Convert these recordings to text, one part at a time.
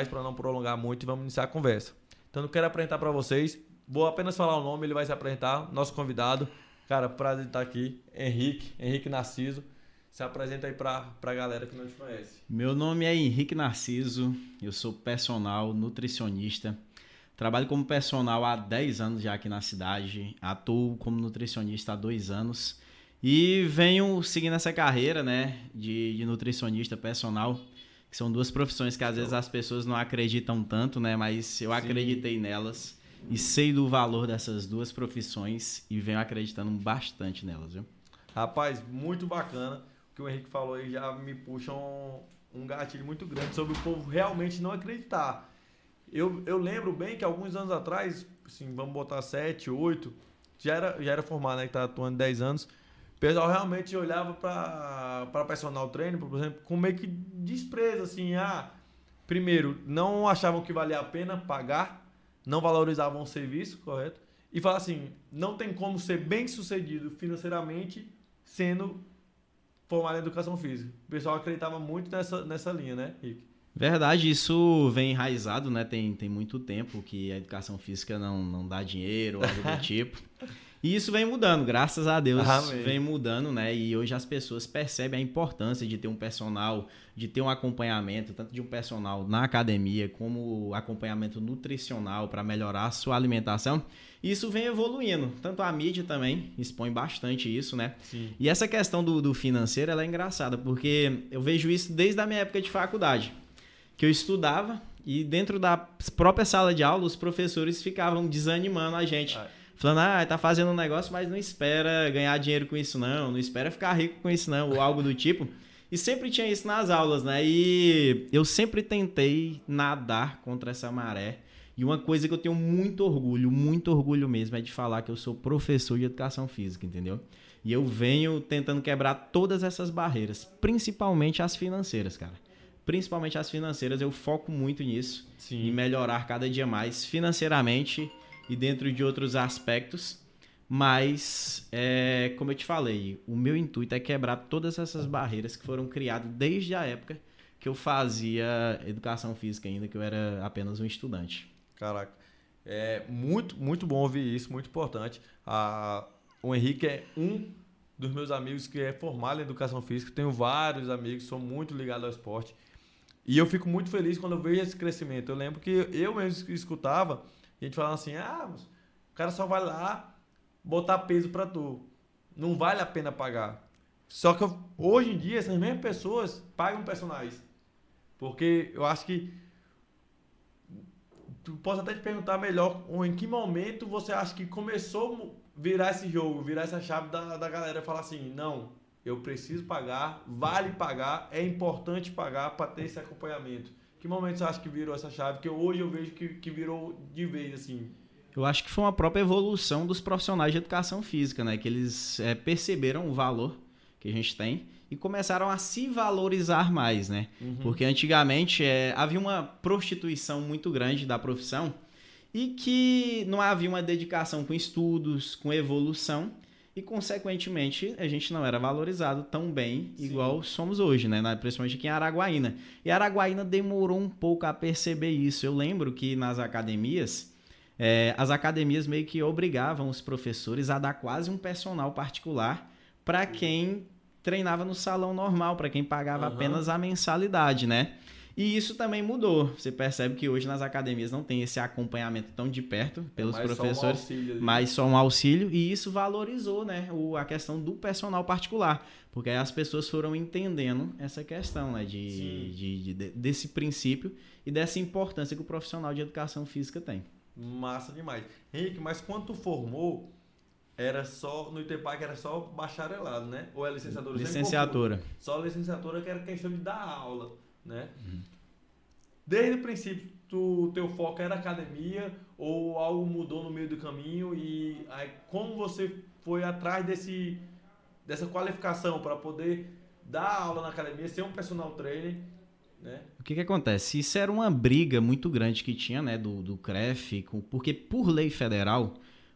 mais para não prolongar muito e vamos iniciar a conversa. Então, eu quero apresentar para vocês. Vou apenas falar o nome, ele vai se apresentar, nosso convidado. Cara, prazer estar aqui, Henrique, Henrique Narciso. Se apresenta aí para a galera que não te conhece. Meu nome é Henrique Narciso, eu sou personal nutricionista. Trabalho como personal há 10 anos já aqui na cidade, atuo como nutricionista há dois anos e venho seguindo essa carreira né, de, de nutricionista personal, que são duas profissões que às vezes as pessoas não acreditam tanto, né, mas eu Sim. acreditei nelas e sei do valor dessas duas profissões e venho acreditando bastante nelas. Viu? Rapaz, muito bacana. O que o Henrique falou aí já me puxa um, um gatilho muito grande sobre o povo realmente não acreditar. Eu, eu lembro bem que alguns anos atrás, assim, vamos botar 7, 8, já era, já era formado, né? Que tá atuando 10 anos. O pessoal realmente olhava para personal trainer, por exemplo, com meio que desprezo, assim, ah, primeiro, não achavam que valia a pena pagar, não valorizavam o serviço, correto? E fala assim, não tem como ser bem sucedido financeiramente sendo formado em educação física. O pessoal acreditava muito nessa, nessa linha, né, Rick? Verdade, isso vem enraizado, né? Tem, tem muito tempo que a educação física não, não dá dinheiro, algo do tipo. E isso vem mudando, graças a Deus, Amém. vem mudando, né? E hoje as pessoas percebem a importância de ter um personal, de ter um acompanhamento, tanto de um personal na academia, como acompanhamento nutricional para melhorar a sua alimentação. E isso vem evoluindo. Tanto a mídia também expõe bastante isso, né? Sim. E essa questão do, do financeiro, ela é engraçada, porque eu vejo isso desde a minha época de faculdade que eu estudava e dentro da própria sala de aula os professores ficavam desanimando a gente. Ai. Falando, ah, tá fazendo um negócio, mas não espera ganhar dinheiro com isso não, não espera ficar rico com isso não, ou algo do tipo. E sempre tinha isso nas aulas, né? E eu sempre tentei nadar contra essa maré. E uma coisa que eu tenho muito orgulho, muito orgulho mesmo, é de falar que eu sou professor de educação física, entendeu? E eu venho tentando quebrar todas essas barreiras, principalmente as financeiras, cara principalmente as financeiras, eu foco muito nisso, Sim. em melhorar cada dia mais financeiramente e dentro de outros aspectos. Mas, é, como eu te falei, o meu intuito é quebrar todas essas barreiras que foram criadas desde a época que eu fazia educação física ainda, que eu era apenas um estudante. Caraca, é muito, muito bom ouvir isso, muito importante. O Henrique é um dos meus amigos que é formado em educação física. Tenho vários amigos, sou muito ligado ao esporte. E eu fico muito feliz quando eu vejo esse crescimento. Eu lembro que eu mesmo escutava a gente falando assim: ah, o cara só vai lá botar peso para tu. Não vale a pena pagar. Só que eu, hoje em dia, essas mesmas pessoas pagam personagens. Porque eu acho que. Tu posso até te perguntar melhor em que momento você acha que começou a virar esse jogo, virar essa chave da, da galera falar assim: não, eu preciso pagar, vale pagar, é importante pagar para ter esse acompanhamento. Que momento você acha que virou essa chave? Que hoje eu vejo que, que virou de vez, assim. Eu acho que foi uma própria evolução dos profissionais de educação física, né? Que eles é, perceberam o valor que a gente tem e começaram a se valorizar mais, né? Uhum. Porque antigamente é, havia uma prostituição muito grande da profissão e que não havia uma dedicação com estudos, com evolução e consequentemente a gente não era valorizado tão bem Sim. igual somos hoje, né? Principalmente aqui em Araguaína. E Araguaína demorou um pouco a perceber isso. Eu lembro que nas academias, é, as academias meio que obrigavam os professores a dar quase um personal particular para quem treinava no salão normal, para quem pagava uhum. apenas a mensalidade, né? E isso também mudou. Você percebe que hoje nas academias não tem esse acompanhamento tão de perto pelos mais professores, só um mas só um auxílio. E isso valorizou né, o, a questão do personal particular. Porque aí as pessoas foram entendendo essa questão né, de, de, de, de, desse princípio e dessa importância que o profissional de educação física tem. Massa demais. Henrique, mas quando tu formou, era só no ITEPAC era só bacharelado, né? Ou é licenciatura? Licenciatura. Só licenciatura que era questão de dar aula né? Uhum. Desde o princípio, o teu foco era academia ou algo mudou no meio do caminho e aí, como você foi atrás desse dessa qualificação para poder dar aula na academia, ser um personal trainer, né? O que que acontece? Isso era uma briga muito grande que tinha, né, do, do CREF, porque por lei federal,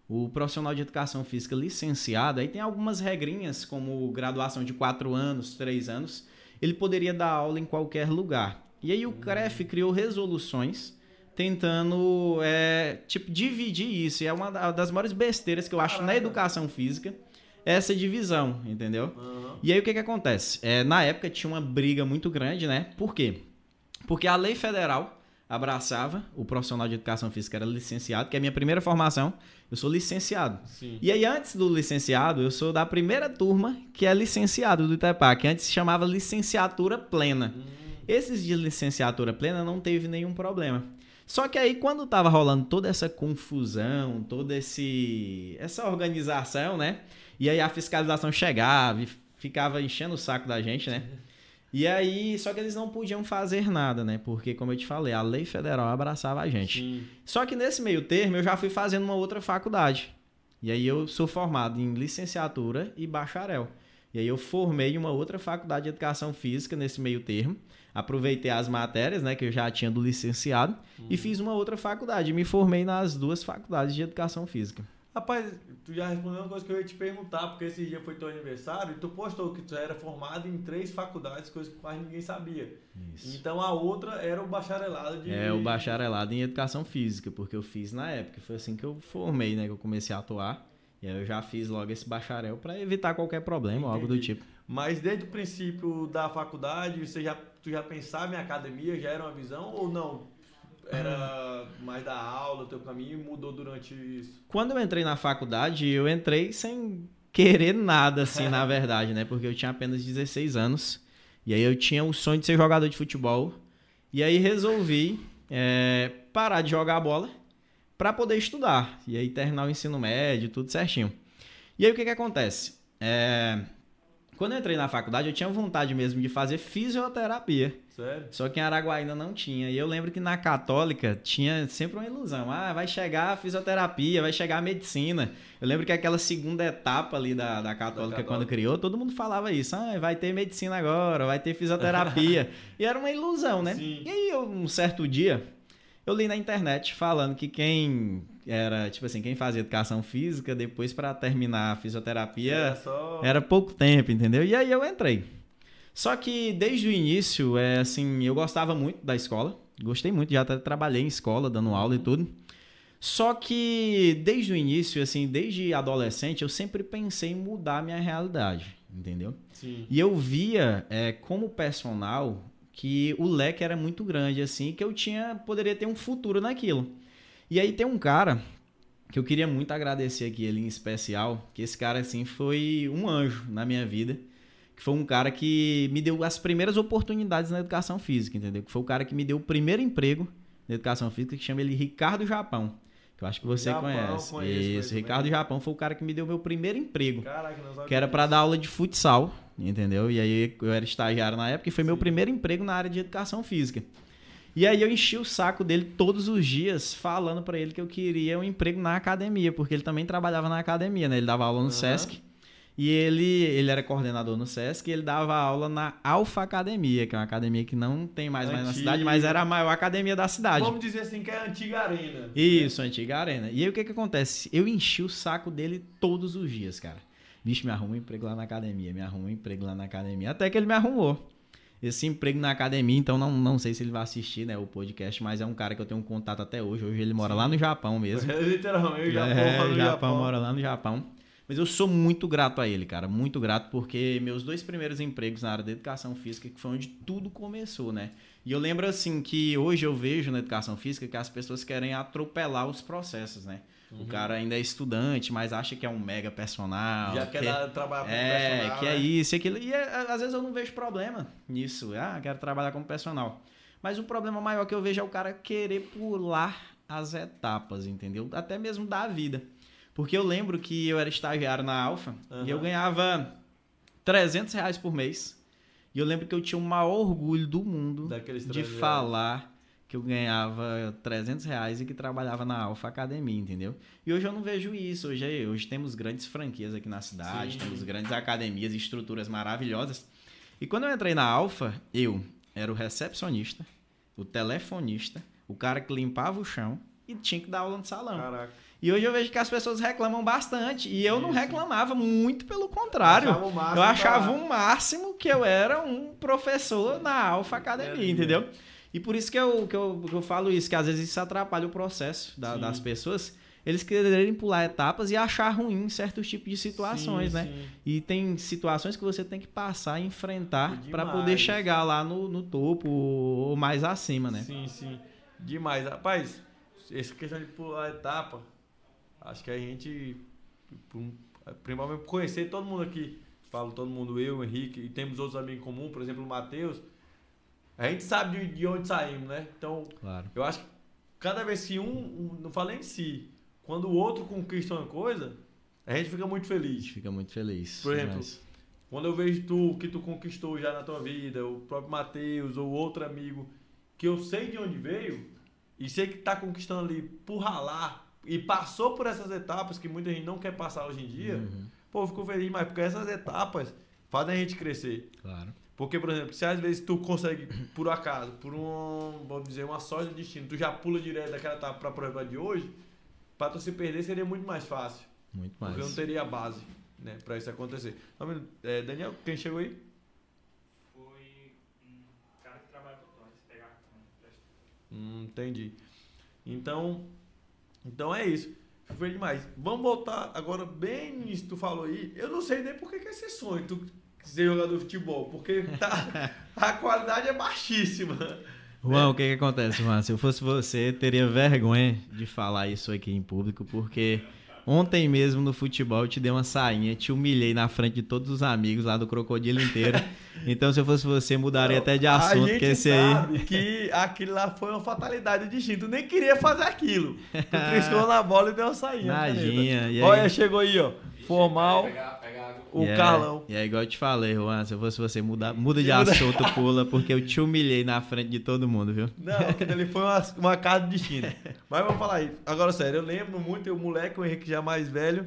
o profissional de educação física licenciado, aí tem algumas regrinhas, como graduação de 4 anos, 3 anos, ele poderia dar aula em qualquer lugar. E aí o CREF criou resoluções tentando, é, tipo, dividir isso. E é uma das maiores besteiras que eu acho Caraca. na educação física, essa divisão, entendeu? Uhum. E aí o que que acontece? É, na época tinha uma briga muito grande, né? Por quê? Porque a lei federal abraçava o profissional de educação física era licenciado, que é a minha primeira formação, eu sou licenciado. Sim. E aí antes do licenciado, eu sou da primeira turma que é licenciado do ITEPAC, que antes se chamava licenciatura plena. Hum. Esses de licenciatura plena não teve nenhum problema. Só que aí quando tava rolando toda essa confusão, toda esse essa organização, né? E aí a fiscalização chegava e ficava enchendo o saco da gente, né? E aí, só que eles não podiam fazer nada, né? Porque, como eu te falei, a lei federal abraçava a gente. Sim. Só que nesse meio termo, eu já fui fazendo uma outra faculdade. E aí eu sou formado em licenciatura e bacharel. E aí eu formei uma outra faculdade de educação física nesse meio termo. Aproveitei as matérias, né, que eu já tinha do licenciado e fiz uma outra faculdade. Me formei nas duas faculdades de educação física. Rapaz, tu já respondeu uma coisa que eu ia te perguntar, porque esse dia foi teu aniversário e tu postou que tu era formado em três faculdades, coisa que quase ninguém sabia. Isso. Então a outra era o bacharelado de. É, o bacharelado em educação física, porque eu fiz na época. Foi assim que eu formei, né? Que eu comecei a atuar. E aí eu já fiz logo esse bacharel para evitar qualquer problema ou algo do tipo. Mas desde o princípio da faculdade, você já, tu já pensava em academia, já era uma visão ou não? era mais da aula, o teu caminho mudou durante isso? Quando eu entrei na faculdade, eu entrei sem querer nada, assim, na verdade, né? Porque eu tinha apenas 16 anos. E aí eu tinha o sonho de ser jogador de futebol. E aí resolvi é, parar de jogar bola para poder estudar. E aí terminar o ensino médio, tudo certinho. E aí o que que acontece? É, quando eu entrei na faculdade, eu tinha vontade mesmo de fazer fisioterapia. Sério? Só que em Araguaína não tinha. E eu lembro que na Católica tinha sempre uma ilusão. Ah, vai chegar a fisioterapia, vai chegar a medicina. Eu lembro que aquela segunda etapa ali da, da, Católica, da quando criou, todo mundo falava isso. Ah, vai ter medicina agora, vai ter fisioterapia. e era uma ilusão, né? Sim. E aí, um certo dia, eu li na internet falando que quem era, tipo assim, quem fazia educação física, depois para terminar a fisioterapia, era, só... era pouco tempo, entendeu? E aí eu entrei. Só que desde o início, é assim, eu gostava muito da escola. Gostei muito, já até trabalhei em escola, dando aula e tudo. Só que desde o início, assim, desde adolescente, eu sempre pensei em mudar a minha realidade, entendeu? Sim. E eu via é, como personal que o leque era muito grande, assim, que eu tinha poderia ter um futuro naquilo. E aí tem um cara que eu queria muito agradecer aqui, ele em especial, que esse cara, assim, foi um anjo na minha vida que foi um cara que me deu as primeiras oportunidades na educação física, entendeu? Que foi o cara que me deu o primeiro emprego na educação física, que chama ele Ricardo Japão. Que eu acho que você Japão, conhece. Conheço, Isso, Ricardo Japão foi o cara que me deu meu primeiro emprego. Caraca, que era para dar aula de futsal, entendeu? E aí eu era estagiário na época e foi meu primeiro emprego na área de educação física. E aí eu enchi o saco dele todos os dias falando para ele que eu queria um emprego na academia, porque ele também trabalhava na academia, né? Ele dava aula no uhum. SESC. E ele, ele era coordenador no SESC e ele dava aula na Alfa Academia, que é uma academia que não tem mais, mais na cidade, mas era a maior academia da cidade. Vamos dizer assim que é a antiga arena. Isso, a antiga arena. E aí o que que acontece? Eu enchi o saco dele todos os dias, cara. Bicho, me arruma um emprego lá na academia, me arruma um emprego lá na academia. Até que ele me arrumou. Esse emprego na academia, então não, não sei se ele vai assistir né, o podcast, mas é um cara que eu tenho um contato até hoje. Hoje ele mora Sim. lá no Japão mesmo. Literalmente, o Japão, é, Japão, Japão mora lá no Japão. Mas eu sou muito grato a ele, cara. Muito grato porque meus dois primeiros empregos na área da educação física, que foi onde tudo começou, né? E eu lembro, assim, que hoje eu vejo na educação física que as pessoas querem atropelar os processos, né? Uhum. O cara ainda é estudante, mas acha que é um mega personal. Já quer que, trabalhar como é, personal. que é né? isso e aquilo. E é, às vezes eu não vejo problema nisso. Ah, quero trabalhar como personal. Mas o problema maior que eu vejo é o cara querer pular as etapas, entendeu? Até mesmo da vida. Porque eu lembro que eu era estagiário na Alfa uhum. e eu ganhava 300 reais por mês. E eu lembro que eu tinha o maior orgulho do mundo de falar que eu ganhava 300 reais e que trabalhava na Alfa Academia, entendeu? E hoje eu não vejo isso. Hoje, hoje temos grandes franquias aqui na cidade, Sim. temos grandes academias, estruturas maravilhosas. E quando eu entrei na Alfa, eu era o recepcionista, o telefonista, o cara que limpava o chão e tinha que dar aula no salão. Caraca. E hoje eu vejo que as pessoas reclamam bastante. E eu Isso. não reclamava, muito pelo contrário. Eu achava, eu achava o máximo que eu era um professor na Alfa Academia, é, entendeu? E por isso que eu, que eu, que eu falo isso, que às vezes isso atrapalha o processo da, das pessoas eles quererem pular etapas e achar ruim certos tipos de situações, sim, né? Sim. E tem situações que você tem que passar e enfrentar para poder chegar lá no, no topo ou mais acima, né? Sim, sim. Demais. Rapaz, essa questão de pular etapa, acho que a gente, principalmente conhecer todo mundo aqui, falo todo mundo, eu, Henrique, e temos outros amigos em comum, por exemplo, o Matheus, a gente sabe de, de onde saímos, né? Então, claro. eu acho que cada vez que um, um não falei em si, quando o outro conquista uma coisa, a gente fica muito feliz. Fica muito feliz. Por exemplo, mas... quando eu vejo tu, que tu conquistou já na tua vida, o próprio Matheus ou outro amigo, que eu sei de onde veio e sei que tá conquistando ali por ralar e passou por essas etapas que muita gente não quer passar hoje em dia, uhum. pô, eu fico feliz, mas porque essas etapas fazem a gente crescer. Claro. Porque, por exemplo, se às vezes tu consegue, por acaso, por um, vamos dizer, uma sorte de destino, tu já pula direto daquela etapa pra prova de hoje, para tu se perder seria muito mais fácil. Muito mais. Porque eu não teria a base né, para isso acontecer. Tá é, Daniel, quem chegou aí? Foi um cara que trabalha com Torres, pegar hum, Entendi. Então, então é isso. Foi demais. Vamos voltar agora bem nisso que tu falou aí. Eu não sei nem por que, que é esse sonho, tu ser jogador de futebol, porque tá, a qualidade é baixíssima. Juan, o que, que acontece, Juan? Se eu fosse você, teria vergonha de falar isso aqui em público, porque ontem mesmo no futebol eu te dei uma sainha, te humilhei na frente de todos os amigos lá do crocodilo inteiro. Então, se eu fosse você, mudaria Não, até de assunto, que esse sabe aí. que aquilo lá foi uma fatalidade de. Tu nem queria fazer aquilo. Tu triscou na bola e deu uma sainha. Nadinha. Olha, chegou aí, ó. Formal. O Carlão. É, e é igual eu te falei, Juan, se eu fosse você, muda, muda de assunto, pula, porque eu te humilhei na frente de todo mundo, viu? Não, ali foi uma, uma casa de China. Mas vamos falar aí. Agora, sério, eu lembro muito, o moleque, o Henrique já mais velho,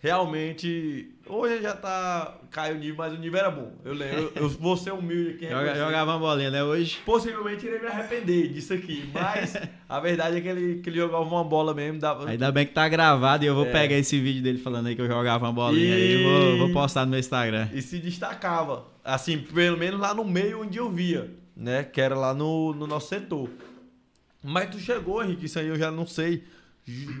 realmente. Hoje já tá. Caiu o nível, mas o nível era bom. Eu lembro. Eu, eu vou ser humilde aqui. Joga, jogava uma bolinha, né? Hoje. Possivelmente irei me arrepender disso aqui. Mas a verdade é que ele, que ele jogava uma bola mesmo. Dava... Ainda bem que tá gravado e eu vou é. pegar esse vídeo dele falando aí que eu jogava uma bolinha e... aí e vou, vou postar no meu Instagram. E se destacava. Assim, pelo menos lá no meio onde eu via, né? Que era lá no, no nosso setor. Mas tu chegou, Henrique, isso aí eu já não sei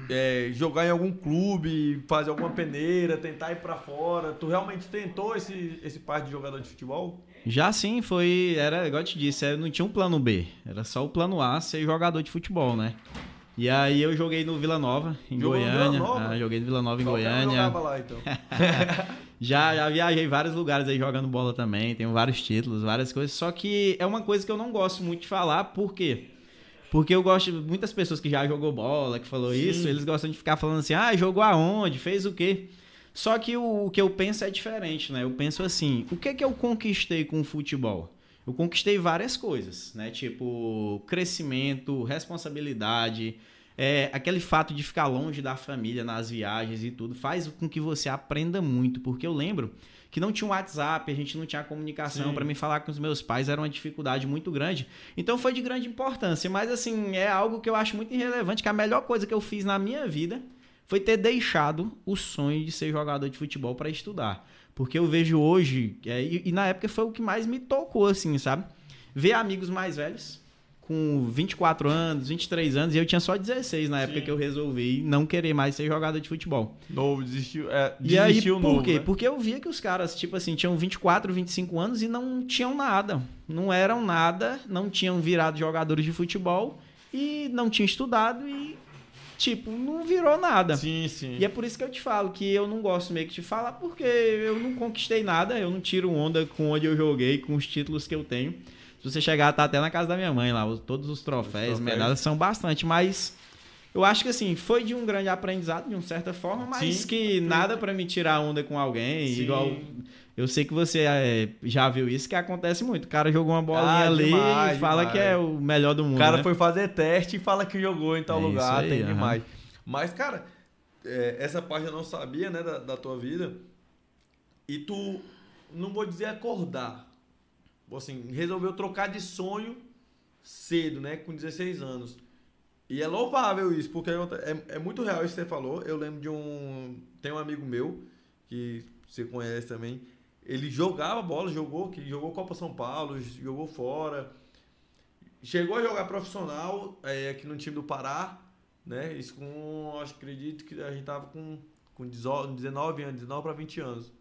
é, jogar em algum clube, fazer alguma peneira, tentar ir para fora? Tu realmente tentou esse, esse par de jogador de futebol? Já sim, foi. Era, igual eu te disse, era, não tinha um plano B. Era só o plano A ser jogador de futebol, né? E aí eu joguei no Vila Nova, em Jogou Goiânia. Vila Nova? Ah, joguei no Vila Nova, em Qual Goiânia. Jogava lá, então. já, já viajei vários lugares aí jogando bola também, tenho vários títulos, várias coisas. Só que é uma coisa que eu não gosto muito de falar, por quê? Porque eu gosto, muitas pessoas que já jogou bola, que falou Sim. isso, eles gostam de ficar falando assim, ah, jogou aonde, fez o quê? Só que o, o, que eu penso é diferente, né? Eu penso assim, o que é que eu conquistei com o futebol? Eu conquistei várias coisas, né? Tipo, crescimento, responsabilidade, é, aquele fato de ficar longe da família nas viagens e tudo, faz com que você aprenda muito, porque eu lembro que não tinha um WhatsApp, a gente não tinha comunicação para me falar com os meus pais, era uma dificuldade muito grande. Então foi de grande importância, mas assim, é algo que eu acho muito irrelevante, que a melhor coisa que eu fiz na minha vida foi ter deixado o sonho de ser jogador de futebol para estudar. Porque eu vejo hoje, é, e, e na época foi o que mais me tocou, assim, sabe? Ver amigos mais velhos, com 24 anos, 23 anos, e eu tinha só 16 na época Sim. que eu resolvi não querer mais ser jogador de futebol. Novo, desistiu, é, desistiu e aí, por novo, quê? Né? Porque eu via que os caras, tipo assim, tinham 24, 25 anos e não tinham nada. Não eram nada, não tinham virado jogadores de futebol e não tinham estudado e tipo, não virou nada. Sim, sim. E é por isso que eu te falo que eu não gosto meio que de falar, porque eu não conquistei nada, eu não tiro onda com onde eu joguei, com os títulos que eu tenho. Se você chegar, tá até na casa da minha mãe lá. Todos os troféus, os medalhas são bastante, mas eu acho que assim, foi de um grande aprendizado, de uma certa forma, mas Sim, que nada para me tirar onda com alguém, Sim. igual. Eu sei que você é, já viu isso, que acontece muito. O cara jogou uma bolinha ah, ali demais, e fala demais. que é o melhor do mundo. O cara né? foi fazer teste e fala que jogou em tal é lugar, aí, tem demais. Mas, cara, é, essa parte eu não sabia, né, da, da tua vida. E tu, não vou dizer acordar, assim, resolveu trocar de sonho cedo, né? Com 16 anos. E é louvável isso, porque é, é muito real isso que você falou. Eu lembro de um. Tem um amigo meu, que você conhece também. Ele jogava bola, jogou, que jogou Copa São Paulo, jogou fora. chegou a jogar profissional é, aqui no time do Pará, né? Isso com, acho acredito que a gente tava com, com 19 anos, 19 para 20 anos.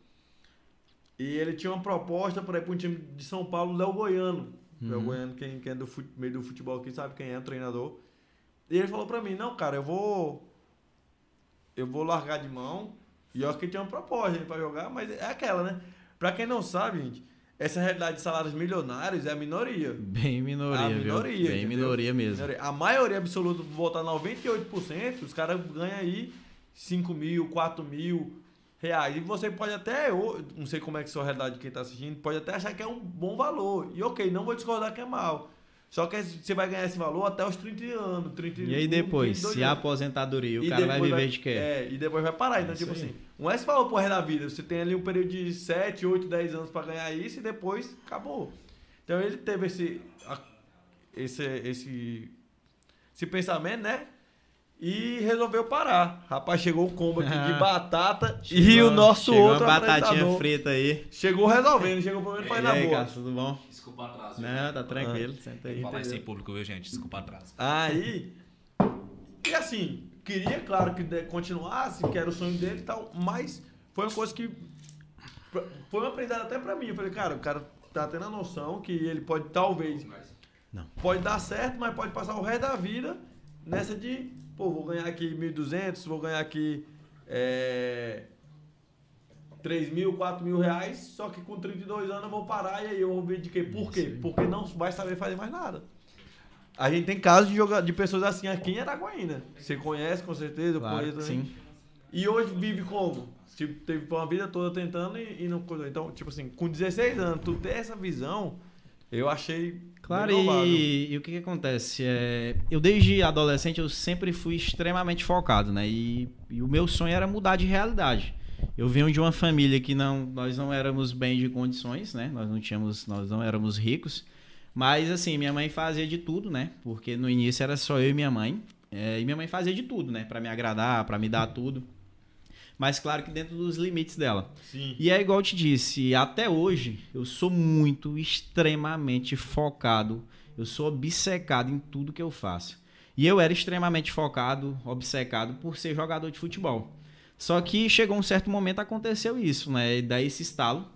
E ele tinha uma proposta para ir para um time de São Paulo, Léo Goiano. Uhum. Léo Goiano, quem, quem é do fute, meio do futebol aqui sabe quem é treinador. E ele falou para mim, não, cara, eu vou. Eu vou largar de mão. E eu acho que tinha uma proposta para jogar, mas é aquela, né? Pra quem não sabe, gente, essa realidade de salários milionários é a minoria. Bem minoria, a minoria, viu? Bem entendeu? minoria mesmo. A maioria absoluta, botar 98%, os caras ganham aí 5 mil, 4 mil reais. E você pode até, não sei como é que é a sua realidade quem está assistindo, pode até achar que é um bom valor. E ok, não vou discordar que é mal. Só que você vai ganhar esse valor até os 30 anos. 30, e aí depois, se a aposentadoria, o e cara vai viver vai, de quê? É, e depois vai parar. Então, é tipo assim, não é esse valor pro resto da vida. Você tem ali um período de 7, 8, 10 anos para ganhar isso e depois acabou. Então ele teve esse, esse, esse, esse pensamento, né? E resolveu parar. Rapaz, chegou o combo aqui de batata chegou, e o nosso chegou outro uma batatinha frita aí. Chegou resolvendo, chegou pelo menos faz na boa. Cara, tudo bom? Desculpa atraso. Não, tá tranquilo, ah. senta aí. Falar isso em público, viu, gente? Desculpa atraso. Aí, e assim, queria, claro, que continuasse, que era o sonho dele e tal, mas foi uma coisa que foi um aprendizado até pra mim. Eu falei, cara, o cara tá tendo a noção que ele pode, talvez, não. pode dar certo, mas pode passar o resto da vida nessa de pô, vou ganhar aqui 1.200, vou ganhar aqui é, 3 mil, 4 mil reais, só que com 32 anos eu vou parar e aí eu vou ver de quê? Por quê? Porque não vai saber fazer mais nada. A gente tem casos de, jogar, de pessoas assim aqui em Araguaína. Você conhece com certeza, eu claro, conheço também. Sim. E hoje vive como? Tipo, teve uma vida toda tentando e, e não. Então, tipo assim, com 16 anos, tu ter essa visão, eu achei Claro, e, e, o que, que acontece? É, eu desde adolescente eu sempre fui extremamente focado, né? E, e, o meu sonho era mudar de realidade. Eu venho de uma família que não, nós não éramos bem de condições, né? Nós não tínhamos, nós não éramos ricos. Mas assim, minha mãe fazia de tudo, né? Porque no início era só eu e minha mãe. É, e minha mãe fazia de tudo, né? Para me agradar, para me dar tudo mas claro que dentro dos limites dela. Sim. E é igual eu te disse, até hoje eu sou muito, extremamente focado, eu sou obcecado em tudo que eu faço. E eu era extremamente focado, obcecado por ser jogador de futebol. Só que chegou um certo momento, aconteceu isso, né? E daí esse estalo.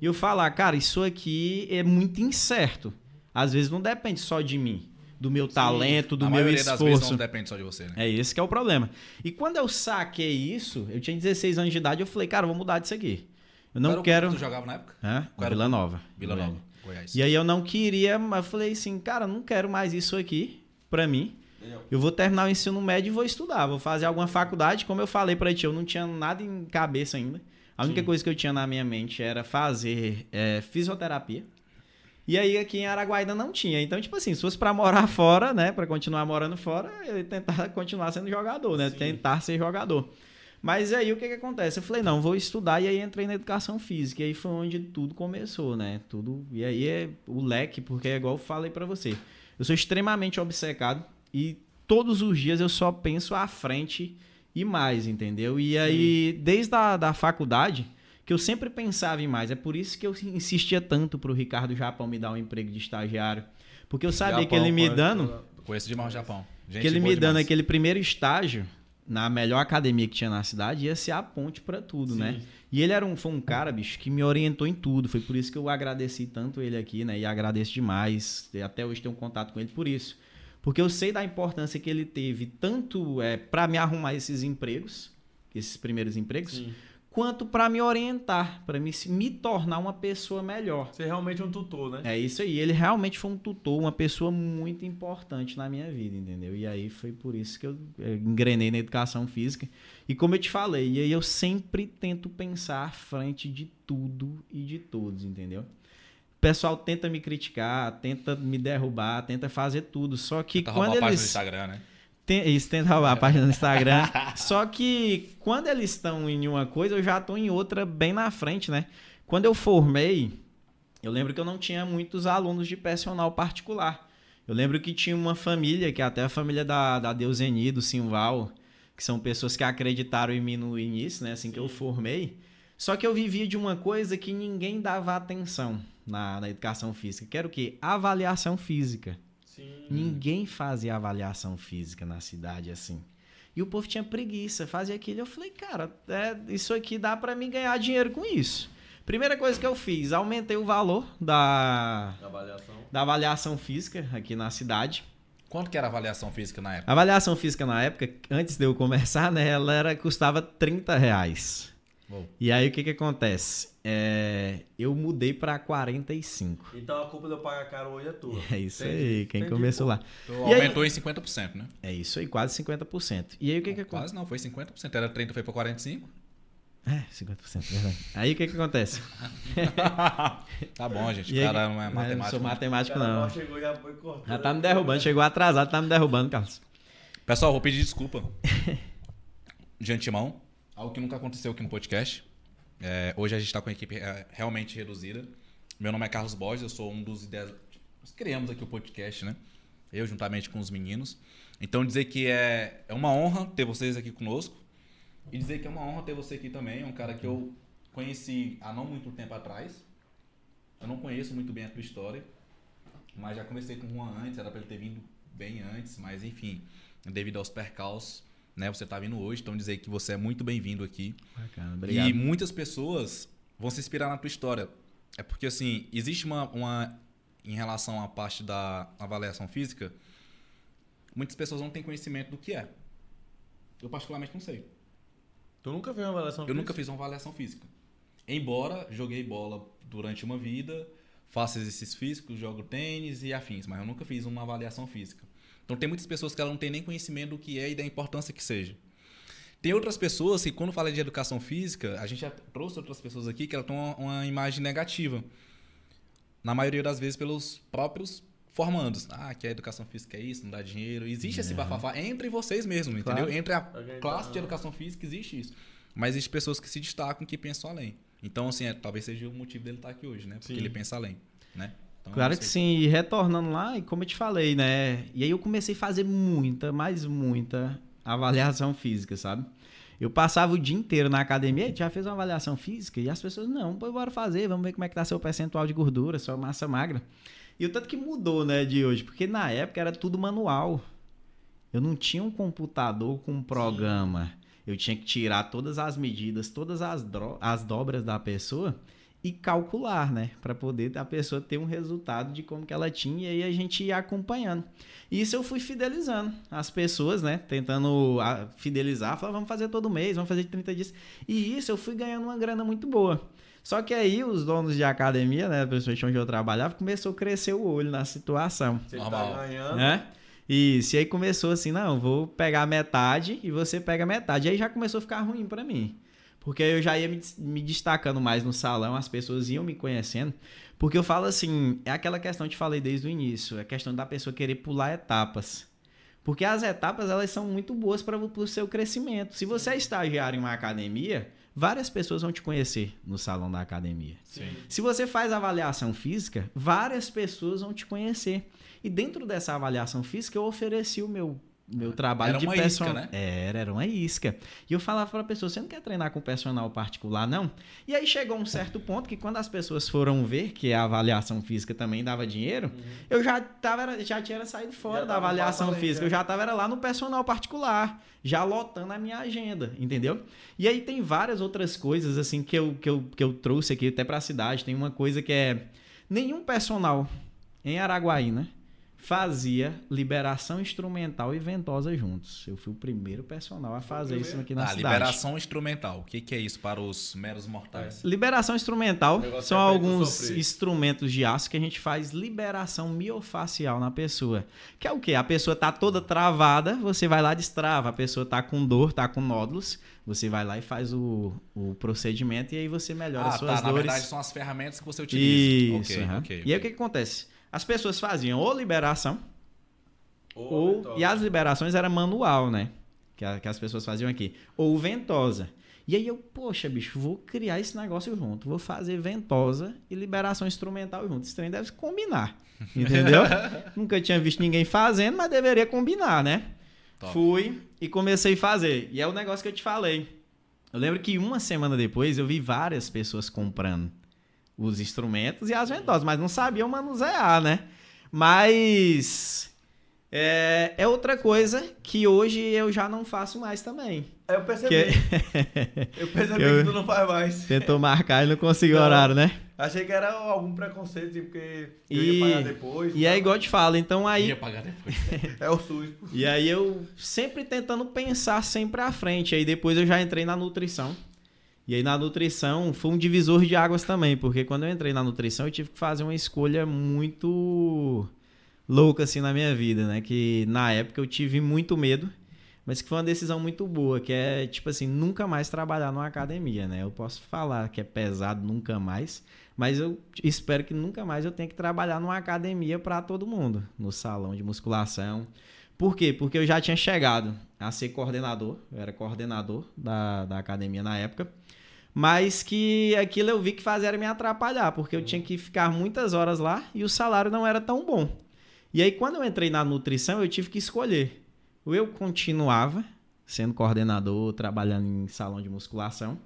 E eu falar, cara, isso aqui é muito incerto. Às vezes não depende só de mim do meu Sim, talento, do meu esforço. Das vezes não depende só de você, né? É esse que é o problema. E quando eu saquei isso, eu tinha 16 anos de idade, eu falei, cara, eu vou mudar disso aqui. Eu não Qual quero. Que tu jogava na época? É? Vila Nova. Vila Nova, Goiás. E aí eu não queria, mas eu falei assim, cara, não quero mais isso aqui pra mim. Eu vou terminar o ensino médio e vou estudar, vou fazer alguma faculdade. Como eu falei pra ti, eu não tinha nada em cabeça ainda. A única Sim. coisa que eu tinha na minha mente era fazer é, fisioterapia. E aí aqui em Araguaína não tinha. Então, tipo assim, se fosse para morar fora, né, para continuar morando fora, eu ia tentar continuar sendo jogador, né, Sim. tentar ser jogador. Mas aí o que que acontece? Eu falei, não, vou estudar e aí entrei na educação física. E aí foi onde tudo começou, né? Tudo. E aí é o leque, porque é igual eu falei para você. Eu sou extremamente obcecado e todos os dias eu só penso à frente e mais, entendeu? E aí, Sim. desde a da faculdade, que eu sempre pensava em mais. É por isso que eu insistia tanto pro Ricardo Japão me dar um emprego de estagiário. Porque eu sabia Japão, que ele me dando. Conheço demais o Japão. Gente que ele me dando aquele primeiro estágio na melhor academia que tinha na cidade ia ser a ponte para tudo, né? Sim. né? E ele era um, foi um cara, bicho, que me orientou em tudo. Foi por isso que eu agradeci tanto ele aqui, né? E agradeço demais. Até hoje tenho um contato com ele por isso. Porque eu sei da importância que ele teve, tanto é, para me arrumar esses empregos, esses primeiros empregos, Sim quanto para me orientar, para me, me tornar uma pessoa melhor. Você é realmente um tutor, né? É isso aí. Ele realmente foi um tutor, uma pessoa muito importante na minha vida, entendeu? E aí foi por isso que eu engrenei na educação física. E como eu te falei, e aí eu sempre tento pensar à frente de tudo e de todos, entendeu? O pessoal tenta me criticar, tenta me derrubar, tenta fazer tudo. Só que tenta quando eles. No Instagram, né? Tem, isso tem a é. página do Instagram. Só que quando eles estão em uma coisa, eu já estou em outra bem na frente, né? Quando eu formei, eu lembro que eu não tinha muitos alunos de personal particular. Eu lembro que tinha uma família, que é até a família da, da Deuseni, do Simval, que são pessoas que acreditaram em mim no início, né? Assim Sim. que eu formei. Só que eu vivia de uma coisa que ninguém dava atenção na, na educação física, que era o quê? Avaliação física. Sim. Ninguém fazia avaliação física na cidade assim. E o povo tinha preguiça, fazia aquilo. Eu falei, cara, é, isso aqui dá para mim ganhar dinheiro com isso. Primeira coisa que eu fiz, aumentei o valor da, Avaliação. da avaliação física aqui na cidade. Quanto que era a avaliação física na época? A avaliação física na época, antes de eu começar, né, ela era, custava 30 reais. Uou. E aí o que que acontece? É, eu mudei para 45. Então a culpa de eu pagar caro hoje é tua. É isso Entendi. aí, quem Entendi, começou pô. lá. Então, E aí- aumentou em 50%, né? É isso aí, quase 50%. E aí o que que acontece? Quase não, foi 50%. Era 30, foi pra 45. É, 50%, verdade. Aí o que que acontece? Tá bom, gente. O cara não é Eu não matemático. sou não. matemático, O cara não. mal chegou já foi cortando. Já tá me derrubando, chegou atrasado, tá me derrubando, Carlos. Pessoal, vou pedir desculpa de antemão. Algo que nunca aconteceu aqui no podcast. É, hoje a gente está com a equipe é, realmente reduzida. Meu nome é Carlos Borges, eu sou um dos ideias. Nós criamos aqui o podcast, né? Eu, juntamente com os meninos. Então, dizer que é, é uma honra ter vocês aqui conosco. E dizer que é uma honra ter você aqui também. É um cara que eu conheci há não muito tempo atrás. Eu não conheço muito bem a tua história. Mas já conversei com o Juan antes, era para ele ter vindo bem antes. Mas, enfim, devido aos percalços, né? Você tá vindo hoje. Então, dizer que você é muito bem-vindo aqui. Bacana, obrigado. E muitas pessoas vão se inspirar na tua história. É porque, assim, existe uma, uma. Em relação à parte da avaliação física, muitas pessoas não têm conhecimento do que é. Eu, particularmente, não sei. Tu nunca fez uma avaliação Eu nunca fiz uma avaliação física. Embora joguei bola durante uma vida, faço exercícios físicos, jogo tênis e afins, mas eu nunca fiz uma avaliação física. Então tem muitas pessoas que ela não tem nem conhecimento do que é e da importância que seja. Tem outras pessoas que quando fala de educação física, a gente já trouxe outras pessoas aqui que ela tem uma, uma imagem negativa. Na maioria das vezes pelos próprios formandos. Ah, que a educação física é isso, não dá dinheiro. Existe esse bafafá entre vocês mesmos, Claro. entendeu? Entre a Alguém classe tá- de educação física existe isso. Mas existem pessoas que se destacam que pensam além. Então, assim, é, talvez seja o motivo dele estar aqui hoje, né? Porque Sim. ele pensa além, né? Então, Claro que sim, e retornando lá, e como eu te falei, né? E aí eu comecei a fazer muita, mas muita avaliação física, sabe? Eu passava o dia inteiro na academia, "Ei, já fez uma avaliação física? E as pessoas, não, pô, bora fazer, vamos ver como é que tá seu percentual de gordura, sua massa magra. E o tanto que mudou, né, de hoje, porque na época era tudo manual. Eu não tinha um computador com um programa. Eu tinha que tirar todas as medidas, todas as, as dobras da pessoa e calcular, né? Para poder a pessoa ter um resultado de como que ela tinha e aí a gente ia acompanhando. E isso eu fui fidelizando as pessoas, né? Tentando ah, fidelizar, falar, vamos fazer todo mês, vamos fazer de 30 dias. E isso eu fui ganhando uma grana muito boa. Só que aí os donos de academia, né, principalmente onde eu trabalhava, começou a crescer o olho na situação. Você Normal. tá ganhando. Né? Isso, e aí começou assim, não, vou pegar metade e você pega metade. Aí já começou a ficar ruim pra mim. Porque eu já ia me, des- me destacando mais no salão, as pessoas iam me conhecendo. Porque eu falo assim, é aquela questão que eu te falei desde o início, é a questão da pessoa querer pular etapas. Porque as etapas, elas são muito boas para o seu crescimento. Se você é estagiário em uma academia, várias pessoas vão te conhecer no salão da academia. Sim. Se você faz avaliação física, várias pessoas vão te conhecer. E dentro dessa avaliação física, eu ofereci o meu, meu trabalho Era de uma personal. isca, né? Era, era uma isca. E eu falava para a pessoa: você não quer treinar com personal particular, não? E aí chegou um certo ponto que quando as pessoas foram ver que a avaliação física também dava dinheiro, eu já, tava, já tinha saído fora Já da avaliação física. já. Eu já estava lá no personal particular, já lotando a minha agenda, entendeu? E aí tem várias outras coisas assim que eu, que eu, que eu trouxe aqui até para a cidade. Tem uma coisa que é nenhum personal em Araguaí, né? Fazia liberação instrumental e ventosa juntos. Eu fui o primeiro personal a fazer isso aqui na Ah, cidade. liberação instrumental. O que, que é isso para os meros mortais? Liberação instrumental são é feito alguns instrumentos de aço que a gente faz liberação miofacial na pessoa. Que é o quê? A pessoa tá toda travada, você vai lá e destrava. A pessoa tá com dor, tá com nódulos, você vai lá e faz o, o procedimento e aí você melhora Ah, as suas tá. Na dores. verdade, são as ferramentas que você utiliza. Isso. Ok, aham. ok, E aí o que, que acontece? As pessoas faziam ou liberação, Ou ou, e as liberações era manual, né? Que, a- que as pessoas faziam aqui. Ou ventosa. E aí eu, poxa, bicho, vou criar esse negócio junto. Vou fazer ventosa e liberação instrumental junto. Esse trem deve combinar. Entendeu? Nunca tinha visto ninguém fazendo, mas deveria combinar, né? Top. Fui e comecei a fazer. E é o negócio que eu te falei. Eu lembro que uma semana depois eu vi várias pessoas comprando os instrumentos e as ventosas, mas não sabiam manusear, né? Mas é, é outra coisa que hoje eu já não faço mais também. Eu percebi. Que... eu percebi eu... que tu não faz mais. Tentou marcar e não conseguiu não, horário, né? Achei que era algum preconceito, tipo, porque eu e... ia pagar depois. E aí, igual eu te falo, então aí. Ia pagar depois. é o SUS. E aí eu sempre tentando pensar sempre à frente. Aí depois eu já entrei na nutrição. E aí na nutrição foi um divisor de águas também, porque quando eu entrei na nutrição eu tive que fazer uma escolha muito louca assim na minha vida, né? Que na época eu tive muito medo, mas que foi uma decisão muito boa, que é tipo assim, nunca mais trabalhar numa academia, né? Eu posso falar que é pesado nunca mais, mas eu espero que nunca mais eu tenha que trabalhar numa academia para todo mundo, no salão de musculação. Por quê? Porque eu já tinha chegado a ser coordenador, eu era coordenador da, da academia na época, mas que aquilo eu vi que fazia era me atrapalhar, porque eu tinha que ficar muitas horas lá e o salário não era tão bom. E aí, quando eu entrei na nutrição, eu tive que escolher. Ou eu continuava sendo coordenador, trabalhando em salão de musculação,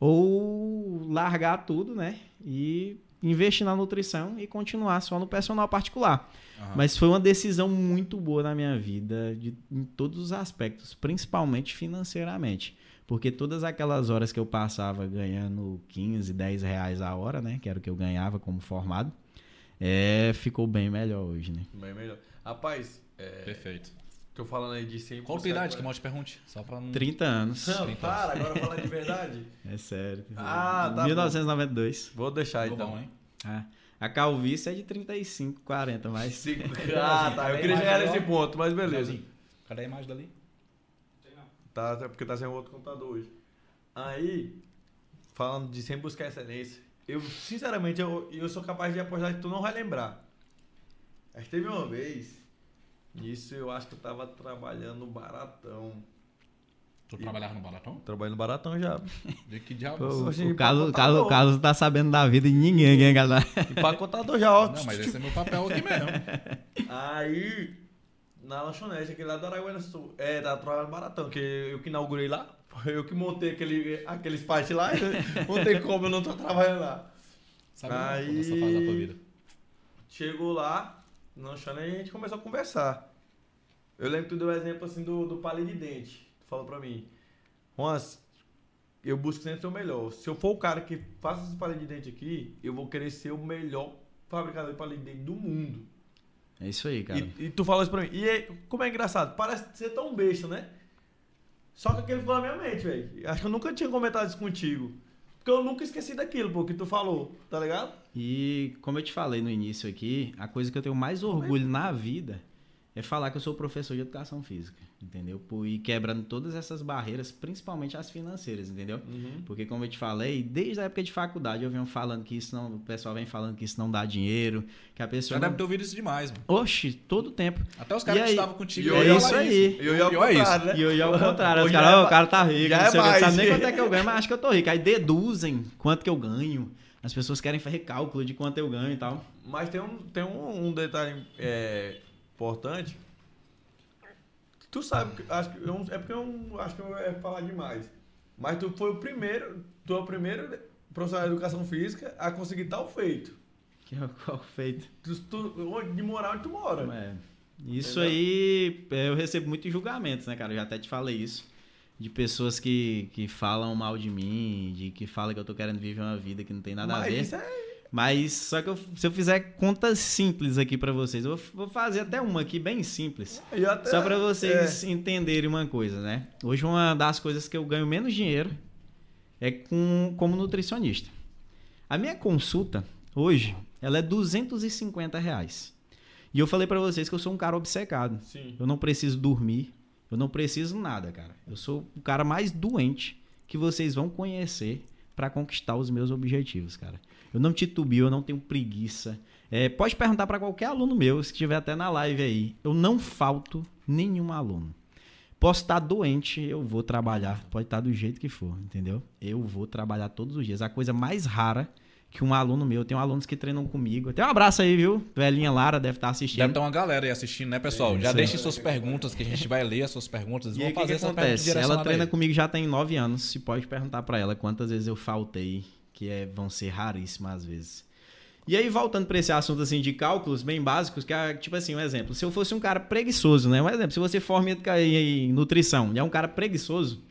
ou largar tudo, né? E investir na nutrição e continuar só no personal particular. Uhum. Mas foi uma decisão muito boa na minha vida, de, em todos os aspectos, principalmente financeiramente. Porque todas aquelas horas que eu passava ganhando 15, 10 reais a hora, né? Que era o que eu ganhava como formado, é, ficou bem melhor hoje, né? Bem melhor. Rapaz, é, perfeito. Tô falando aí de sempre. Qual a idade que mal te pergunte? Só pra não... 30 anos. Não, 30 para, agora fala de verdade. É sério. Ah, tá 1992. Bom. Vou deixar Ficou então. Bom, hein? É. A calvície é de 35, 40, mas. ah, tá. Eu queria chegar nesse ponto, mas beleza. Cadê a imagem dali? Tá, é porque tá sem outro computador hoje. Aí, falando de sempre buscar excelência, eu, sinceramente, eu, eu sou capaz de apostar que tu não vai lembrar. Mas teve uma vez, nisso eu acho que eu tava trabalhando no Baratão. Tu e... trabalhava no Baratão? Trabalhando no Baratão já. De que diabo? o, o, Carlos, Carlos, Carlos tá sabendo da vida de ninguém, hein, galera? E contador já, ó. Não, mas esse é meu papel aqui mesmo. Aí, na lanchonete, aquele lá do Araguaia Sul. É, trabalhando no Baratão, que eu que inaugurei lá. Eu que montei aquele, aqueles partes lá, não tem como eu não tô trabalhando lá. Sabe Aí, como você faz a tua vida? Chegou lá, não chama e a gente começou a conversar. Eu lembro que tu deu o exemplo assim do, do palito de dente. Tu falou pra mim, Juan, eu busco sempre ser o melhor. Se eu for o cara que faça esse palito de dente aqui, eu vou querer ser o melhor fabricador de palito de dente do mundo. É isso aí, cara. E, e tu falou isso pra mim. E é, como é engraçado, parece ser tão besta, né? Só que aquilo ficou na minha mente, velho. Acho que eu nunca tinha comentado isso contigo. Porque eu nunca esqueci daquilo, pô, que tu falou, tá ligado? E como eu te falei no início aqui, a coisa que eu tenho mais orgulho na vida é falar que eu sou professor de educação física, entendeu? E quebrando todas essas barreiras, principalmente as financeiras, entendeu? Uhum. Porque como eu te falei, desde a época de faculdade eu venho falando que isso não, o pessoal vem falando que isso não dá dinheiro, que a pessoa Já não... deve ter ouvido isso demais, mano. Oxi, todo tempo. Até os caras que estavam contigo. É isso aí. E eu ia ao contrário, né? E eu ia ao contrário. Os caras, oh, o cara tá rico, Já não sei é mais. sabe nem quanto é que eu ganho, mas acho que eu tô rico. Aí deduzem quanto que eu ganho. As pessoas querem fazer cálculo de quanto eu ganho e tal. Mas tem um, tem um, um detalhe é, importante Tu sabe, acho que eu, é porque eu acho que eu ia falar demais. Mas tu foi o primeiro, tu é o primeiro profissional de educação física a conseguir tal feito. Que é qual feito? Tu, tu, de morar onde tu mora. É. Isso Entendeu? aí é, eu recebo muitos julgamentos, né, cara? Eu já até te falei isso. De pessoas que, que falam mal de mim, de que falam que eu tô querendo viver uma vida que não tem nada Mas a ver. Isso é mas só que eu, se eu fizer contas simples aqui para vocês, eu vou fazer até uma aqui bem simples. Até, só para vocês é. entenderem uma coisa, né? Hoje uma das coisas que eu ganho menos dinheiro é com como nutricionista. A minha consulta hoje, ela é 250 reais. E eu falei para vocês que eu sou um cara obcecado. Sim. Eu não preciso dormir, eu não preciso nada, cara. Eu sou o cara mais doente que vocês vão conhecer para conquistar os meus objetivos, cara. Eu não titubio, eu não tenho preguiça. É, pode perguntar para qualquer aluno meu, se estiver até na live aí. Eu não falto nenhum aluno. Posso estar doente, eu vou trabalhar. Pode estar do jeito que for, entendeu? Eu vou trabalhar todos os dias. A coisa mais rara que um aluno meu, tem alunos que treinam comigo. Tem um abraço aí, viu? Velhinha Lara deve estar assistindo. Deve ter uma galera aí assistindo, né, pessoal? É, Já deixem suas perguntas, que a gente vai ler as suas perguntas. E fazer que essa acontece? Ela treina comigo já tem nove anos. Se pode perguntar para ela quantas vezes eu faltei que é, vão ser raríssimas às vezes. E aí, voltando para esse assunto assim de cálculos bem básicos, que é tipo assim, um exemplo. Se eu fosse um cara preguiçoso, né? Um exemplo, se você forma em nutrição e é um cara preguiçoso,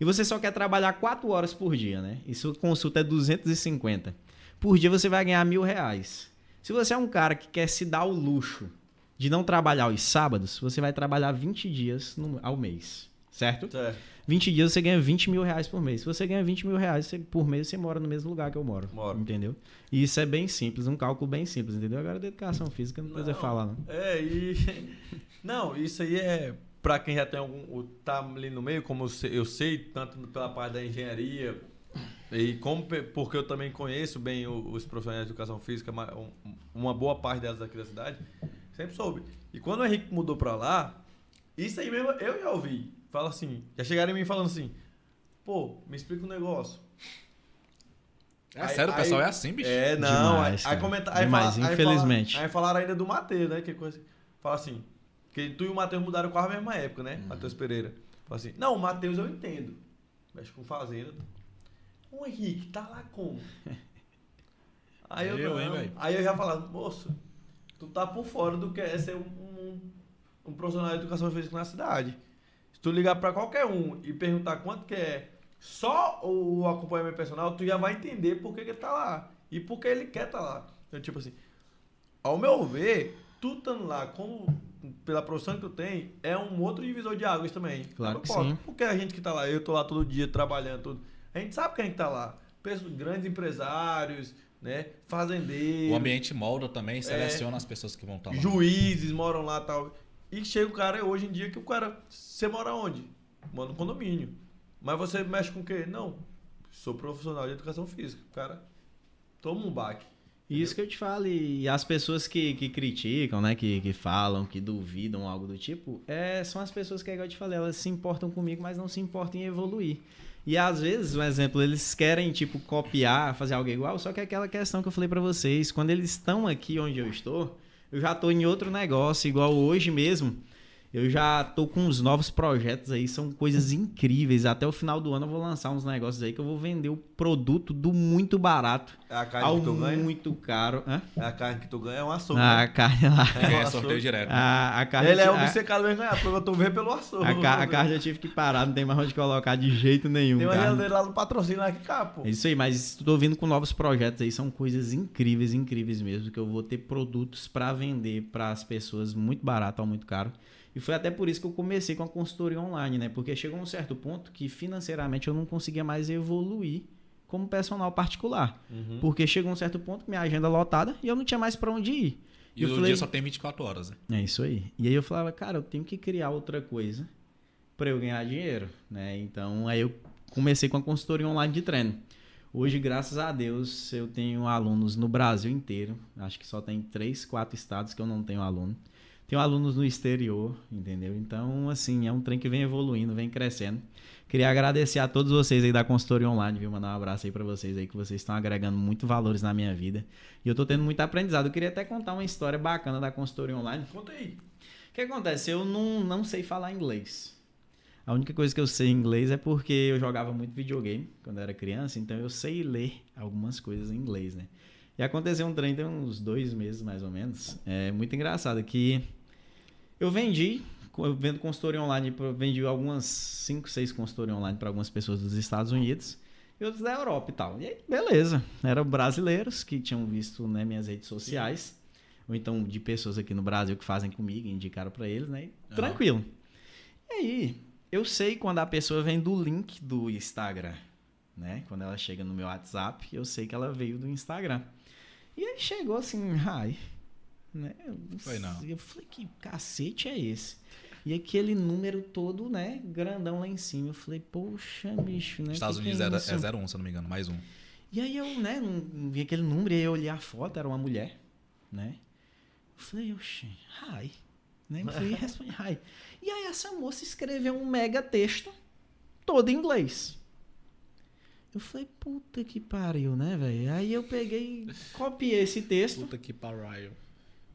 e você só quer trabalhar 4 horas por dia, né? E sua consulta é 250. Por dia você vai ganhar mil reais. Se você é um cara que quer se dar o luxo de não trabalhar os sábados, você vai trabalhar 20 dias no, ao mês. Certo? Certo. 20 dias você ganha 20 mil reais por mês. Se você ganha 20 mil reais por mês, você mora no mesmo lugar que eu moro. Moro. Entendeu? E isso é bem simples, um cálculo bem simples, entendeu? Agora da educação física não precisa falar, não. É, e. Não, isso aí é para quem já tem algum. tá ali no meio, como eu sei, eu sei, tanto pela parte da engenharia, e como porque eu também conheço bem os profissionais de educação física, uma boa parte delas aqui da cidade, sempre soube. E quando o Henrique mudou para lá, isso aí mesmo eu já ouvi. Fala assim, já chegaram em mim falando assim, pô, me explica um negócio. É aí, sério, o pessoal é assim, bicho. É, não. Demais, aí, aí, comenta, aí, Demais, fala, infelizmente. Aí, fala, aí falaram ainda do Matheus, né? Que coisa. Fala assim, que tu e o Matheus mudaram quase a mesma época, né? Uhum. Matheus Pereira. Fala assim, não, o Matheus eu entendo. Mexe com fazenda. O Henrique, tá lá como? Aí eu, eu, hein, aí eu já falava, moço, tu tá por fora do que é ser um, um, um profissional de educação física na cidade. Se tu ligar para qualquer um e perguntar quanto que é só o acompanhamento personal, tu já vai entender por que, que ele tá lá. E por que ele quer estar tá lá. Então, tipo assim, ao meu ver, tu estando lá como pela profissão que tu tem, é um outro divisor de águas também. Claro que sim. Porque a gente que tá lá, eu tô lá todo dia trabalhando, tudo. A gente sabe que a gente tá lá. Grandes empresários, né? Fazendeiros. O ambiente molda também, seleciona é, as pessoas que vão estar tá lá. Juízes moram lá tal. E chega o cara hoje em dia que o cara. Você mora onde? Mora no condomínio. Mas você mexe com o quê? Não. Sou profissional de educação física. O cara toma um baque. Isso que eu te falo, e as pessoas que, que criticam, né, que, que falam, que duvidam, algo do tipo, é, são as pessoas que, igual eu te falei, elas se importam comigo, mas não se importam em evoluir. E às vezes, um exemplo, eles querem, tipo, copiar, fazer algo igual, só que é aquela questão que eu falei para vocês, quando eles estão aqui onde eu estou, eu já tô em outro negócio, igual hoje mesmo. Eu já tô com uns novos projetos aí, são coisas incríveis. Até o final do ano eu vou lançar uns negócios aí que eu vou vender o produto do muito barato é a carne ao que tu ganha? muito caro. Hã? É a carne que tu ganha, é um açougue. Ah, a carne lá. É, é sorteio direto. A, a carne, Ele é obcecado mesmo ganhar, porque eu tô vendo pelo açougue. A, ca, a carne eu tive que parar, não tem mais onde colocar de jeito nenhum. Tem uma geladeira lá no patrocínio aqui, cá, pô. É isso aí, mas tô vindo com novos projetos aí, são coisas incríveis, incríveis mesmo, que eu vou ter produtos para vender para as pessoas muito barato ou muito caro. E foi até por isso que eu comecei com a consultoria online, né? Porque chegou um certo ponto que financeiramente eu não conseguia mais evoluir como personal particular. Uhum. Porque chegou um certo ponto que minha agenda lotada e eu não tinha mais para onde ir. E o falei, dia só tem 24 horas, né? É isso aí. E aí eu falava, cara, eu tenho que criar outra coisa para eu ganhar dinheiro, né? Então aí eu comecei com a consultoria online de treino. Hoje, graças a Deus, eu tenho alunos no Brasil inteiro. Acho que só tem três, quatro estados que eu não tenho aluno. Tenho alunos no exterior, entendeu? Então, assim, é um trem que vem evoluindo, vem crescendo. Queria agradecer a todos vocês aí da consultoria online, viu? Mandar um abraço aí para vocês aí, que vocês estão agregando muito valores na minha vida. E eu tô tendo muito aprendizado. Eu queria até contar uma história bacana da consultoria online. Conta aí. O que acontece? Eu não, não sei falar inglês. A única coisa que eu sei inglês é porque eu jogava muito videogame quando eu era criança, então eu sei ler algumas coisas em inglês, né? E aconteceu um trem tem uns dois meses mais ou menos. É muito engraçado que eu vendi, eu vendo consultoria online, vendi algumas 5, 6 consultorias online para algumas pessoas dos Estados Unidos e outros da Europa e tal. E aí, beleza. Eram brasileiros que tinham visto né, minhas redes sociais, ou então de pessoas aqui no Brasil que fazem comigo, indicaram para eles, né? E, tranquilo. E aí, eu sei quando a pessoa vem do link do Instagram, né? Quando ela chega no meu WhatsApp, eu sei que ela veio do Instagram. E aí chegou assim, ai, né? Foi não. Eu falei, que cacete é esse? E aquele número todo, né, grandão lá em cima. Eu falei, poxa, bicho, né? Estados que Unidos que é, é 01, se eu não me engano, mais um. E aí eu, né, vi aquele número, e aí eu olhei a foto, era uma mulher, né? Eu falei, oxe, hi. Né? Eu falei, respondi, hi. E aí essa moça escreveu um mega texto, todo em inglês. Eu falei, puta que pariu, né, velho? Aí eu peguei, copiei esse texto. Puta que pariu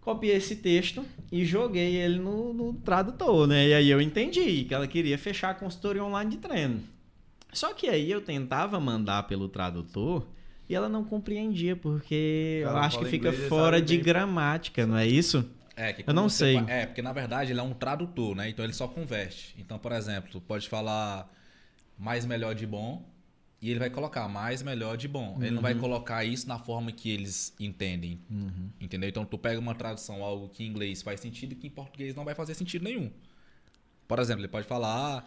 copiei esse texto e joguei ele no, no, tradutor, né? E aí eu entendi que ela queria fechar a consultoria online de treino. Só que aí eu tentava mandar pelo tradutor E ela não compreendia, porque Cara, eu acho que fica fora de bem... gramática, não é isso? É, que eu não sei. É, porque na verdade ele é um tradutor, né? Então ele só converte. Então, por exemplo, tu pode falar mais melhor de bom e ele vai colocar mais melhor de bom. Uhum. Ele não vai uhum. colocar isso na forma que eles entendem. Uhum. Entendeu? Então tu pega uma tradução, algo que em inglês faz sentido e que em português não vai fazer sentido nenhum. Por exemplo, ele pode falar,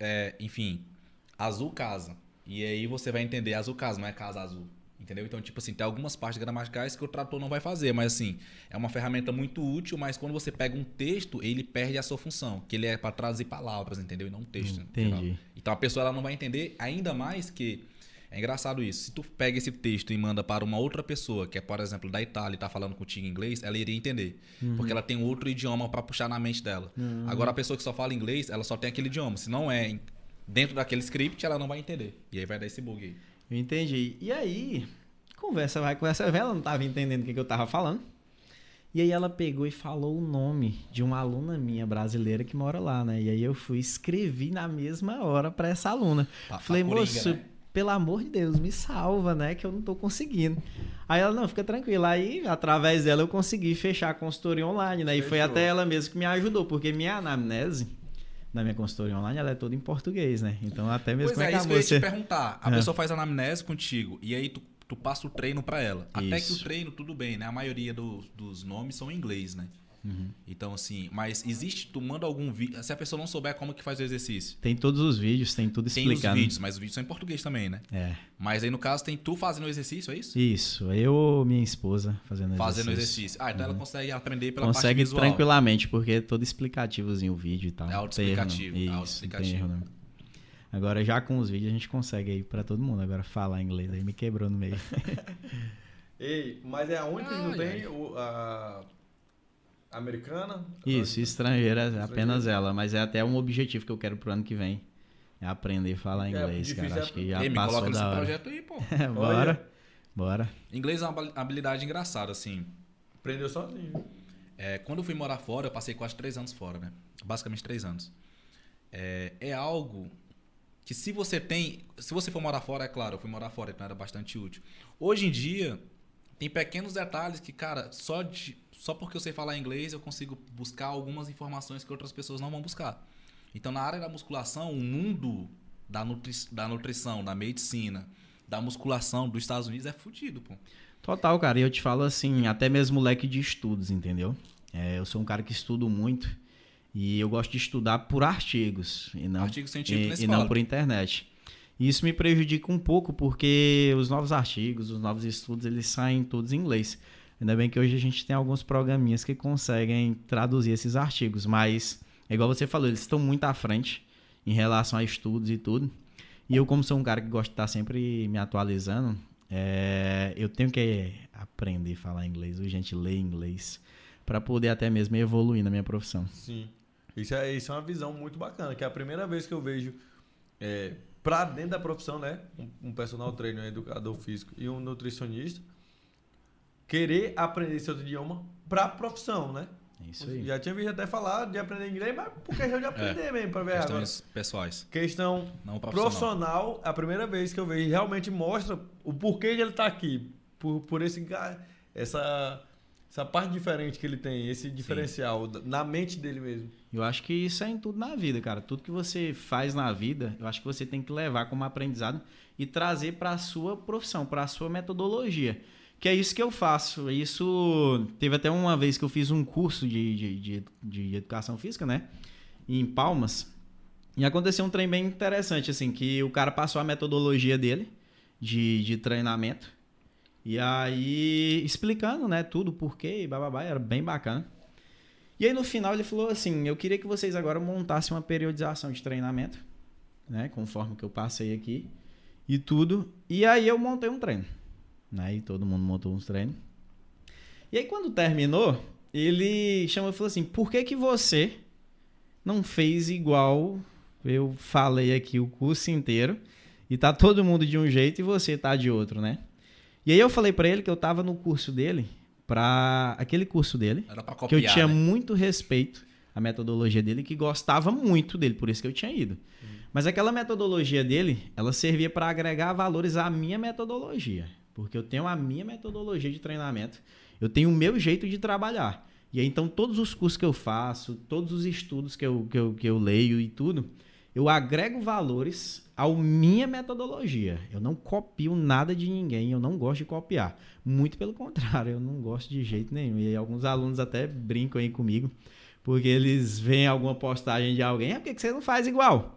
é, enfim, azul casa. E aí você vai entender azul casa, não é casa azul. Entendeu? Então, tipo assim, tem algumas partes gramaticais que o tradutor não vai fazer, mas assim, é uma ferramenta muito útil, mas quando você pega um texto, ele perde a sua função, que ele é para traduzir palavras, entendeu? E não um texto. Entendi. Então a pessoa ela não vai entender ainda mais que é engraçado isso. Se tu pega esse texto e manda para uma outra pessoa, que é, por exemplo, da Itália e tá falando contigo em inglês, ela iria entender. Uhum. Porque ela tem outro idioma para puxar na mente dela. Uhum. Agora, a pessoa que só fala inglês, ela só tem aquele idioma. Se não é dentro daquele script, ela não vai entender. E aí vai dar esse bug aí. Entendi. E aí, Conversa vai, conversa vai. Ela não estava entendendo o que, que eu estava falando. E aí ela pegou e falou o nome de uma aluna minha brasileira que mora lá, né? E aí eu fui escrevi na mesma hora para essa aluna. Pra, Falei, pra moço, né? pelo amor de Deus, me salva, né? Que eu não tô conseguindo. Aí ela, não, fica tranquila. Aí, através dela, eu consegui fechar a consultoria online, né? Fechou. E foi até ela mesma que me ajudou, porque minha anamnese na minha consultoria online, ela é toda em português, né? Então, até mesmo pois é, é isso que eu ia te perguntar. A é. pessoa faz anamnese contigo, e aí tu tu passa o treino para ela. Isso. Até que o treino, tudo bem, né? A maioria do, dos nomes são em inglês, né? Uhum. Então, assim, mas existe, tu manda algum vídeo. Se a pessoa não souber como que faz o exercício. Tem todos os vídeos, tem tudo explicado. Tem os vídeos, mas os vídeos são em português também, né? É. Mas aí, no caso, tem tu fazendo o exercício, é isso? Isso. Eu ou minha esposa fazendo exercício. Fazendo exercício. Ah, então uhum. ela consegue aprender pela consegue parte visual. Consegue tranquilamente, porque é todo explicativozinho o vídeo e tal. É auto-explicativo. Isso, auto-explicativo. Né? Agora já com os vídeos a gente consegue aí para todo mundo. Agora falar inglês aí me quebrou no meio. Ei, mas é a única que não tem o, a americana? Isso, estrangeira, apenas ela. Mas é até um objetivo que eu quero pro ano que vem. É aprender a falar é, inglês, é, cara. Acho que já Ei, passou me coloca da hora. projeto aí, pô. bora, bora. Inglês é uma habilidade engraçada, assim. Aprendeu sozinho. É, quando eu fui morar fora, eu passei quase três anos fora, né? Basicamente três anos. É, é algo que se você tem. Se você for morar fora, é claro, eu fui morar fora, então era bastante útil. Hoje em dia, tem pequenos detalhes que, cara, só, de, só porque eu sei falar inglês eu consigo buscar algumas informações que outras pessoas não vão buscar. Então, na área da musculação, o mundo da, nutri, da nutrição, da medicina, da musculação dos Estados Unidos é fodido, pô. Total, cara. E eu te falo assim, até mesmo leque de estudos, entendeu? É, eu sou um cara que estudo muito. E eu gosto de estudar por artigos e não, e, e não por internet. E isso me prejudica um pouco porque os novos artigos, os novos estudos, eles saem todos em inglês. Ainda bem que hoje a gente tem alguns programinhas que conseguem traduzir esses artigos, mas igual você falou, eles estão muito à frente em relação a estudos e tudo. E eu, como sou um cara que gosta de estar sempre me atualizando, é, eu tenho que aprender a falar inglês, a gente ler inglês, para poder até mesmo evoluir na minha profissão. Sim. Isso é, isso é uma visão muito bacana, que é a primeira vez que eu vejo é, para dentro da profissão, né? Um, um personal trainer, um educador físico e um nutricionista querer aprender esse outro idioma para a profissão, né? Isso aí. Já tinha visto até falar de aprender inglês, mas por questão de aprender é, mesmo, para ver Questões agora. pessoais. Questão Não profissional. profissional, a primeira vez que eu vejo realmente mostra o porquê de ele estar tá aqui. Por, por esse, essa essa parte diferente que ele tem, esse diferencial Sim. na mente dele mesmo. Eu acho que isso é em tudo na vida, cara. Tudo que você faz na vida, eu acho que você tem que levar como aprendizado e trazer para a sua profissão, para a sua metodologia. Que é isso que eu faço. Isso teve até uma vez que eu fiz um curso de, de, de, de educação física, né? Em Palmas. E aconteceu um trem bem interessante, assim, que o cara passou a metodologia dele de, de treinamento. E aí, explicando, né, tudo, porquê e bababá, era bem bacana. E aí, no final, ele falou assim: Eu queria que vocês agora montassem uma periodização de treinamento, né, conforme que eu passei aqui e tudo. E aí, eu montei um treino, né, e todo mundo montou uns treinos. E aí, quando terminou, ele chamou e falou assim: Por que que você não fez igual eu falei aqui o curso inteiro e tá todo mundo de um jeito e você tá de outro, né? E aí eu falei para ele que eu tava no curso dele, para aquele curso dele, copiar, que eu tinha né? muito respeito à metodologia dele, que gostava muito dele, por isso que eu tinha ido. Hum. Mas aquela metodologia dele, ela servia para agregar valores à minha metodologia. Porque eu tenho a minha metodologia de treinamento, eu tenho o meu jeito de trabalhar. E aí, então, todos os cursos que eu faço, todos os estudos que eu, que eu, que eu leio e tudo, eu agrego valores à minha metodologia. Eu não copio nada de ninguém, eu não gosto de copiar. Muito pelo contrário, eu não gosto de jeito nenhum. E aí, alguns alunos até brincam aí comigo, porque eles veem alguma postagem de alguém, é porque que você não faz igual?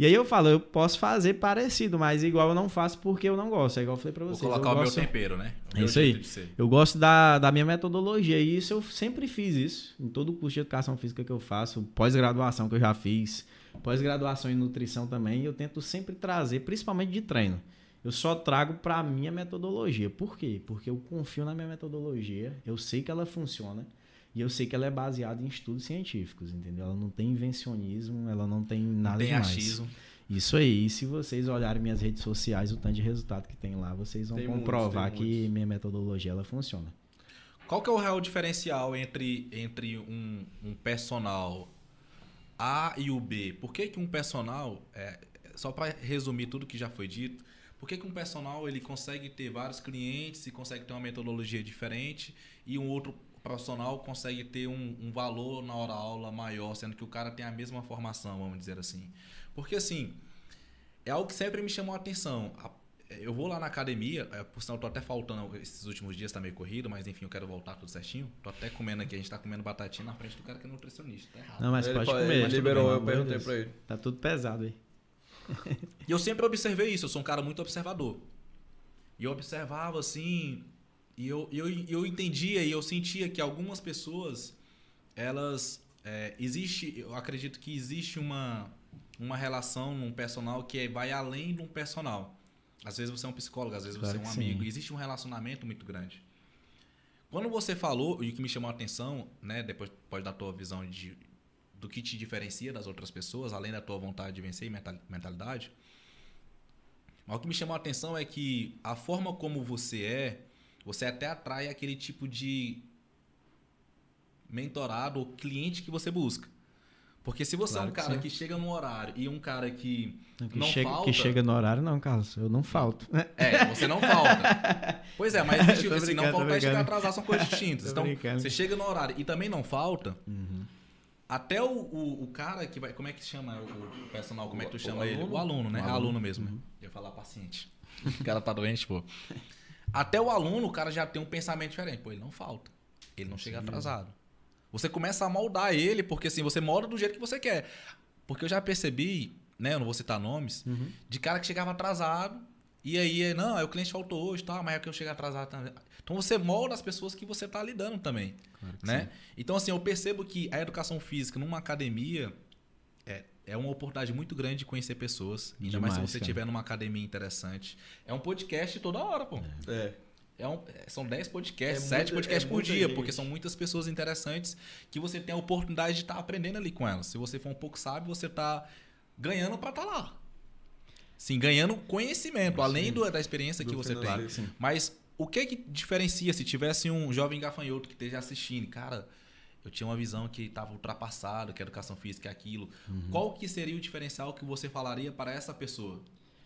E aí eu falo, eu posso fazer parecido, mas igual eu não faço porque eu não gosto. É igual eu falei pra vocês. Vou colocar o gosto... meu tempero, né? O é isso aí. Eu gosto da, da minha metodologia. E isso eu sempre fiz isso. Em todo o curso de educação física que eu faço, pós-graduação que eu já fiz, pós-graduação em nutrição também, eu tento sempre trazer, principalmente de treino. Eu só trago para a minha metodologia. Por quê? Porque eu confio na minha metodologia, eu sei que ela funciona e eu sei que ela é baseada em estudos científicos, entendeu? Ela não tem invencionismo, ela não tem nada tem demais. Achismo. Isso aí. E se vocês olharem minhas redes sociais, o tanto de resultado que tem lá, vocês vão tem comprovar muitos, que muitos. minha metodologia ela funciona. Qual que é o real diferencial entre, entre um, um personal A e o B? Por que, que um personal, é, só para resumir tudo que já foi dito, por que, que um personal ele consegue ter vários clientes e consegue ter uma metodologia diferente e um outro profissional consegue ter um, um valor na hora aula maior, sendo que o cara tem a mesma formação, vamos dizer assim. Porque assim, é algo que sempre me chamou a atenção. Eu vou lá na academia, é, por sinal, eu tô até faltando esses últimos dias, tá meio corrido, mas enfim, eu quero voltar tudo certinho. Tô até comendo aqui, a gente tá comendo batatinha na frente do cara que é nutricionista. Tá errado. Não, mas ele pode, comer. Ele liberou, eu perguntei pra ele. Tá tudo pesado aí. E eu sempre observei isso, eu sou um cara muito observador. E eu observava assim, e eu, eu, eu entendia e eu sentia que algumas pessoas, elas. É, existe, eu acredito que existe uma, uma relação num personal que vai além de um personal. Às vezes você é um psicólogo, às vezes claro você é um amigo. Sim. Existe um relacionamento muito grande. Quando você falou, e o que me chamou a atenção, né, depois pode dar a tua visão de, do que te diferencia das outras pessoas, além da tua vontade de vencer e mentalidade, mas o que me chamou a atenção é que a forma como você é, você até atrai aquele tipo de mentorado ou cliente que você busca. Porque se você claro é um cara que, que, chega no horário e um cara que não, que não chega, falta... Que chega no horário não, Carlos. Eu não falto. É, você não falta. pois é, mas tipo, se não faltar e chegar atrasado são coisas distintas. então, brincando. você chega no horário e também não falta... Uhum. Até o, o, o, cara que vai... Como é que chama o personal? Como é que tu chama o ele? Aluno? O aluno, né? O aluno, é aluno mesmo. Uhum. Eu ia falar paciente. O cara tá doente, pô. Até o aluno, o cara já tem um pensamento diferente. Pô, ele não falta. Ele não chega atrasado. Você começa a moldar ele, porque assim, você molda do jeito que você quer. Porque eu já percebi, né? Eu não vou citar nomes, uhum. de cara que chegava atrasado. E aí, não, aí o cliente faltou hoje, tá, mas é que eu cheguei atrasado também. Então você molda as pessoas que você está lidando também. Claro né? Sim. Então, assim, eu percebo que a educação física numa academia é, é uma oportunidade muito grande de conhecer pessoas. Ainda Demais, mais se você estiver numa academia interessante. É um podcast toda hora, pô. É. é um, é, são 10 podcasts, é 7 podcasts é por dia, gente. porque são muitas pessoas interessantes que você tem a oportunidade de estar tá aprendendo ali com elas. Se você for um pouco sábio, você está ganhando para estar tá lá. Sim, ganhando conhecimento, sim. além do, da experiência do que você tem. Mas o que que diferencia se tivesse um jovem gafanhoto que esteja assistindo? Cara, eu tinha uma visão que estava ultrapassada, que a educação física é aquilo. Uhum. Qual que seria o diferencial que você falaria para essa pessoa?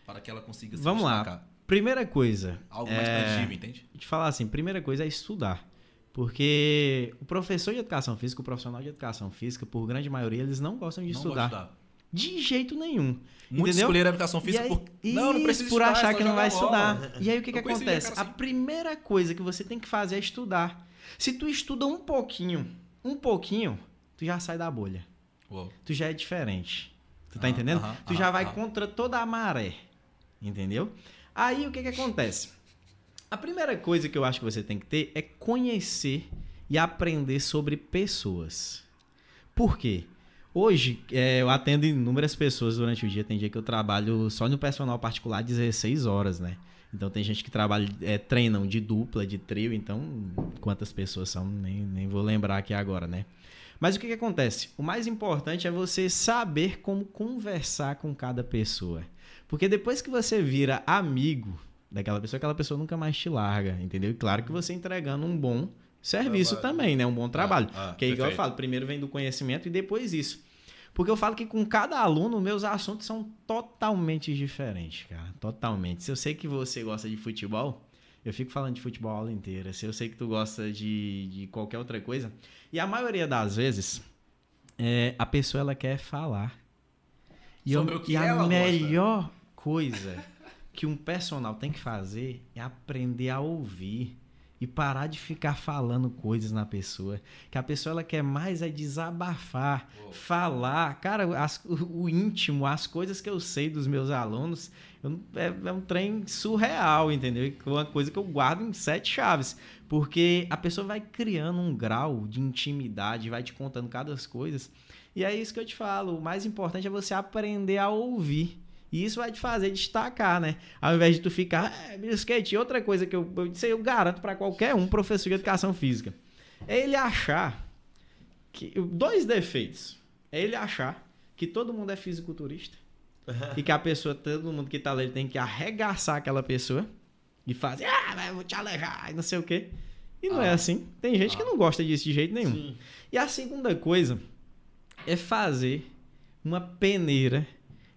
Para que ela consiga se Vamos destacar? lá. Primeira coisa. Algo mais é... tangível, entende? Te falar assim, primeira coisa é estudar. Porque o professor de educação física, o profissional de educação física, por grande maioria, eles não gostam de não estudar. estudar. De jeito nenhum. Muitos escolheram a educação física aí, por... Não, não precisa por achar que não vai estudar. E aí o que, que acontece? Assim. A primeira coisa que você tem que fazer é estudar. Se tu estuda um pouquinho um pouquinho, tu já sai da bolha. Uou. Tu já é diferente. Tu tá ah, entendendo? Ah, tu ah, já vai contra toda a maré. Entendeu? Aí o que que acontece? A primeira coisa que eu acho que você tem que ter é conhecer e aprender sobre pessoas. Por quê? Hoje, é, eu atendo inúmeras pessoas durante o dia. Tem dia que eu trabalho só no personal particular 16 horas, né? Então tem gente que trabalha, é, treinam de dupla, de trio, então quantas pessoas são, nem, nem vou lembrar aqui agora, né? Mas o que, que acontece? O mais importante é você saber como conversar com cada pessoa. Porque depois que você vira amigo daquela pessoa, aquela pessoa nunca mais te larga, entendeu? E claro que você entregando um bom serviço trabalho. também, né? Um bom trabalho. Ah, ah, que é igual eu falo, primeiro vem do conhecimento e depois isso. Porque eu falo que com cada aluno, meus assuntos são totalmente diferentes, cara. Totalmente. Se eu sei que você gosta de futebol, Eu fico falando de futebol a aula inteira. Se eu sei que tu gosta de, de qualquer outra coisa. E a maioria das vezes, é, a pessoa ela quer falar. E, eu, e a melhor gosta. coisa que um personal tem que fazer é aprender a ouvir e parar de ficar falando coisas na pessoa. Que a pessoa ela quer mais é desabafar, Uou. falar. Cara, as, o, o, íntimo, as coisas que eu sei dos meus alunos, eu, é, é, um trem surreal, entendeu? Uma coisa que eu guardo em sete chaves. Porque a pessoa vai criando um grau de intimidade, vai te contando cada coisas. E é isso que eu te falo. O mais importante é você aprender a ouvir. E isso vai te fazer destacar, né? Ao invés de tu ficar, é, skate. Outra coisa que eu, eu, isso eu garanto para qualquer um professor de educação física. É ele achar que. Dois defeitos. É ele achar que todo mundo é fisiculturista. e que a pessoa, todo mundo que tá ali, tem que arregaçar aquela pessoa e fazer, ah, eu vou te alejar, e não sei o quê. E não é ah. é assim. Tem gente ah. que não gosta disso de jeito nenhum. Sim. E a segunda coisa é fazer uma peneira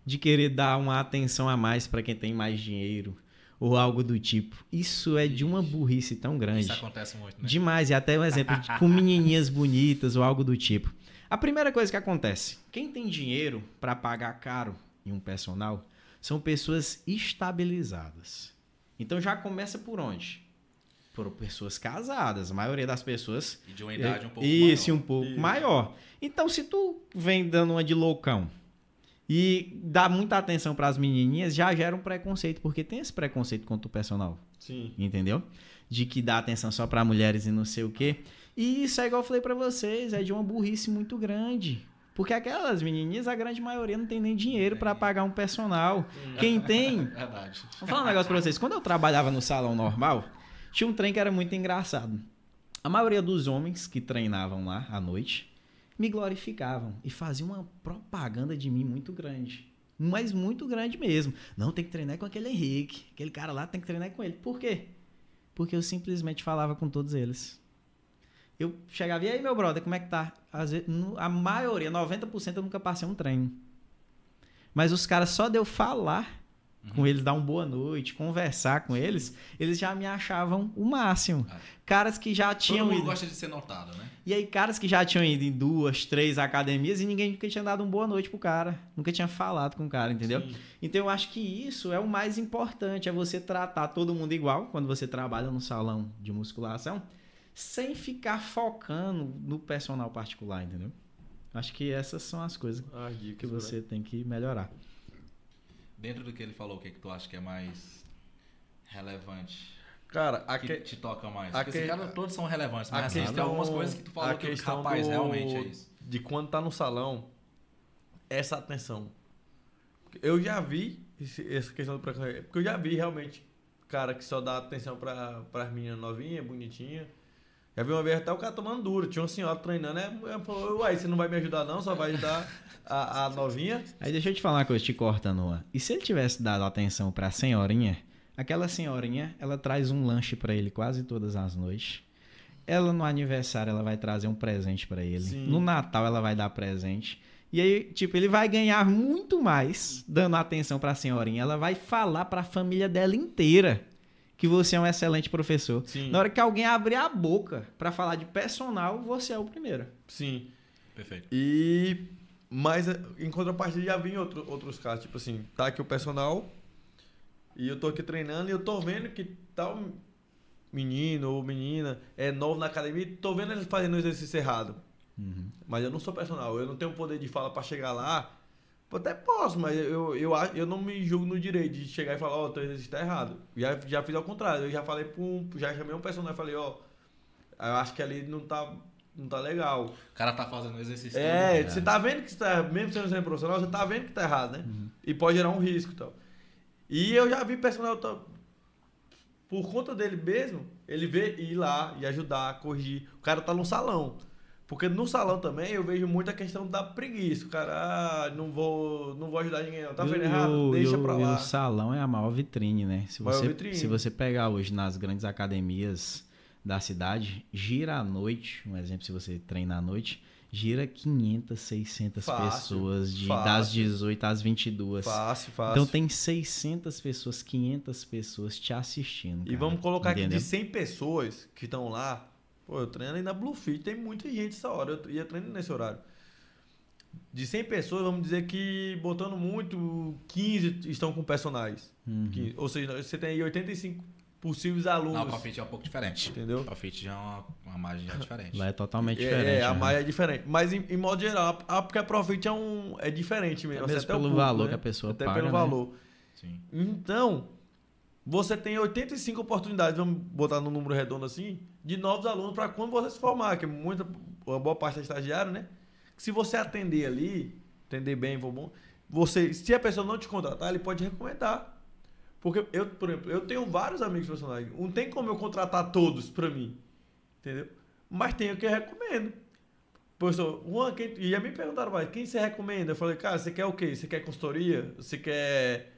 de querer dar uma atenção a mais para quem tem mais dinheiro ou algo do tipo. Isso é de uma burrice tão grande. Isso acontece muito, né? Demais. E até um exemplo de, com menininhas bonitas ou algo do tipo. A primeira coisa que acontece, quem tem dinheiro para pagar caro em um personal são pessoas estabilizadas. Então já começa por onde? Por pessoas casadas. A maioria das pessoas. E de uma idade um pouco isso, maior. Isso, um pouco isso. maior. Então, se tu vem dando uma de loucão e dá muita atenção para as menininhas, já gera um preconceito, porque tem esse preconceito contra o personal. Sim. Entendeu? De que dá atenção só para mulheres e não sei o quê. E isso é igual eu falei para vocês, é de uma burrice muito grande. Porque aquelas menininhas, a grande maioria não tem nem dinheiro para pagar um personal. Quem tem. Verdade. Vou falar um negócio pra vocês. Quando eu trabalhava no salão normal, tinha um trem que era muito engraçado. A maioria dos homens que treinavam lá à noite me glorificavam e faziam uma propaganda de mim muito grande. Mas muito grande mesmo. Não, tem que treinar com aquele Henrique. Aquele cara lá tem que treinar com ele. Por quê? Porque eu simplesmente falava com todos eles. Eu chegava, e aí, meu brother, como é que tá? Às vezes, a maioria, 90% eu nunca passei um treino. Mas os caras, só de eu falar, uhum. com eles, dar uma boa noite, conversar com eles, eles já me achavam o máximo. É. Caras que já tinham Todo mundo ido. gosta de ser notado, né? E aí, caras que já tinham ido em duas, três academias e ninguém nunca tinha dado uma boa noite pro cara. Nunca tinha falado com o cara, entendeu? Sim. Então eu acho que isso é o mais importante, é você tratar todo mundo igual quando você trabalha no salão de musculação, sem ficar focando no personal particular, entendeu? Acho que essas são as coisas ah, que você tem que melhorar. Dentro do que ele falou, o que, é que tu acha que é mais relevante? Cara, a que, que te toca mais? Porque que... caras todos são relevantes, mas assim, tem algumas coisas que tu falou que, rapaz, do... realmente é isso. De quando tá no salão, essa atenção. Eu já vi esse, essa questão do preconceito, porque eu já vi realmente cara que só dá atenção para as meninas novinhas, bonitinhas. Já vi uma vez até o cara tomando duro. Tinha uma senhora treinando, né? Ela falou, uai, você não vai me ajudar não, só vai ajudar a, a novinha. Aí deixa eu te falar uma coisa, te corta, Noah. E se ele tivesse dado atenção pra senhorinha, aquela senhorinha, ela traz um lanche para ele quase todas as noites. Ela no aniversário, ela vai trazer um presente para ele. Sim. No Natal, ela vai dar presente. E aí, tipo, ele vai ganhar muito mais dando atenção pra senhorinha. Ela vai falar pra família dela inteira que você é um excelente professor. Sim. Na hora que alguém abrir a boca para falar de personal, você é o primeiro. Sim. Perfeito. E mas em contrapartida já vi outro, outros casos, tipo assim, tá aqui o personal e eu tô aqui treinando e eu tô vendo que tal menino ou menina é novo na academia e tô vendo ele fazendo o exercício errado. Uhum. Mas eu não sou personal, eu não tenho poder de fala para chegar lá. Até posso, mas eu, eu, eu não me julgo no direito de chegar e falar, ó, oh, teu exercício tá errado. Já, já fiz ao contrário, eu já falei para um, já chamei um personal e falei, ó, oh, eu acho que ali não tá não tá legal. O cara tá fazendo exercício. É, você tá vendo que está, mesmo sendo sendo profissional, você tá vendo que tá errado, né? Uhum. E pode gerar um risco e tal. E eu já vi personal por conta dele mesmo, ele vê ir lá e ajudar, corrigir. O cara tá no salão. Porque no salão também eu vejo muita questão da preguiça. O cara, ah, não vou, não vou ajudar ninguém, não. Tá vendo errado? Deixa eu, pra lá. o salão é a maior vitrine, né? Se você, vitrine. se você pegar hoje nas grandes academias da cidade, gira à noite, um exemplo se você treinar à noite, gira 500, 600 fácil, pessoas de, fácil. das 18 às 22. Fácil, fácil. Então tem 600 pessoas, 500 pessoas te assistindo. Cara. E vamos colocar Entendeu? aqui de 100 pessoas que estão lá. Pô, eu treino aí na Bluefit, tem muita gente essa hora. Eu ia treinar nesse horário. De 100 pessoas, vamos dizer que, botando muito, 15 estão com personagens. Uhum. ou seja, você tem aí 85 possíveis alunos. Não, o Profit é um pouco diferente. Entendeu? O Profit já é uma, uma margem já diferente. Lá é totalmente diferente. É, é a né? margem é diferente. Mas, em, em modo geral, a, porque a Profit é, um, é diferente mesmo. É mesmo pelo público, valor né? que a pessoa até paga. Até pelo né? valor. Sim. Então, você tem 85 oportunidades, vamos botar no número redondo assim, de novos alunos para quando você se formar, que muita, uma boa parte é estagiário, né? Se você atender ali, atender bem, for bom, você, se a pessoa não te contratar, ele pode recomendar. Porque eu, por exemplo, eu tenho vários amigos personagens. Não tem como eu contratar todos pra mim. Entendeu? Mas tem o que eu recomendo. Professor, Juan, quem, e já me perguntaram, mas quem você recomenda? Eu falei, cara, você quer o quê? Você quer consultoria? Você quer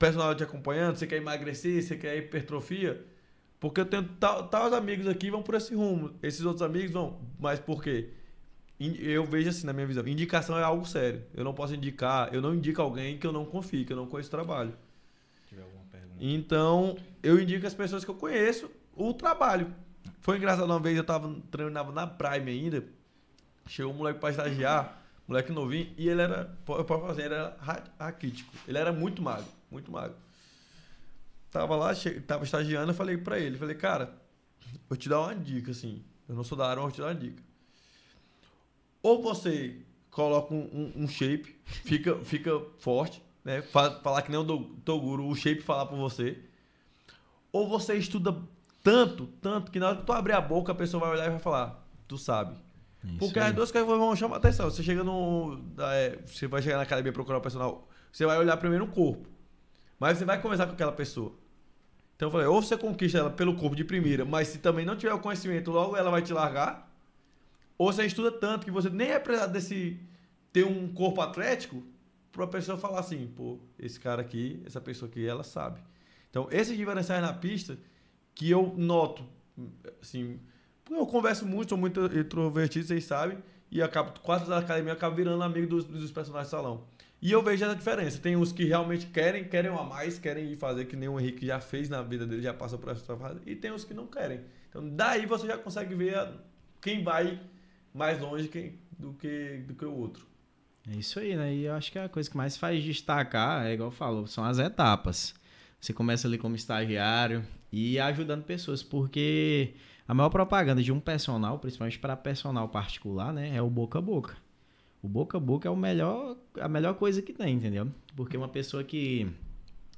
personal te acompanhando? Você quer emagrecer? Você quer hipertrofia? Porque eu tenho tal, tal amigos aqui vão por esse rumo. Esses outros amigos vão. Mas por quê? Eu vejo assim na minha visão. Indicação é algo sério. Eu não posso indicar, eu não indico alguém que eu não confio, que eu não conheço o trabalho. Então, eu indico as pessoas que eu conheço o trabalho. Foi engraçado uma vez, eu tava treinava na Prime ainda. Chegou um moleque pra estagiar, moleque novinho, e ele era, eu posso fazer, ele era raquítico. Ele era muito magro, muito magro. Tava lá, che... tava estagiando, eu falei pra ele, falei, cara, vou te dar uma dica, assim. Eu não sou da área, mas vou te dar uma dica. Ou você coloca um, um, um shape, fica, fica forte, né? Falar que nem o Toguro, o shape falar por você. Ou você estuda tanto, tanto, que na hora que tu abrir a boca, a pessoa vai olhar e vai falar, tu sabe. Isso Porque aí. as duas coisas vão chamar atenção. Você chega no. É, você vai chegar na academia procurar um personal. Você vai olhar primeiro o corpo. Mas você vai conversar com aquela pessoa. Então eu falei, ou você conquista ela pelo corpo de primeira, mas se também não tiver o conhecimento, logo ela vai te largar. Ou você estuda tanto que você nem é precisado desse ter um corpo atlético, para a pessoa falar assim, pô, esse cara aqui, essa pessoa aqui, ela sabe. Então, esses diferenciais na pista que eu noto, assim, eu converso muito, sou muito introvertido, vocês sabem, e acabo, quase da academia, eu acabo virando amigo dos, dos personagens do salão. E eu vejo essa diferença. Tem uns que realmente querem, querem a mais, querem ir fazer que nem o Henrique já fez na vida dele, já passou por essa fase, e tem uns que não querem. Então, daí você já consegue ver quem vai mais longe do, que, do que o outro. É isso aí, né? E eu acho que a coisa que mais faz destacar, é igual falou, são as etapas. Você começa ali como estagiário e ajudando pessoas, porque a maior propaganda de um personal, principalmente para personal particular, né, é o boca a boca. O boca a boca é o melhor, a melhor coisa que tem, entendeu? Porque uma pessoa que,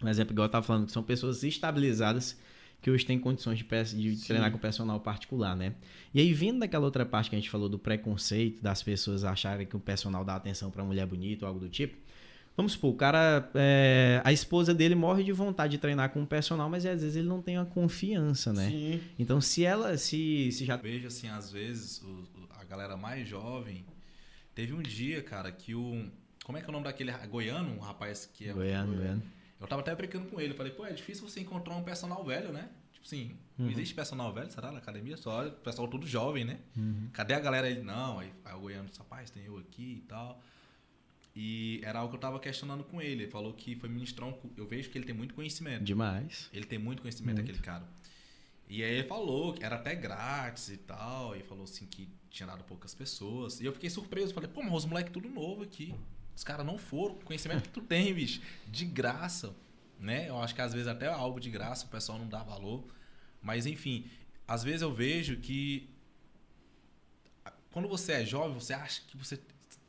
um exemplo igual eu tava falando, são pessoas estabilizadas que hoje tem condições de, de treinar com personal particular, né? E aí, vindo daquela outra parte que a gente falou do preconceito, das pessoas acharem que o personal dá atenção para mulher bonita ou algo do tipo, Vamos supor, o cara, é, a esposa dele morre de vontade de treinar com o personal, mas às vezes ele não tem a confiança, né? Sim. Então, se ela, se, se já... Vejo, assim, às vezes, o, a galera mais jovem, teve um dia, cara, que o... Como é que é o nome daquele goiano, um rapaz que é... Goiano, goiano. Eu tava até brincando com ele. Falei, pô, é difícil você encontrar um personal velho, né? Tipo assim, uhum. existe personal velho, será? Na academia só olha, o pessoal todo jovem, né? Uhum. Cadê a galera? Ele, não, aí, aí o Goiano disse, rapaz, tem eu aqui e tal. E era algo que eu tava questionando com ele. Ele falou que foi ministrar um. Eu vejo que ele tem muito conhecimento. Demais. Ele tem muito conhecimento, muito. aquele cara. E aí ele falou que era até grátis e tal. E falou assim que tinha dado poucas pessoas. E eu fiquei surpreso. Falei, pô, mas os moleques tudo novo aqui. Os caras não foram. Conhecimento que tu tem, bicho. De graça. Né? Eu acho que às vezes até algo de graça o pessoal não dá valor. Mas enfim, às vezes eu vejo que quando você é jovem, você acha que você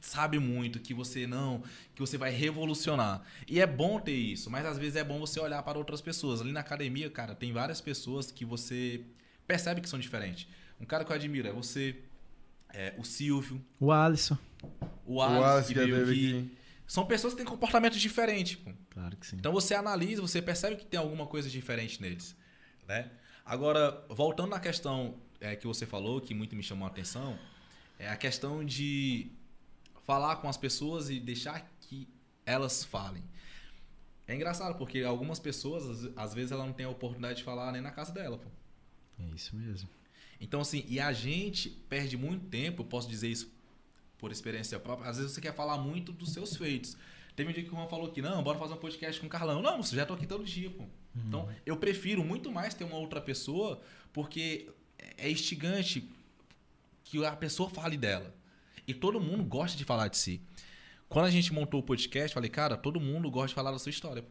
sabe muito, que você não, que você vai revolucionar. E é bom ter isso, mas às vezes é bom você olhar para outras pessoas. Ali na academia, cara, tem várias pessoas que você percebe que são diferentes. Um cara que eu admiro é você, é, o Silvio. O Alisson. O Alisson, o Alisson que, veio aqui. aqui. São pessoas que têm comportamentos diferentes. Pô. Claro que sim. Então você analisa, você percebe que tem alguma coisa diferente neles. Né? Agora, voltando na questão é, que você falou, que muito me chamou a atenção, é a questão de falar com as pessoas e deixar que elas falem. É engraçado, porque algumas pessoas, às vezes, ela não tem a oportunidade de falar nem na casa dela. Pô. É isso mesmo. Então, assim, e a gente perde muito tempo, eu posso dizer isso por experiência própria. Às vezes você quer falar muito dos seus feitos. Teve um dia que o Juan falou que, não, bora fazer um podcast com o Carlão. Não, você já tô aqui todo dia, pô. Uhum. Então, eu prefiro muito mais ter uma outra pessoa, porque é instigante que a pessoa fale dela. E todo mundo gosta de falar de si. Quando a gente montou o podcast, falei, cara, todo mundo gosta de falar da sua história.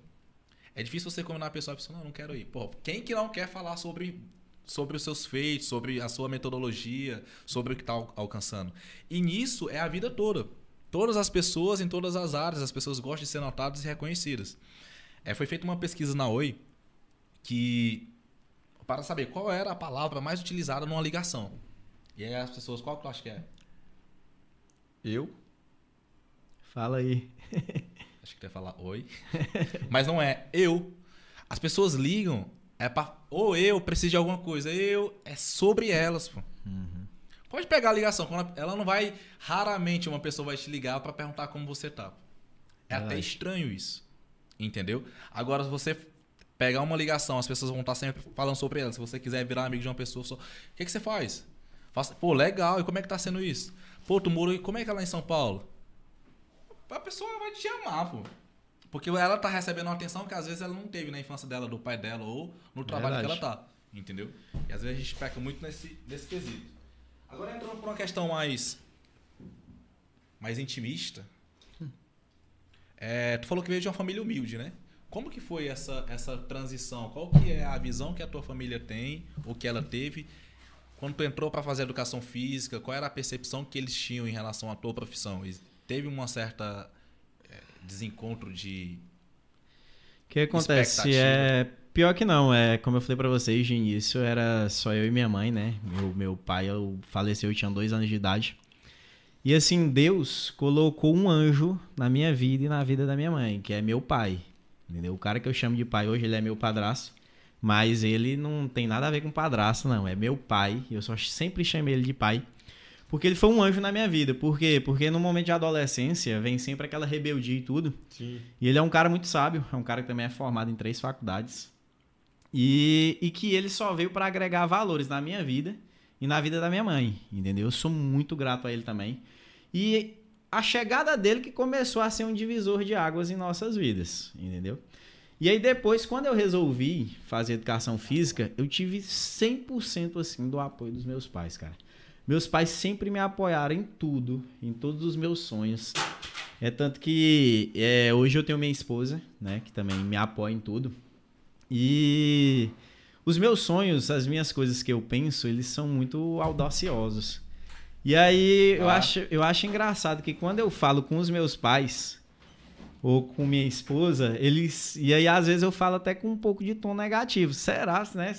É difícil você combinar a pessoa, a pessoa, não, não quero ir. Pô, quem que não quer falar sobre, sobre os seus feitos, sobre a sua metodologia, sobre o que está alcançando? E nisso é a vida toda. Todas as pessoas, em todas as áreas, as pessoas gostam de ser notadas e reconhecidas. É, foi feita uma pesquisa na Oi que para saber qual era a palavra mais utilizada numa ligação. E aí as pessoas, qual que tu acha que é? Eu? Fala aí. Acho que tu ia falar oi. Mas não é eu. As pessoas ligam, é pra, ou eu preciso de alguma coisa, eu, é sobre elas, pô. Uhum. Pode pegar a ligação, ela não vai, raramente uma pessoa vai te ligar para perguntar como você tá. É até estranho isso. Entendeu? Agora, se você pegar uma ligação, as pessoas vão estar sempre falando sobre ela. Se você quiser virar amigo de uma pessoa, só... o que, que você faz? Faça... Pô, legal, e como é que tá sendo isso? Pô, tu morou, como é que é lá em São Paulo? A pessoa vai te amar, pô. Porque ela tá recebendo uma atenção que às vezes ela não teve na infância dela, do pai dela, ou no trabalho Verdade. que ela tá. Entendeu? E às vezes a gente peca muito nesse, nesse quesito. Agora entrando por uma questão mais. mais intimista. É, tu falou que veio de uma família humilde, né? Como que foi essa, essa transição? Qual que é a visão que a tua família tem, ou que ela teve, quando tu entrou para fazer educação física? Qual era a percepção que eles tinham em relação à tua profissão? Teve uma certa é, desencontro de o que acontece é pior que não, é como eu falei para vocês de início, era só eu e minha mãe, né? Meu, meu pai eu, faleceu, eu tinha dois anos de idade. E assim, Deus colocou um anjo na minha vida e na vida da minha mãe, que é meu pai. Entendeu? O cara que eu chamo de pai hoje, ele é meu padrasto. Mas ele não tem nada a ver com padrasto, não. É meu pai. Eu só sempre chamei ele de pai. Porque ele foi um anjo na minha vida. Por quê? Porque no momento de adolescência vem sempre aquela rebeldia e tudo. Sim. E ele é um cara muito sábio. É um cara que também é formado em três faculdades. E, e que ele só veio para agregar valores na minha vida e na vida da minha mãe. Entendeu? Eu sou muito grato a ele também. E a chegada dele que começou a ser um divisor de águas em nossas vidas, entendeu? E aí depois, quando eu resolvi fazer educação física, eu tive 100% assim do apoio dos meus pais, cara. Meus pais sempre me apoiaram em tudo, em todos os meus sonhos. É tanto que é, hoje eu tenho minha esposa, né, que também me apoia em tudo. E os meus sonhos, as minhas coisas que eu penso, eles são muito audaciosos. E aí eu, ah. acho, eu acho engraçado que quando eu falo com os meus pais ou com minha esposa, eles. E aí às vezes eu falo até com um pouco de tom negativo. Será, né?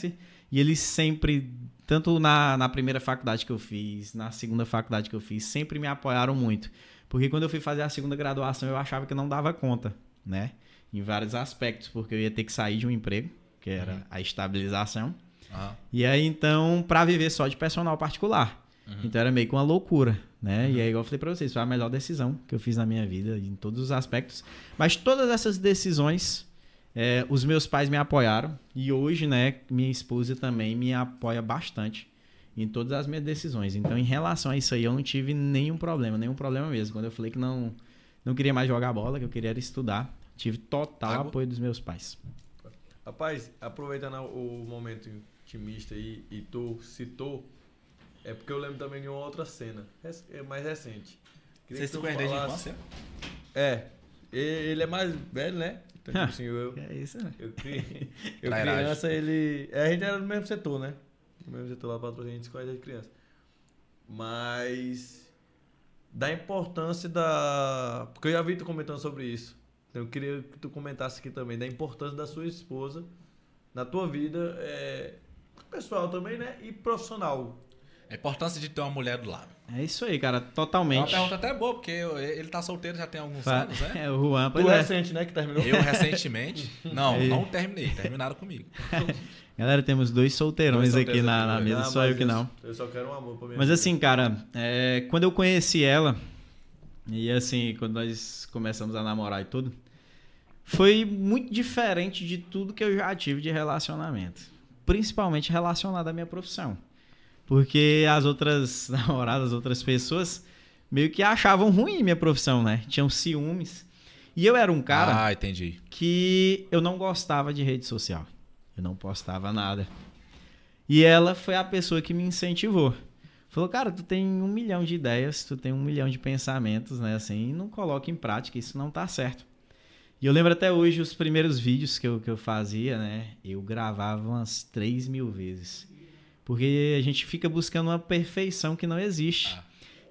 E eles sempre, tanto na, na primeira faculdade que eu fiz, na segunda faculdade que eu fiz, sempre me apoiaram muito. Porque quando eu fui fazer a segunda graduação, eu achava que eu não dava conta, né? Em vários aspectos, porque eu ia ter que sair de um emprego, que era uhum. a estabilização. Uhum. E aí, então, para viver só de personal particular. Uhum. Então era meio que uma loucura, né? Uhum. E aí, igual eu falei pra vocês, foi a melhor decisão que eu fiz na minha vida, em todos os aspectos. Mas todas essas decisões, é, os meus pais me apoiaram. E hoje, né, minha esposa também me apoia bastante em todas as minhas decisões. Então, em relação a isso aí, eu não tive nenhum problema, nenhum problema mesmo. Quando eu falei que não, não queria mais jogar bola, que eu queria estudar, tive total Água. apoio dos meus pais. Rapaz, aproveitando o momento intimista aí, e tu citou é porque eu lembro também de uma outra cena, é mais recente. Queria Você se conhece desde infância? É. Ele é mais velho, né? Então, tipo assim, eu, é isso, né? Eu, cri... eu criança, ele. É, a gente era no mesmo setor, né? No mesmo setor lá patrocínio, a gente se conhece desde criança. Mas. Da importância da. Porque eu já vi tu comentando sobre isso. Então eu queria que tu comentasse aqui também, da importância da sua esposa na tua vida, é... pessoal também, né? E profissional. A importância de ter uma mulher do lado. É isso aí, cara, totalmente. É uma pergunta até boa, porque ele tá solteiro já tem alguns Fa anos, né? É, o Juan, pois tu é. recente, né, que terminou? Eu recentemente. Não, é. não terminei, terminaram comigo. Galera, temos dois solteirões dois aqui na, na mesa, ah, só eu que não. Eu só quero um amor pra minha Mas vida. assim, cara, é, quando eu conheci ela, e assim, quando nós começamos a namorar e tudo, foi muito diferente de tudo que eu já tive de relacionamento. principalmente relacionado à minha profissão. Porque as outras namoradas, as outras pessoas, meio que achavam ruim minha profissão, né? Tinham ciúmes. E eu era um cara ah, entendi. que eu não gostava de rede social. Eu não postava nada. E ela foi a pessoa que me incentivou. Falou, cara, tu tem um milhão de ideias, tu tem um milhão de pensamentos, né? Assim, não coloca em prática, isso não tá certo. E eu lembro até hoje os primeiros vídeos que eu, que eu fazia, né? Eu gravava umas 3 mil vezes. Porque a gente fica buscando uma perfeição que não existe. Ah.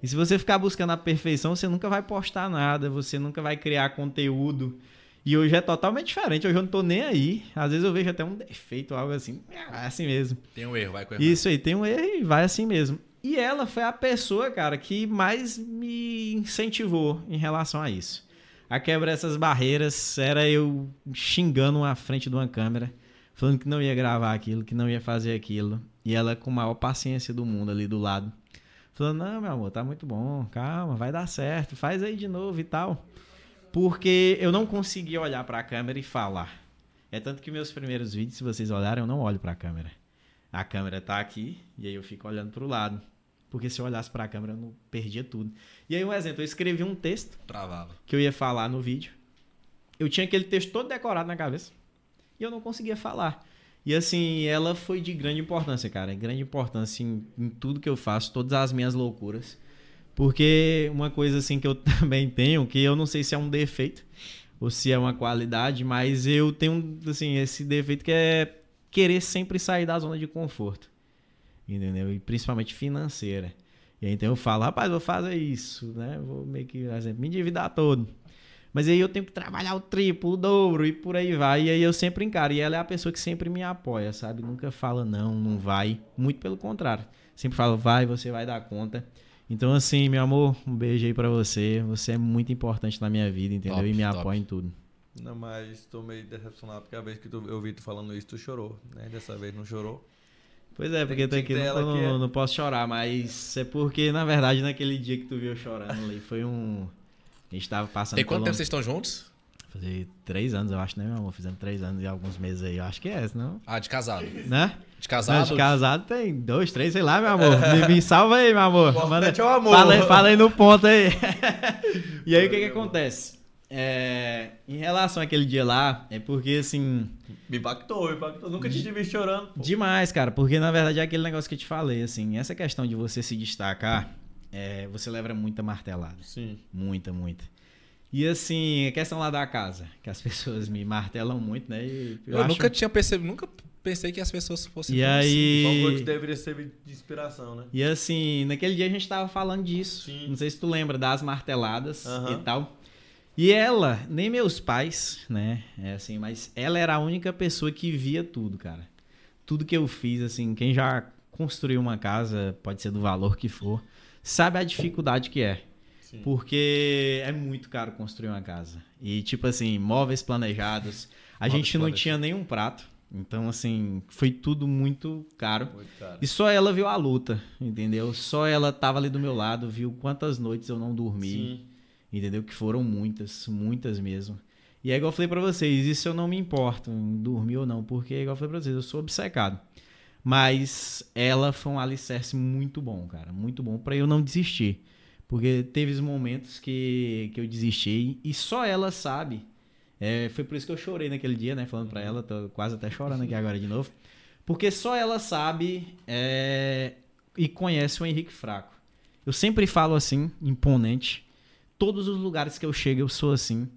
E se você ficar buscando a perfeição, você nunca vai postar nada, você nunca vai criar conteúdo. E hoje é totalmente diferente, hoje eu não tô nem aí. Às vezes eu vejo até um defeito, algo assim. É assim mesmo. Tem um erro, vai com erro. Isso aí, tem um erro e vai assim mesmo. E ela foi a pessoa, cara, que mais me incentivou em relação a isso. A quebrar essas barreiras era eu xingando à frente de uma câmera, falando que não ia gravar aquilo, que não ia fazer aquilo. E ela com a maior paciência do mundo ali do lado. Falando, não, meu amor, tá muito bom, calma, vai dar certo, faz aí de novo e tal. Porque eu não conseguia olhar para a câmera e falar. É tanto que meus primeiros vídeos, se vocês olharem, eu não olho para a câmera. A câmera tá aqui e aí eu fico olhando para o lado. Porque se eu olhasse para a câmera, eu não perdia tudo. E aí, um exemplo, eu escrevi um texto Travava. que eu ia falar no vídeo. Eu tinha aquele texto todo decorado na cabeça. E eu não conseguia falar. E assim, ela foi de grande importância, cara. Grande importância em, em tudo que eu faço, todas as minhas loucuras. Porque uma coisa assim que eu também tenho, que eu não sei se é um defeito ou se é uma qualidade, mas eu tenho assim, esse defeito que é querer sempre sair da zona de conforto entendeu? E principalmente financeira. E aí, então eu falo, rapaz, vou fazer isso, né? Vou meio que, por exemplo, me endividar todo. Mas aí eu tenho que trabalhar o triplo, o dobro e por aí vai. E aí eu sempre encaro. E ela é a pessoa que sempre me apoia, sabe? Nunca fala não, não vai. Muito pelo contrário. Sempre fala, vai, você vai dar conta. Então, assim, meu amor, um beijo aí pra você. Você é muito importante na minha vida, entendeu? Top, e me top. apoia em tudo. Não, mas estou meio decepcionado porque a vez que tu, eu vi tu falando isso, tu chorou, né? Dessa vez não chorou. Pois é, porque tem aqui não, não, é... não, posso chorar, mas é porque, na verdade, naquele dia que tu viu chorando ali, foi um. A gente tava passando. Tem quanto tempo vocês estão juntos? Fazer três anos, eu acho, né, meu amor? Fizemos três anos e alguns meses aí. Eu acho que é, não? Ah, de casado. Né? De casado? Não, de casado tem dois, três, sei lá, meu amor. Me, me salva aí, meu amor. Manda, é o amor. Fala, fala aí no ponto aí. e aí, o que que acontece? É, em relação àquele dia lá, é porque assim. Me impactou, me impactou. Nunca te tive chorando. Pô. Demais, cara, porque na verdade é aquele negócio que eu te falei, assim, essa questão de você se destacar, é, você leva muita martelada. Sim. Muita, muita. E assim, a questão lá da casa, que as pessoas me martelam muito, né? eu, eu acho... nunca tinha percebido, nunca pensei que as pessoas fossem. E aí. Assim. que deveria ser de inspiração, né? E assim, naquele dia a gente tava falando disso. Sim. Não sei se tu lembra das marteladas e tal. E ela, nem meus pais, né? É assim, mas ela era a única pessoa que via tudo, cara. Tudo que eu fiz, assim, quem já construiu uma casa, pode ser do valor que for, sabe a dificuldade que é. Sim. Porque é muito caro construir uma casa. E, tipo assim, móveis planejados. A móveis gente não tinha nenhum prato. Então, assim, foi tudo muito caro. muito caro. E só ela viu a luta, entendeu? Só ela tava ali do meu lado, viu quantas noites eu não dormi. Sim entendeu? Que foram muitas, muitas mesmo. E é igual eu falei para vocês, isso eu não me importo dormir ou não, porque igual eu falei pra vocês, eu sou obcecado. Mas ela foi um alicerce muito bom, cara, muito bom para eu não desistir. Porque teve os momentos que, que eu desisti e só ela sabe. É, foi por isso que eu chorei naquele dia, né? Falando para ela, tô quase até chorando aqui agora de novo. Porque só ela sabe é, e conhece o Henrique Fraco. Eu sempre falo assim, imponente, todos os lugares que eu chego eu sou assim.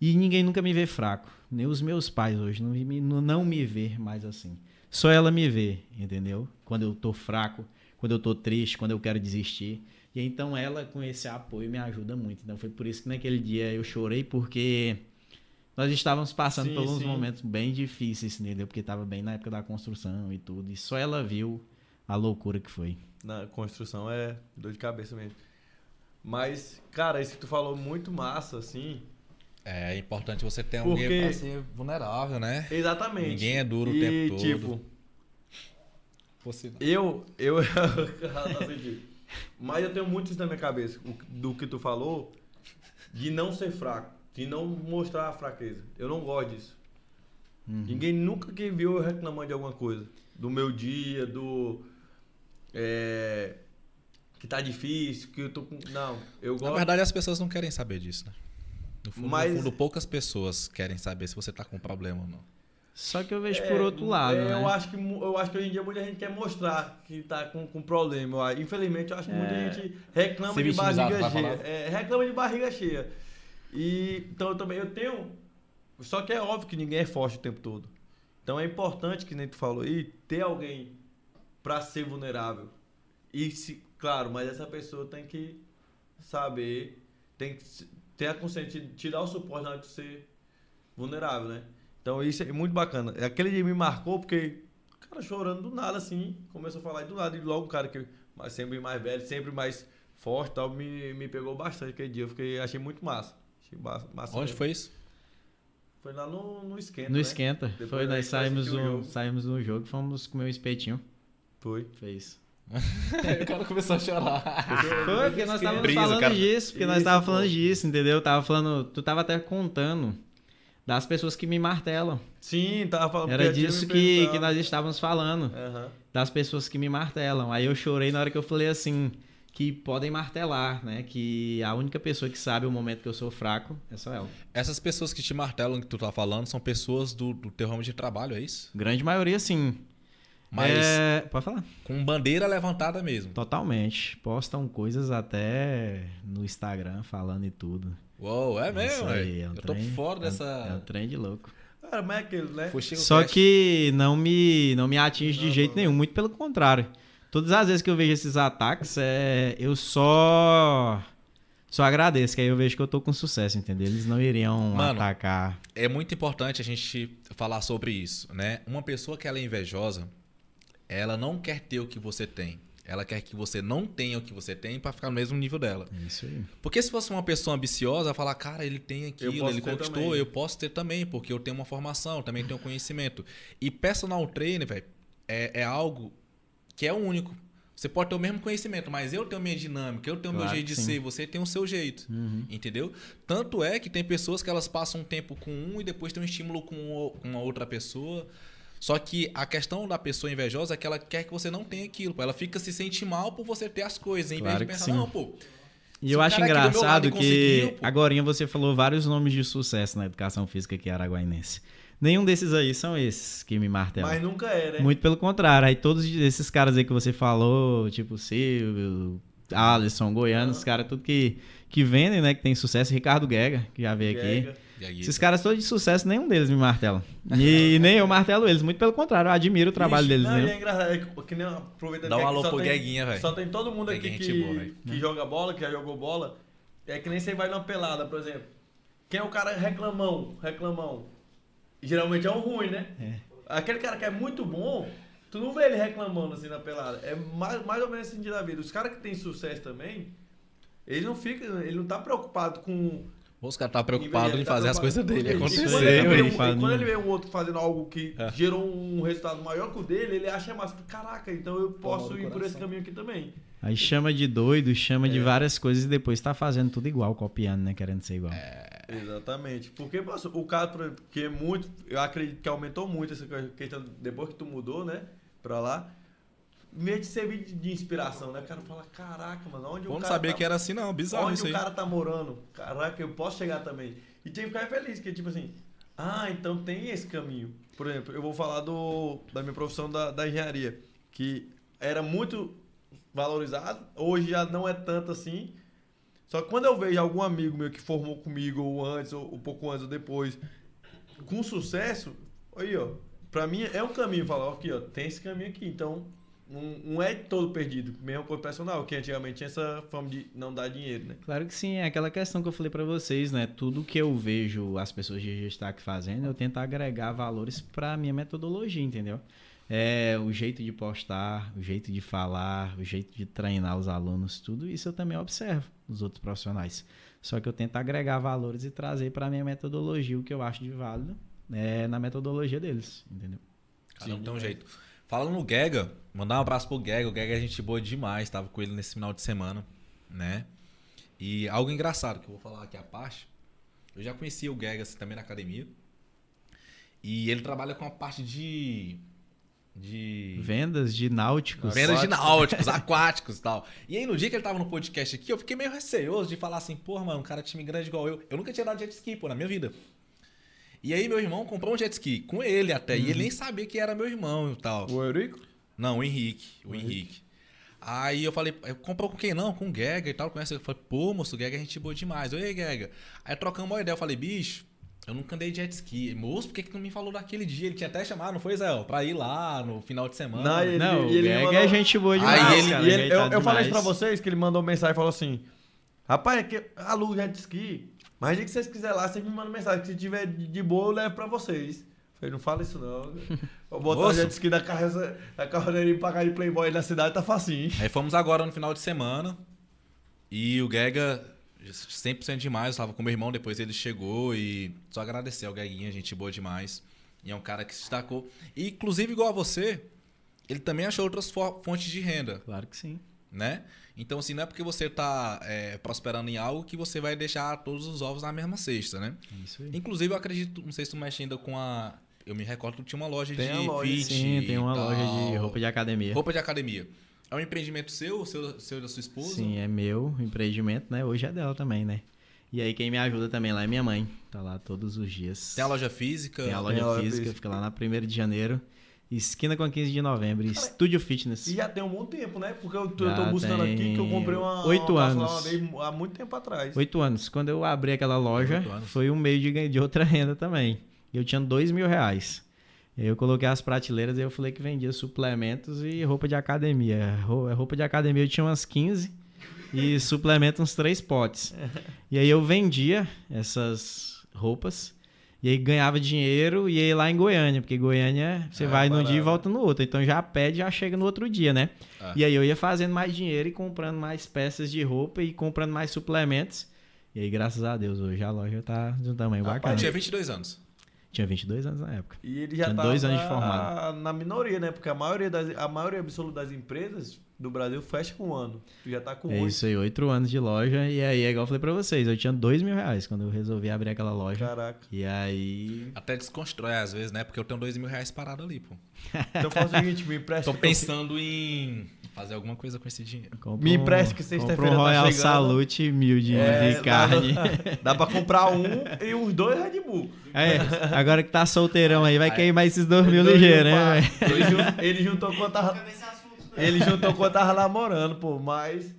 E ninguém nunca me vê fraco. Nem os meus pais hoje não me, não me vê mais assim. Só ela me vê, entendeu? Quando eu tô fraco, quando eu tô triste, quando eu quero desistir. E então ela, com esse apoio, me ajuda muito. Então foi por isso que naquele dia eu chorei, porque nós estávamos passando sim, por uns momentos bem difíceis, entendeu? Porque estava bem na época da construção e tudo. E só ela viu a loucura que foi. Na construção é dor de cabeça mesmo. Mas, cara, isso que tu falou muito massa, assim. É, importante você ter um Porque... pra ser vulnerável, né? Exatamente. Ninguém é duro e, o tempo todo. Tipo, Possível. eu, eu, mas eu tenho muito isso na minha cabeça, do que tu falou, de não ser fraco, de não mostrar a fraqueza. Eu não gosto disso. Uhum. Ninguém nunca que viu eu reclamando de alguma coisa. do meu dia, do. É, que tá difícil, que eu tô com. Não, eu gosto. Na verdade, as pessoas não querem saber disso, né? No fundo, Mas... no fundo, poucas pessoas querem saber se você tá com problema ou não. Só que eu vejo é, por outro lado, é, né? Eu acho, que, eu acho que hoje em dia muita gente quer mostrar que tá com, com problema. Infelizmente, eu acho que muita é. gente reclama de barriga cheia. É, reclama de barriga cheia. E, então eu também eu tenho. Só que é óbvio que ninguém é forte o tempo todo. Então é importante, que nem tu falou aí, ter alguém para ser vulnerável. E se, claro, mas essa pessoa tem que saber, tem que ter a consciência de te dar o suporte na hora de ser vulnerável, né? Então isso é muito bacana. Aquele dia me marcou porque o cara chorando do nada, assim, começou a falar e do nada, e logo o cara que sempre mais velho, sempre mais forte tal, me, me pegou bastante aquele dia. Eu fiquei, achei muito massa. Achei massa, massa Onde mesmo. foi isso? Foi lá no, no Esquenta. No né? Esquenta. Depois foi, nós saímos no, saímos no jogo e fomos comer um espetinho. Foi. O cara começou a chorar. Foi, porque nós estávamos falando cara... disso, porque Isso, nós estávamos falando disso, entendeu? Tava falando, tu tava até contando das pessoas que me martelam. Sim, tava falando. Era disso que, que nós estávamos falando. Uhum. Das pessoas que me martelam. Aí eu chorei na hora que eu falei assim, que podem martelar, né? Que a única pessoa que sabe o momento que eu sou fraco é só ela. Essas pessoas que te martelam, que tu tá falando, são pessoas do, do teu ramo de trabalho, é isso? Grande maioria, sim. Mas é... pode falar. Com bandeira levantada mesmo. Totalmente. Postam coisas até no Instagram falando e tudo. Uou, é mesmo, aí, é um Eu trem, tô fora dessa. É um, é um trem de louco. Cara, mas é aquele, né? Só que não me, não me atinge não, de jeito não, nenhum, muito pelo contrário. Todas as vezes que eu vejo esses ataques, é, eu só só agradeço, que aí eu vejo que eu tô com sucesso, entendeu? Eles não iriam Mano, atacar. É muito importante a gente falar sobre isso, né? Uma pessoa que ela é invejosa, ela não quer ter o que você tem. Ela quer que você não tenha o que você tem para ficar no mesmo nível dela. Isso aí. Porque se fosse uma pessoa ambiciosa, falar, cara, ele tem aquilo, ele conquistou, também. eu posso ter também, porque eu tenho uma formação, também tenho conhecimento. E personal trainer, velho, é, é algo que é único. Você pode ter o mesmo conhecimento, mas eu tenho minha dinâmica, eu tenho claro meu jeito de ser, você tem o seu jeito. Uhum. Entendeu? Tanto é que tem pessoas que elas passam um tempo com um e depois tem um estímulo com uma outra pessoa. Só que a questão da pessoa invejosa é que ela quer que você não tenha aquilo. Ela fica se sente mal por você ter as coisas, em claro vez de pensar, não, pô. E eu acho engraçado que agora você falou vários nomes de sucesso na educação física aqui araguainense. Nenhum desses aí são esses que me martelam. Mas nunca é, né? Muito pelo contrário. Aí todos esses caras aí que você falou, tipo Silvio, Alisson, Goiano, esses caras tudo que, que vendem, né? Que tem sucesso. Ricardo Guega, que já veio Guega. aqui. Esses caras todos de sucesso, nenhum deles me martela. E nem eu martelo eles, muito pelo contrário, eu admiro o trabalho Ixi, deles. Não, né? é engraçado, é que, nem aproveitando Dá um alô pro Gueguinha, velho. Só tem todo mundo aqui que, boa, que joga bola, que já jogou bola. É que nem você vai numa pelada, por exemplo. Quem é o cara reclamão? Reclamão. Geralmente é um ruim, né? É. Aquele cara que é muito bom, tu não vê ele reclamando assim na pelada. É mais, mais ou menos assim da vida. Os caras que têm sucesso também, ele não fica, ele não tá preocupado com os caras tá preocupados em fazer as coisas dele acontecer. Quando ele, vê um, quando ele vê um outro fazendo algo que é. gerou um resultado maior que o dele, ele acha massa. Caraca, então eu posso ir por esse caminho aqui também. Aí chama de doido, chama é. de várias coisas e depois tá fazendo tudo igual, copiando, né? Querendo ser igual. É. Exatamente. Porque poxa, o cara, que é muito. Eu acredito que aumentou muito essa questão depois que tu mudou, né? Pra lá meio de servir de inspiração, né? O cara fala, caraca, mano, onde Vamos o cara. saber tá... que era assim, não, bizarro Onde o cara tá morando, caraca, eu posso chegar também. E tem que ficar feliz, que tipo assim, ah, então tem esse caminho. Por exemplo, eu vou falar do, da minha profissão da, da engenharia, que era muito valorizado, hoje já não é tanto assim. Só que quando eu vejo algum amigo meu que formou comigo, ou antes, ou um pouco antes ou depois, com sucesso, aí, ó, pra mim é um caminho, falar, aqui, ó, tem esse caminho aqui, então não, é todo perdido, mesmo com o personal, que antigamente tinha essa fama de não dar dinheiro, né? Claro que sim, é aquela questão que eu falei para vocês, né? Tudo que eu vejo as pessoas de destaque fazendo, eu tento agregar valores para minha metodologia, entendeu? É, o jeito de postar, o jeito de falar, o jeito de treinar os alunos, tudo isso eu também observo nos outros profissionais. Só que eu tento agregar valores e trazer para minha metodologia o que eu acho de válido é, na metodologia deles, entendeu? Cada um tem um jeito. Falando no Gega, mandar um abraço pro Gega. O Gega é gente boa demais. Tava com ele nesse final de semana, né? E algo engraçado que eu vou falar aqui a parte. Eu já conhecia o Gega assim, também na academia. E ele trabalha com a parte de de. Vendas de náuticos. Vendas de náuticos, aquáticos e tal. E aí, no dia que ele tava no podcast aqui, eu fiquei meio receoso de falar assim, porra, mano, um cara time grande igual eu. Eu nunca tinha dado jet ski, pô, na minha vida. E aí, meu irmão comprou um jet ski com ele até. Uhum. E ele nem sabia que era meu irmão e tal. O Eurico? Não, o Henrique. O, o Henrique. Henrique. Aí eu falei, comprou com quem não? Com o Gega e tal. Conhece? Eu falei, pô, moço, o Gega é gente boa demais. Oi, Gega. Aí trocamos uma ideia. Eu falei, bicho, eu nunca andei jet ski. Moço, por que, que não me falou daquele dia? Ele tinha até chamado, não foi, Zé? Pra ir lá no final de semana. Não, ele, não ele, ele mandou... é gente boa demais. Aí ele, cara, ele, eu, eu falei isso pra vocês, que ele mandou mensagem e falou assim: Rapaz, é que aluga jet ski. Mas que vocês quiserem lá, vocês me mandam mensagem. Que se tiver de boa, eu levo pra vocês. Falei, não fala isso não. Vou botar o jet ski na, carroça, na carroceria pra cá de Playboy na cidade, tá facinho. Aí fomos agora no final de semana. E o Gega 100% demais. Eu estava com meu irmão, depois ele chegou e só agradecer ao Gueguinha, gente boa demais. E é um cara que se destacou. E, inclusive, igual a você, ele também achou outras fontes de renda. Claro que sim. Né? Então, assim, não é porque você está é, prosperando em algo que você vai deixar todos os ovos na mesma cesta, né? Isso aí. Inclusive, eu acredito, não sei se tu mexe ainda com a. Eu me recordo que tinha uma loja tem de loja, fit. Sim, tem uma loja de roupa de academia. Roupa de academia. É um empreendimento seu, seu, seu da sua esposa? Sim, é meu empreendimento, né? Hoje é dela também, né? E aí quem me ajuda também lá é minha mãe. Tá lá todos os dias. Tem a loja física? Tem a loja, Tem a loja física, física, fica lá na 1 de janeiro. Esquina com 15 de novembro, Cara, Estúdio Fitness. E já tem um bom tempo, né? Porque eu tô, eu tô buscando aqui que eu comprei uma. Oito uma anos. há muito tempo atrás. Oito anos. Quando eu abri aquela loja, foi um meio de, de outra renda também. Eu tinha dois mil reais. Eu coloquei as prateleiras e eu falei que vendia suplementos e roupa de academia. Roupa de academia eu tinha umas 15 e suplemento uns três potes. E aí eu vendia essas roupas e aí ganhava dinheiro e aí lá em Goiânia, porque Goiânia você é, vai num dia e volta no outro. Então já pede, já chega no outro dia, né? É. E aí eu ia fazendo mais dinheiro e comprando mais peças de roupa e comprando mais suplementos. E aí, graças a Deus, hoje a loja tá de um tamanho bacana. Tinha 22 anos. Tinha 22 anos na época. E ele já Tinha dois anos de formado. Na minoria, né? Porque a maioria, das, a maioria absoluta das empresas do Brasil fecha com um ano. Tu já tá com É 8. isso aí, oito anos de loja. E aí, é igual eu falei pra vocês, eu tinha dois mil reais quando eu resolvi abrir aquela loja. Caraca. E aí. Até desconstrói às vezes, né? Porque eu tenho dois mil reais parado ali, pô. Então faz o seguinte, me empresta. Tô pensando em fazer alguma coisa com esse dinheiro. Compre me empreste que sexta-feira um tá Royal chegando. Salute mil de, é, de carne. Dá, dá pra comprar um e uns dois Red Bull. É, agora que tá solteirão aí, vai aí, queimar esses dois mil ligeiros, né? Ele, ele juntou quanto tava... Ele juntou quando tava namorando, pô, mas...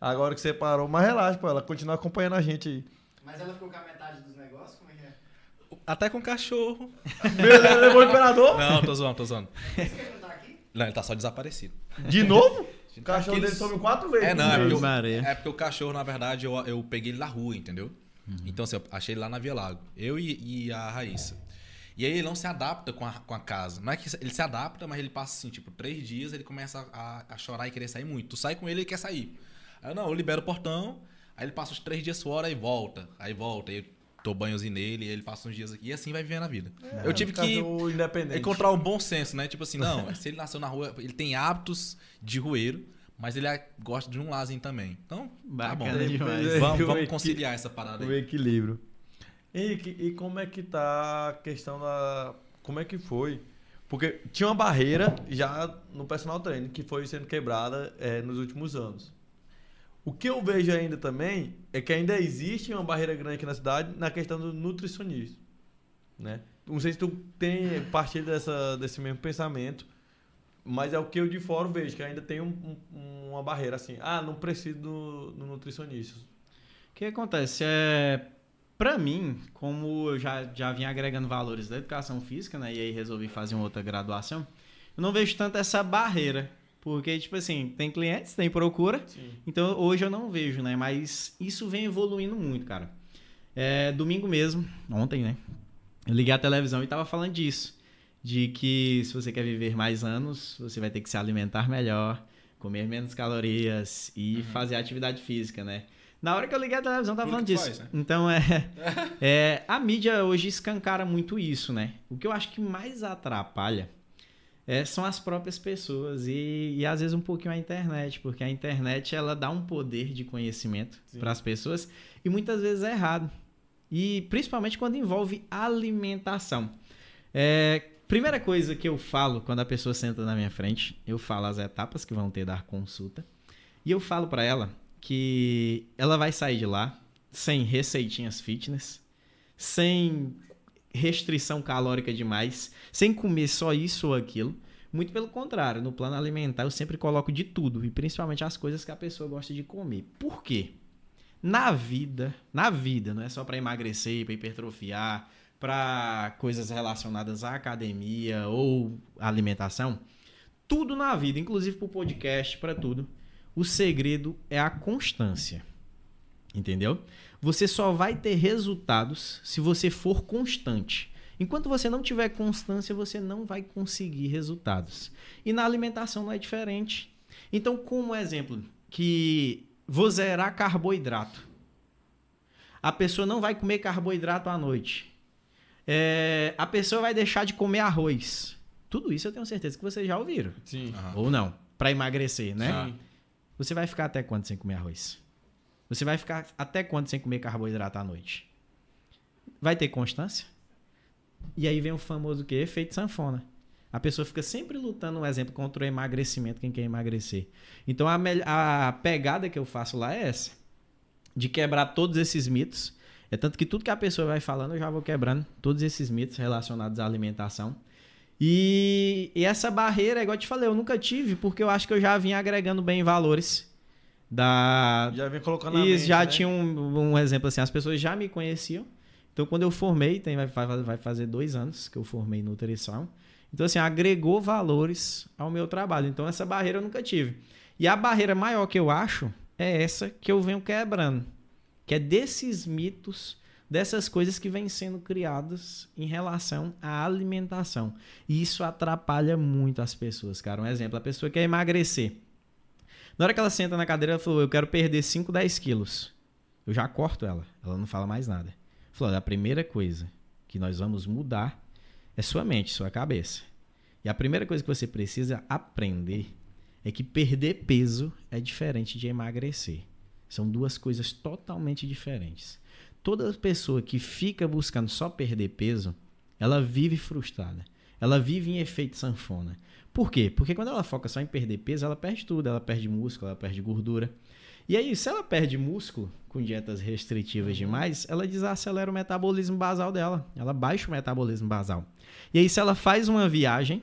Agora que você parou, mas relaxa, pô, ela continua acompanhando a gente aí. Mas ela ficou com a metade dos negócios? Como é que é? Até com cachorro. Beleza, levou o imperador? Não, tô zoando, tô zoando. Não, ele tá só desaparecido. De novo? O cachorro dele some quatro vezes. É, não, é porque, eu, é porque, o cachorro, na verdade, eu, eu peguei ele na rua, entendeu? Uhum. Então, assim, eu achei ele lá na Via Lago. Eu e, e, a Raíssa. E aí ele não se adapta com a, com a casa. Não é que ele se adapta, mas ele passa, assim, tipo, três dias, ele começa a, a chorar e querer sair muito. Tu sai com ele e quer sair. Aí eu, não, eu libero o portão, aí ele passa os três dias fora e volta. Aí volta. Aí dou banhozinho nele, ele passa uns dias aqui e assim vai vivendo a vida. É, eu tive que encontrar um bom senso, né? Tipo assim, não, se ele nasceu na rua, ele tem hábitos de rueiro, mas ele é, gosta de um lazinho também. Então, Bacana tá bom. Demais. Vamos, vamos conciliar essa parada aí. O equilíbrio. Henrique, e como é que tá a questão da. Como é que foi? Porque tinha uma barreira já no personal training que foi sendo quebrada é, nos últimos anos. O que eu vejo ainda também é que ainda existe uma barreira grande aqui na cidade na questão do nutricionista. Né? Não sei se tu tem parte dessa, desse mesmo pensamento, mas é o que eu de fora vejo, que ainda tem um, um, uma barreira assim. Ah, não preciso do, do nutricionista. O que acontece? É, para mim, como eu já, já vinha agregando valores da educação física, né, e aí resolvi fazer uma outra graduação, eu não vejo tanto essa barreira porque, tipo assim, tem clientes, tem procura. Sim. Então, hoje eu não vejo, né? Mas isso vem evoluindo muito, cara. É, domingo mesmo, ontem, né? Eu liguei a televisão e tava falando disso. De que se você quer viver mais anos, você vai ter que se alimentar melhor, comer menos calorias e uhum. fazer atividade física, né? Na hora que eu liguei a televisão, tava falando disso. Faz, né? Então, é, é. A mídia hoje escancara muito isso, né? O que eu acho que mais atrapalha é, são as próprias pessoas e, e às vezes um pouquinho a internet, porque a internet ela dá um poder de conhecimento para as pessoas e muitas vezes é errado. E principalmente quando envolve alimentação. É, Primeira coisa que eu falo quando a pessoa senta na minha frente, eu falo as etapas que vão ter dar consulta. E eu falo para ela que ela vai sair de lá sem receitinhas fitness, sem restrição calórica demais, sem comer só isso ou aquilo. Muito pelo contrário, no plano alimentar eu sempre coloco de tudo, e principalmente as coisas que a pessoa gosta de comer. Por quê? Na vida, na vida, não é só para emagrecer, para hipertrofiar, para coisas relacionadas à academia ou alimentação, tudo na vida, inclusive para o podcast, para tudo, o segredo é a constância. Entendeu? Você só vai ter resultados se você for constante. Enquanto você não tiver constância, você não vai conseguir resultados. E na alimentação não é diferente. Então, como exemplo, que vou zerar carboidrato. A pessoa não vai comer carboidrato à noite é, a pessoa vai deixar de comer arroz. Tudo isso eu tenho certeza que vocês já ouviram. Sim. Ou não. Para emagrecer, né? Sim. Você vai ficar até quando sem comer arroz? Você vai ficar até quando sem comer carboidrato à noite? Vai ter constância? E aí vem o famoso que efeito sanfona. A pessoa fica sempre lutando, um exemplo, contra o emagrecimento, quem quer emagrecer. Então a, a pegada que eu faço lá é essa: de quebrar todos esses mitos é tanto que tudo que a pessoa vai falando, eu já vou quebrando todos esses mitos relacionados à alimentação. E, e essa barreira, igual eu te falei, eu nunca tive, porque eu acho que eu já vinha agregando bem valores da. Já vinha colocando na E mente, já né? tinha um, um exemplo assim, as pessoas já me conheciam. Então, quando eu formei, tem, vai, vai fazer dois anos que eu formei nutrição. Então, assim, agregou valores ao meu trabalho. Então, essa barreira eu nunca tive. E a barreira maior que eu acho é essa que eu venho quebrando que é desses mitos, dessas coisas que vêm sendo criadas em relação à alimentação. E isso atrapalha muito as pessoas, cara. Um exemplo, a pessoa quer emagrecer. Na hora que ela senta na cadeira, ela falou, eu quero perder 5, 10 quilos. Eu já corto ela. Ela não fala mais nada. Falou, a primeira coisa que nós vamos mudar é sua mente, sua cabeça. E a primeira coisa que você precisa aprender é que perder peso é diferente de emagrecer. São duas coisas totalmente diferentes. Toda pessoa que fica buscando só perder peso, ela vive frustrada. Ela vive em efeito sanfona. Por quê? Porque quando ela foca só em perder peso, ela perde tudo. Ela perde músculo, ela perde gordura. E aí, se ela perde músculo com dietas restritivas demais, ela desacelera o metabolismo basal dela. Ela baixa o metabolismo basal. E aí, se ela faz uma viagem,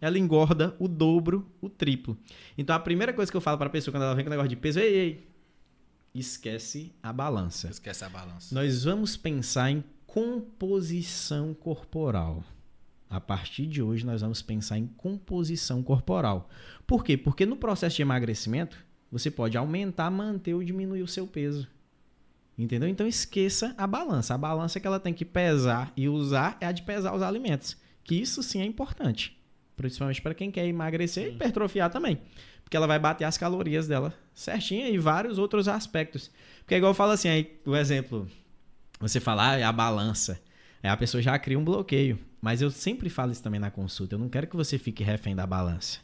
ela engorda o dobro, o triplo. Então, a primeira coisa que eu falo para a pessoa quando ela vem com o negócio de peso, ei, ei, esquece a balança. Esquece a balança. Nós vamos pensar em composição corporal. A partir de hoje, nós vamos pensar em composição corporal. Por quê? Porque no processo de emagrecimento, você pode aumentar, manter ou diminuir o seu peso. Entendeu? Então esqueça a balança. A balança que ela tem que pesar e usar é a de pesar os alimentos. Que isso sim é importante. Principalmente para quem quer emagrecer e hipertrofiar também. Porque ela vai bater as calorias dela certinho e vários outros aspectos. Porque igual eu falo assim, aí, o exemplo, você falar ah, é a balança. Aí a pessoa já cria um bloqueio. Mas eu sempre falo isso também na consulta. Eu não quero que você fique refém da balança.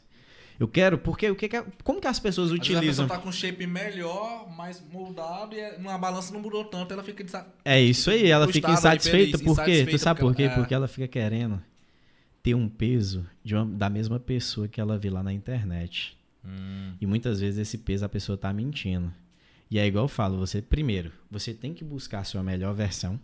Eu quero, porque o que, que como que as pessoas Às utilizam? Vezes a pessoa tá com shape melhor, mais moldado, e uma balança não mudou tanto, ela fica desa... É isso aí, ela fica insatisfeita. Por quê? Insatisfeita Tu sabe por quê? porque ela- é. Porque ela fica querendo ter um peso de uma- da mesma pessoa que ela vê lá na internet. Hum. E muitas vezes esse peso a pessoa tá mentindo. E é igual eu falo, você primeiro, você tem que buscar a sua melhor versão.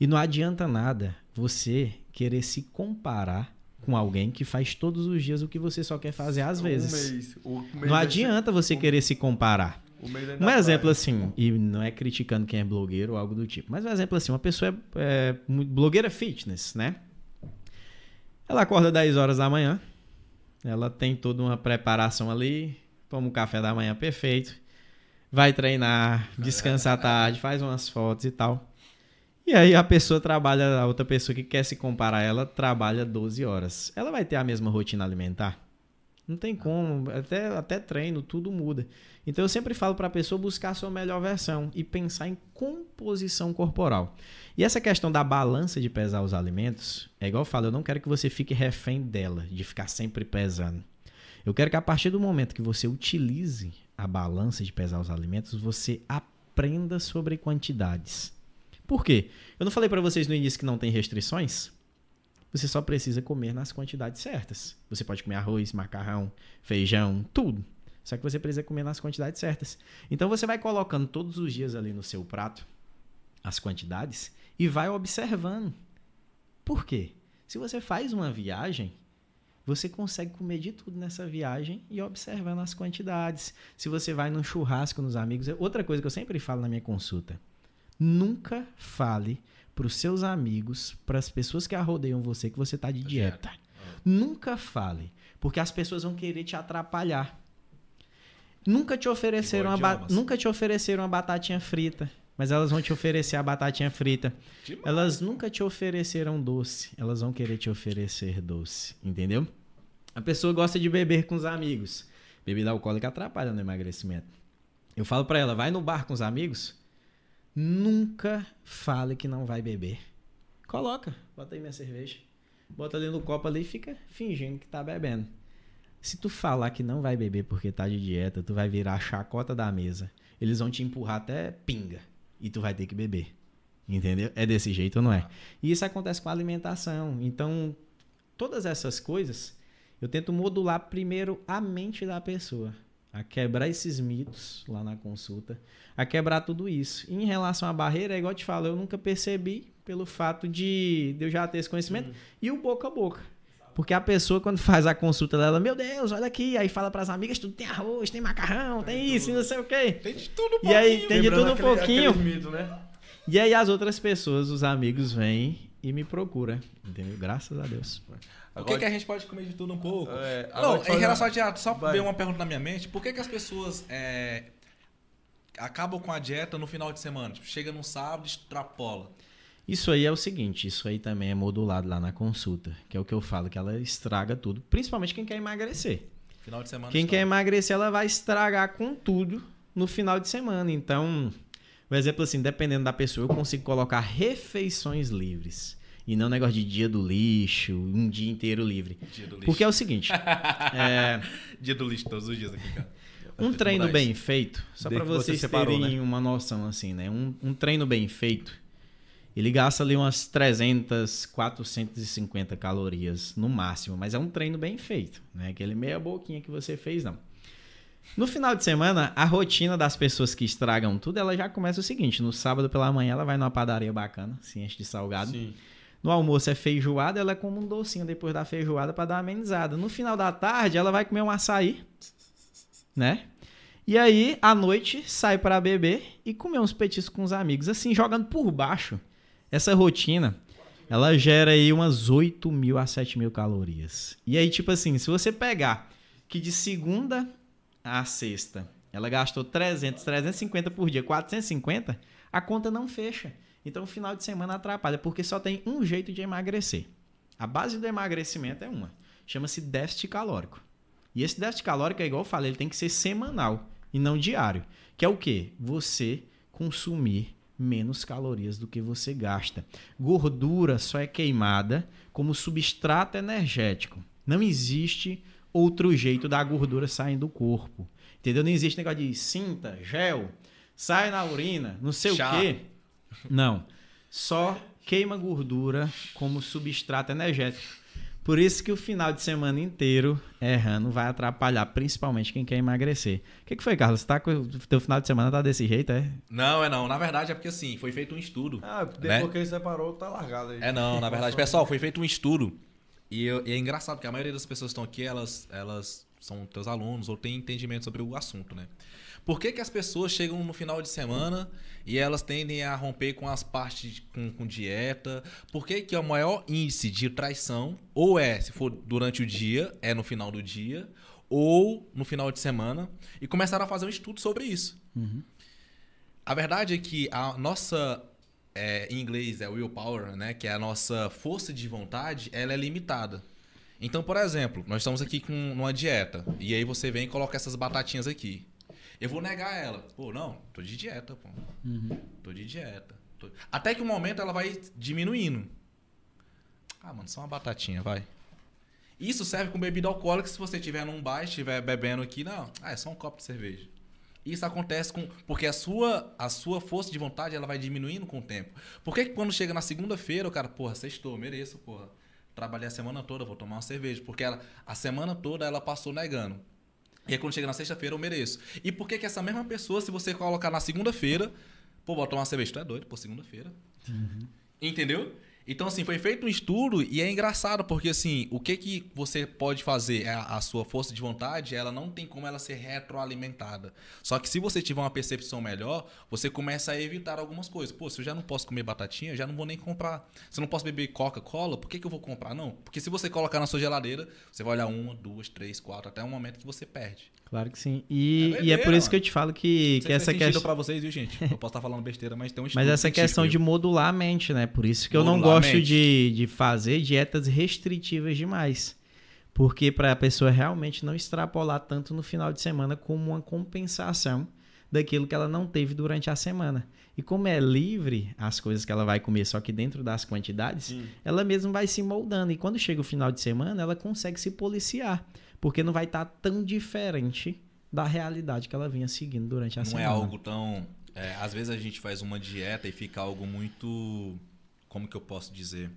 E não adianta nada você querer se comparar com alguém que faz todos os dias o que você só quer fazer às vezes. Um mês. O mês Não vai adianta você querer se comparar. ainda Um exemplo assim, e não é criticando quem é blogueiro ou algo do tipo, mas um exemplo assim, uma pessoa é, é blogueira fitness, né? Ela acorda 10 horas da manhã, ela tem toda uma preparação ali, toma um café da manhã perfeito, vai treinar, descansa à tarde, faz umas fotos e tal. E aí a pessoa trabalha, a outra pessoa que quer se comparar a ela, trabalha 12 horas. Ela vai ter a mesma rotina alimentar? Não tem como, até, até treino, tudo muda. Então eu sempre falo para a pessoa buscar a sua melhor versão e pensar em composição corporal. E essa questão da balança de pesar os alimentos, é igual eu falo, eu não quero que você fique refém dela, de ficar sempre pesando. Eu quero que a partir do momento que você utilize a balança de pesar os alimentos, você aprenda sobre quantidades. Por quê? Eu não falei para vocês no início que não tem restrições? Você só precisa comer nas quantidades certas. Você pode comer arroz, macarrão, feijão, tudo. Só que você precisa comer nas quantidades certas. Então você vai colocando todos os dias ali no seu prato as quantidades e vai observando. Por quê? Se você faz uma viagem, você consegue comer de tudo nessa viagem e observando as quantidades. Se você vai num churrasco nos amigos, outra coisa que eu sempre falo na minha consulta: nunca fale para os seus amigos, para as pessoas que arrodeiam você que você está de dieta. dieta. Nunca fale, porque as pessoas vão querer te atrapalhar. Nunca te ofereceram uma nunca te ofereceram uma batatinha frita, mas elas vão te oferecer a batatinha frita. Demais. Elas nunca te ofereceram doce, elas vão querer te oferecer doce, entendeu? A pessoa gosta de beber com os amigos. Bebida alcoólica atrapalha no emagrecimento. Eu falo para ela, vai no bar com os amigos, nunca fale que não vai beber. Coloca, bota aí minha cerveja. Bota ali no copo ali e fica fingindo que tá bebendo. Se tu falar que não vai beber porque tá de dieta, tu vai virar a chacota da mesa. Eles vão te empurrar até pinga e tu vai ter que beber. Entendeu? É desse jeito ou não é? E isso acontece com a alimentação. Então, todas essas coisas, eu tento modular primeiro a mente da pessoa, a quebrar esses mitos lá na consulta, a quebrar tudo isso. E em relação à barreira, é igual eu te falo, eu nunca percebi pelo fato de, eu já ter esse conhecimento uhum. e o boca a boca. Porque a pessoa, quando faz a consulta dela, meu Deus, olha aqui, aí fala para as amigas, tudo tem arroz, tem macarrão, tem, tem isso, não sei o quê. Tem de tudo um pouquinho. E aí, tem de tudo um aquele, pouquinho. Mito, né? E aí as outras pessoas, os amigos, vêm e me procuram, entendeu? Graças a Deus. Agora, por que, que, a gente pode comer de tudo um pouco? É, não, em relação a dieta, só veio uma pergunta na minha mente. Por que, que as pessoas é, acabam com a dieta no final de semana? Tipo, chega no sábado e extrapola. Isso aí é o seguinte, isso aí também é modulado lá na consulta, que é o que eu falo, que ela estraga tudo, principalmente quem quer emagrecer. Final de semana. Quem quer emagrecer, ela vai estragar com tudo no final de semana. Então, um exemplo assim, dependendo da pessoa, eu consigo colocar refeições livres. E não negócio de dia do lixo, um dia inteiro livre. Dia do lixo. Porque é o seguinte. é... Dia do lixo todos os dias aqui, cara. Um treino bem feito, só para vocês separou, terem né? uma noção assim, né? Um, um treino bem feito, ele gasta ali umas 300, 450 calorias no máximo, mas é um treino bem feito, né? Aquele meia boquinha que você fez, não. No final de semana, a rotina das pessoas que estragam tudo, ela já começa o seguinte: no sábado pela manhã, ela vai numa padaria bacana, se enche de salgado. Sim. No almoço é feijoada, ela come um docinho depois da feijoada para dar uma amenizada. No final da tarde, ela vai comer um açaí, né? E aí, à noite, sai para beber e comer uns petiscos com os amigos, assim, jogando por baixo. Essa rotina, ela gera aí umas 8 mil a 7 mil calorias. E aí, tipo assim, se você pegar que de segunda a sexta ela gastou 300, 350 por dia, 450, a conta não fecha. Então, o final de semana atrapalha, porque só tem um jeito de emagrecer. A base do emagrecimento é uma. Chama-se déficit calórico. E esse déficit calórico, é igual eu falei, ele tem que ser semanal e não diário. Que é o quê? Você consumir menos calorias do que você gasta. Gordura só é queimada como substrato energético. Não existe outro jeito da gordura sair do corpo. Entendeu? Não existe negócio de cinta, gel, sai na urina, não sei Chá. o quê. Não. Só queima gordura como substrato energético. Por isso que o final de semana inteiro errando vai atrapalhar, principalmente quem quer emagrecer. O que, que foi, Carlos? Tá com... O teu final de semana tá desse jeito, é? Não, é não. Na verdade é porque assim, foi feito um estudo. Ah, depois né? que ele separou, tá largado aí. É não, na verdade, pessoal, foi feito um estudo. E, eu, e é engraçado, porque a maioria das pessoas que estão aqui, elas, elas são teus alunos ou têm entendimento sobre o assunto, né? Por que, que as pessoas chegam no final de semana e elas tendem a romper com as partes com, com dieta? Por que, que o maior índice de traição, ou é, se for durante o dia, é no final do dia, ou no final de semana, e começaram a fazer um estudo sobre isso. Uhum. A verdade é que a nossa, é, em inglês é willpower, né, que é a nossa força de vontade, ela é limitada. Então, por exemplo, nós estamos aqui com uma dieta, e aí você vem e coloca essas batatinhas aqui. Eu vou negar ela. Pô, não, tô de dieta, pô. Uhum. Tô de dieta. Tô... Até que um momento ela vai diminuindo. Ah, mano, só uma batatinha, vai. Isso serve com bebida alcoólica se você estiver num bar, estiver bebendo aqui, não. Ah, é só um copo de cerveja. Isso acontece com. Porque a sua, a sua força de vontade ela vai diminuindo com o tempo. Por que, que quando chega na segunda-feira, o cara, porra, sextou, mereço, porra trabalhei a semana toda, vou tomar uma cerveja. Porque ela, a semana toda ela passou negando. E aí quando chega na sexta-feira eu mereço. E por que que essa mesma pessoa, se você colocar na segunda-feira, pô, bota uma cerveja, tu é doido, pô, segunda-feira. Uhum. Entendeu? Então, assim, foi feito um estudo e é engraçado, porque, assim, o que que você pode fazer? A, a, sua força de vontade, ela não tem como ela ser retroalimentada. Só que se você tiver uma percepção melhor, você começa a evitar algumas coisas. Pô, se eu já não posso comer batatinha, eu já não vou nem comprar. Se eu não posso beber Coca-Cola, por que, que eu vou comprar? Não, porque se você colocar na sua geladeira, você vai olhar uma, duas, três, quatro, até um momento que você perde. Claro que sim. E é, e é por isso mano. que eu te falo que, que essa questão. para vocês, viu, gente? Eu posso estar falando besteira, mas tem um Mas essa questão de modular a mente, né? Por isso que modular eu não gosto de, de fazer dietas restritivas demais. Porque para a pessoa realmente não extrapolar tanto no final de semana como uma compensação daquilo que ela não teve durante a semana. E como é livre as coisas que ela vai comer, só que dentro das quantidades, Sim. ela mesma vai se moldando. E quando chega o final de semana, ela consegue se policiar porque não vai estar tá tão diferente da realidade que ela vinha seguindo durante a não semana. Não é algo tão. É, às vezes a gente faz uma dieta e fica algo muito. Como que eu posso dizer?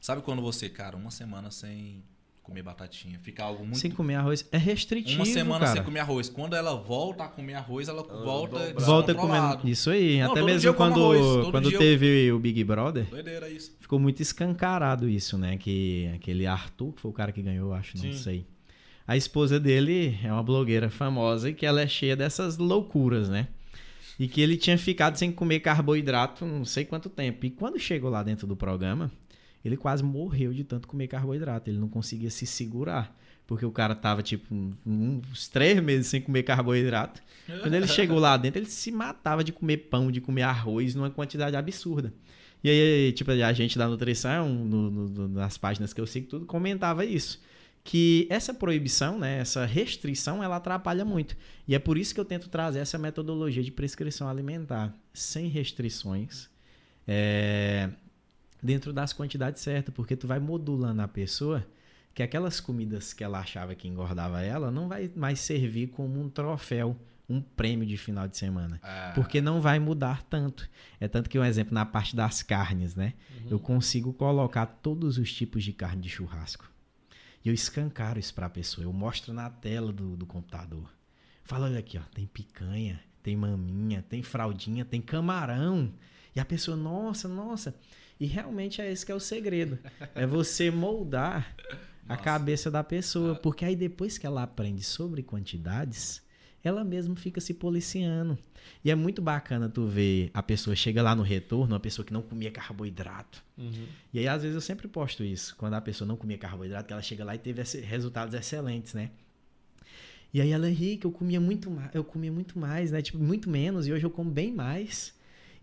Sabe quando você, cara, uma semana sem comer batatinha, fica algo muito. Sem comer arroz é restritivo. Uma semana cara. sem comer arroz. Quando ela volta a comer arroz, ela volta Volta comendo. Isso aí. Não, Até mesmo quando, quando teve eu... o Big Brother. Doideira isso. Ficou muito escancarado isso, né? Que aquele Arthur, que foi o cara que ganhou, acho, não Sim. sei. A esposa dele é uma blogueira famosa e que ela é cheia dessas loucuras, né? E que ele tinha ficado sem comer carboidrato não sei quanto tempo. E quando chegou lá dentro do programa, ele quase morreu de tanto comer carboidrato. Ele não conseguia se segurar. Porque o cara tava, tipo, uns três meses sem comer carboidrato. Quando ele chegou lá dentro, ele se matava de comer pão, de comer arroz, numa quantidade absurda. E aí, tipo, a gente da nutrição, no, no, nas páginas que eu sigo, tudo comentava isso. Que essa proibição, né, essa restrição, ela atrapalha muito. E é por isso que eu tento trazer essa metodologia de prescrição alimentar, sem restrições. É, dentro das quantidades certas, porque tu vai modulando a pessoa que aquelas comidas que ela achava que engordava ela não vai mais servir como um troféu, um prêmio de final de semana, ah. porque não vai mudar tanto. É tanto que um exemplo na parte das carnes, né? Uhum. Eu consigo colocar todos os tipos de carne de churrasco. E eu escancaro isso para a pessoa, eu mostro na tela do, do computador. Fala, olha aqui, ó, tem picanha, tem maminha, tem fraldinha, tem camarão. E a pessoa, nossa, nossa. E realmente é esse que é o segredo. É você moldar a cabeça da pessoa. Ah. Porque aí depois que ela aprende sobre quantidades, ela mesma fica se policiando. E é muito bacana tu ver a pessoa chega lá no retorno, uma pessoa que não comia carboidrato. Uhum. E aí, às vezes, eu sempre posto isso. Quando a pessoa não comia carboidrato, que ela chega lá e teve resultados excelentes, né? E aí ela ri que eu comia muito mais, eu comia muito mais, né? Tipo, muito menos, e hoje eu como bem mais.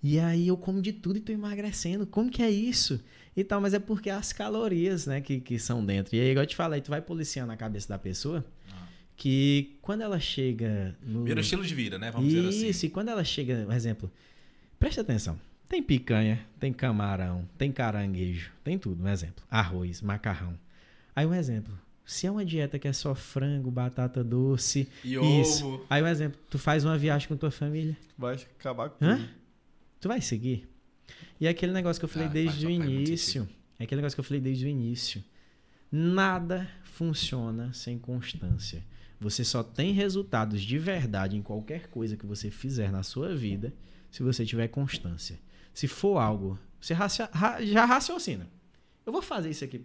E aí eu como de tudo e tô emagrecendo. Como que é isso? E tal, mas é porque as calorias, né, que, que são dentro. E aí, igual eu te falei, tu vai policiando a cabeça da pessoa. Ah. Que quando ela chega no. Vira estilo de vida, né? Vamos isso, dizer assim. Isso, e quando ela chega, por exemplo, presta atenção. Tem picanha, tem camarão, tem caranguejo, tem tudo, um exemplo. Arroz, macarrão. Aí um exemplo. Se é uma dieta que é só frango, batata doce, e isso. ovo. Aí um exemplo, tu faz uma viagem com tua família. Vai acabar com Hã? tudo. Tu vai seguir? E é aquele negócio que eu falei ah, desde o início. É aquele negócio que eu falei desde o início. Nada funciona sem constância. Você só tem resultados de verdade em qualquer coisa que você fizer na sua vida se você tiver constância. Se for algo, você já raciocina. Eu vou fazer isso aqui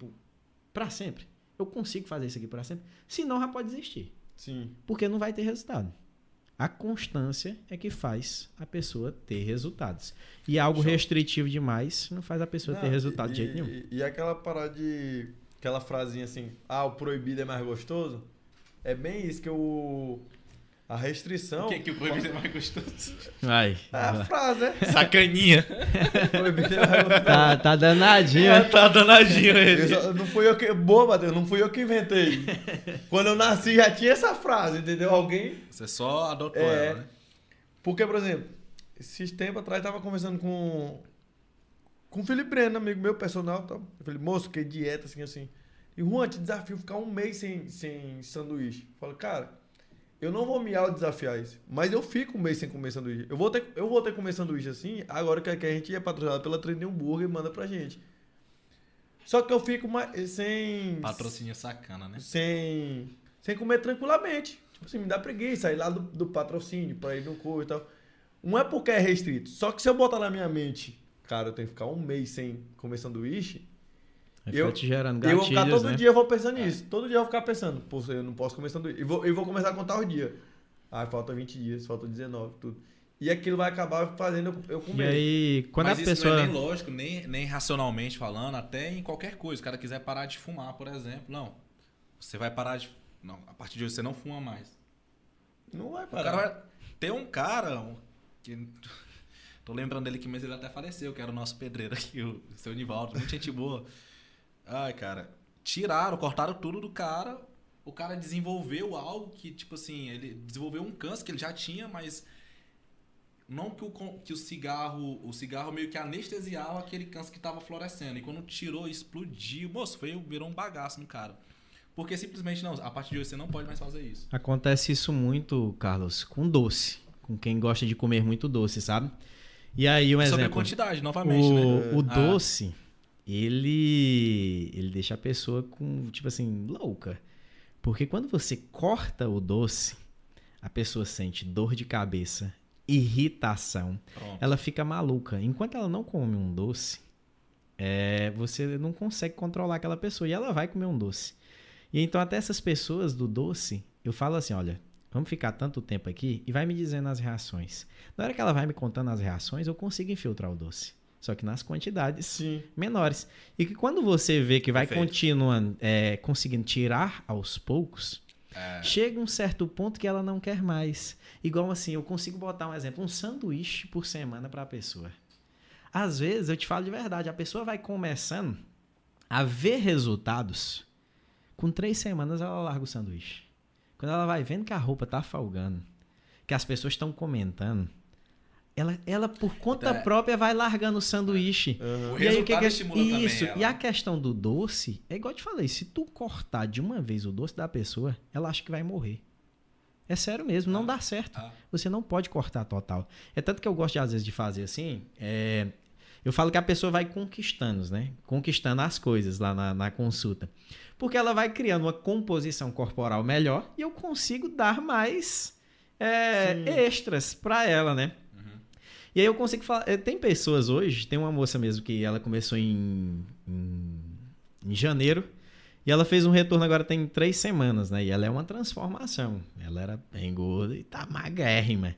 para sempre. Eu consigo fazer isso aqui para sempre. Senão já pode desistir. Sim. Porque não vai ter resultado. A constância é que faz a pessoa ter resultados. E algo Show. restritivo demais não faz a pessoa não, ter resultado e, de jeito nenhum. E, e, aquela parada de. Aquela frasinha assim, ah, o proibido é mais gostoso. É bem isso que eu. A restrição. O que, é que o proibido é mais gostoso? Vai. É a frase, né? Sacaninha. proibido é mais gostoso. Tá, tá danadinho. É, tá danadinho ele. Só, não fui eu que. Boa, Matheus, não fui eu que inventei. Quando eu nasci já tinha essa frase, entendeu? Alguém. Você só adotou é, ela, né? Porque, por exemplo, esses tempos atrás eu tava conversando com. Com o Felipe Breno, amigo meu personal. Tá? Eu falei, moço, que dieta, assim, assim. E Juan, te desafio ficar um mês sem, sem sanduíche. Eu falei, cara eu não vou me desafiar isso. Mas eu fico um mês sem comer sanduíche. Eu vou ter, eu vou ter que comer sanduíche assim, agora que a gente é patrocinado pela Trending Burger e manda pra gente. Só que eu fico mais, sem. Patrocínio sacana, né? Sem. Sem comer tranquilamente. Tipo assim, me dá preguiça ir lá do, do patrocínio pra ir no cu e tal. Não é porque é restrito. Só que se eu botar na minha mente, cara, eu tenho que ficar um mês sem comer sanduíche. Eu, te gerando gatilhos, eu vou ficar todo né? dia eu vou pensando nisso. É. Todo dia eu vou ficar pensando, pô, eu não posso comer sanduíche. E vou, eu vou começar a contar os dias. Ah, falta 20 dias, falta 19, tudo. E aquilo vai acabar fazendo eu comer. E aí, quando Mas a isso pessoa. não é nem lógico, nem, nem racionalmente falando, até em qualquer coisa. O cara quiser parar de fumar, por exemplo. Não. Você vai parar de. Não, a partir de hoje você não fuma mais. Não vai O parar. cara vai... Tem um cara. Que... Tô lembrando dele que, mas ele até faleceu, que era o nosso pedreiro aqui, o seu Nivaldo. Muita gente boa. Ai, cara. Tiraram, cortaram tudo do cara. O cara desenvolveu algo que, tipo assim, ele desenvolveu um câncer que ele já tinha, mas não que o, que o cigarro, o cigarro meio que anestesiava aquele câncer que tava florescendo. E quando tirou, explodiu. Moço, foi, virou um bagaço no cara. Porque simplesmente não, a partir de hoje você não pode mais fazer isso. Acontece isso muito, Carlos, com doce. Com quem gosta de comer muito doce, sabe? E aí, um Sobre exemplo. quantidade, novamente, né? o, o Ah. Ele ele deixa a pessoa com, tipo assim, louca. Porque quando você corta o doce, a pessoa sente dor de cabeça, irritação, Pronto. ela fica maluca. Enquanto ela não come um doce, é, você não consegue controlar aquela pessoa e ela vai comer um doce. E então até essas pessoas do doce, eu falo assim, olha, vamos ficar tanto tempo aqui e vai me dizendo as reações. Na hora que ela vai me contando as reações, eu consigo infiltrar o doce. Só que nas quantidades Sim. menores. E que quando você vê que vai Perfeito. continuando, é, conseguindo tirar aos poucos, É. chega um certo ponto que ela não quer mais. Igual assim, eu consigo botar um exemplo, um sanduíche por semana para a pessoa. Às vezes, eu te falo de verdade, a pessoa vai começando a ver resultados. Com três semanas ela larga o sanduíche. Quando ela vai vendo que a roupa tá folgando, que as pessoas estão comentando, ela, ela por conta É. própria vai largando o sanduíche. Aham. O E aí, o que que estimula também Isso. ela. E a questão do doce, é igual eu te falei, se tu cortar de uma vez o doce da pessoa, ela acha que vai morrer. É sério mesmo, não Ah. dá certo. Ah. Você não pode cortar total. É tanto que eu gosto, de, às vezes, de fazer assim. é, Eu falo que a pessoa vai conquistando, né? Conquistando as coisas lá na, na consulta. Porque ela vai criando uma composição corporal melhor e eu consigo dar mais é, extras pra ela, né? E aí eu consigo falar. eh, Tem pessoas hoje, tem uma moça mesmo que ela começou em, em, em janeiro. E ela fez um retorno agora tem três semanas, né? E ela é uma transformação. Ela era bem gorda e tá magérrima.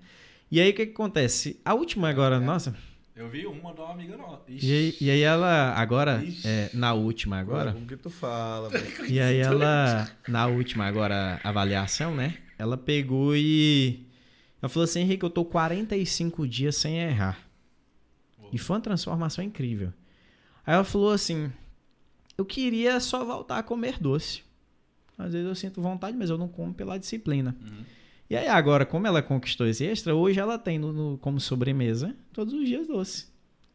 E aí o que, que acontece? A última agora, nossa. Eu vi uma de uma amiga nossa. E aí, e aí ela, agora, é, na última agora. Como que tu fala, mano? E aí ela, na última agora avaliação, né? Ela pegou e. Ela falou assim, Henrique, eu tô 45 dias sem errar. E foi uma transformação incrível. Aí ela falou assim: Eu queria só voltar a comer doce. Às vezes eu sinto vontade, mas eu não como pela disciplina. Uhum. E aí agora, como ela conquistou esse extra, hoje ela tem no, no- como sobremesa todos os dias doce.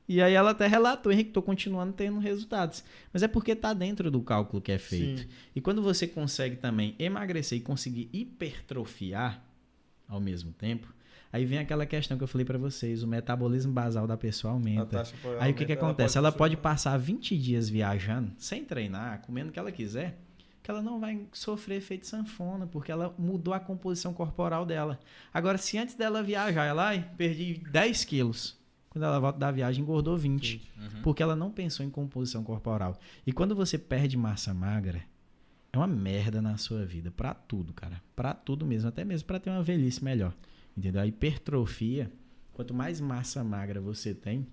E aí ela até relatou, Henrique, tô continuando tendo resultados. Mas é porque tá dentro do cálculo que é feito. Sim. E quando você consegue também emagrecer e conseguir hipertrofiar ao mesmo tempo, aí vem aquela questão que eu falei pra vocês, o metabolismo basal da pessoa aumenta. pode- Aí o que, que aumenta, acontece? Ela pode funcionar. passar 20 dias viajando, sem treinar, comendo o que ela quiser, que ela não vai sofrer efeito sanfona, porque ela mudou a composição corporal dela. Agora, se antes dela viajar, ela, ai, perdi 10 quilos. Quando ela volta da viagem, engordou 20. Uhum. Porque ela não pensou em composição corporal. E quando você perde massa magra, é uma merda na sua vida. Pra tudo, cara. Pra tudo mesmo. Até mesmo pra ter uma velhice melhor. Entendeu? A hipertrofia, quanto mais massa magra você tem,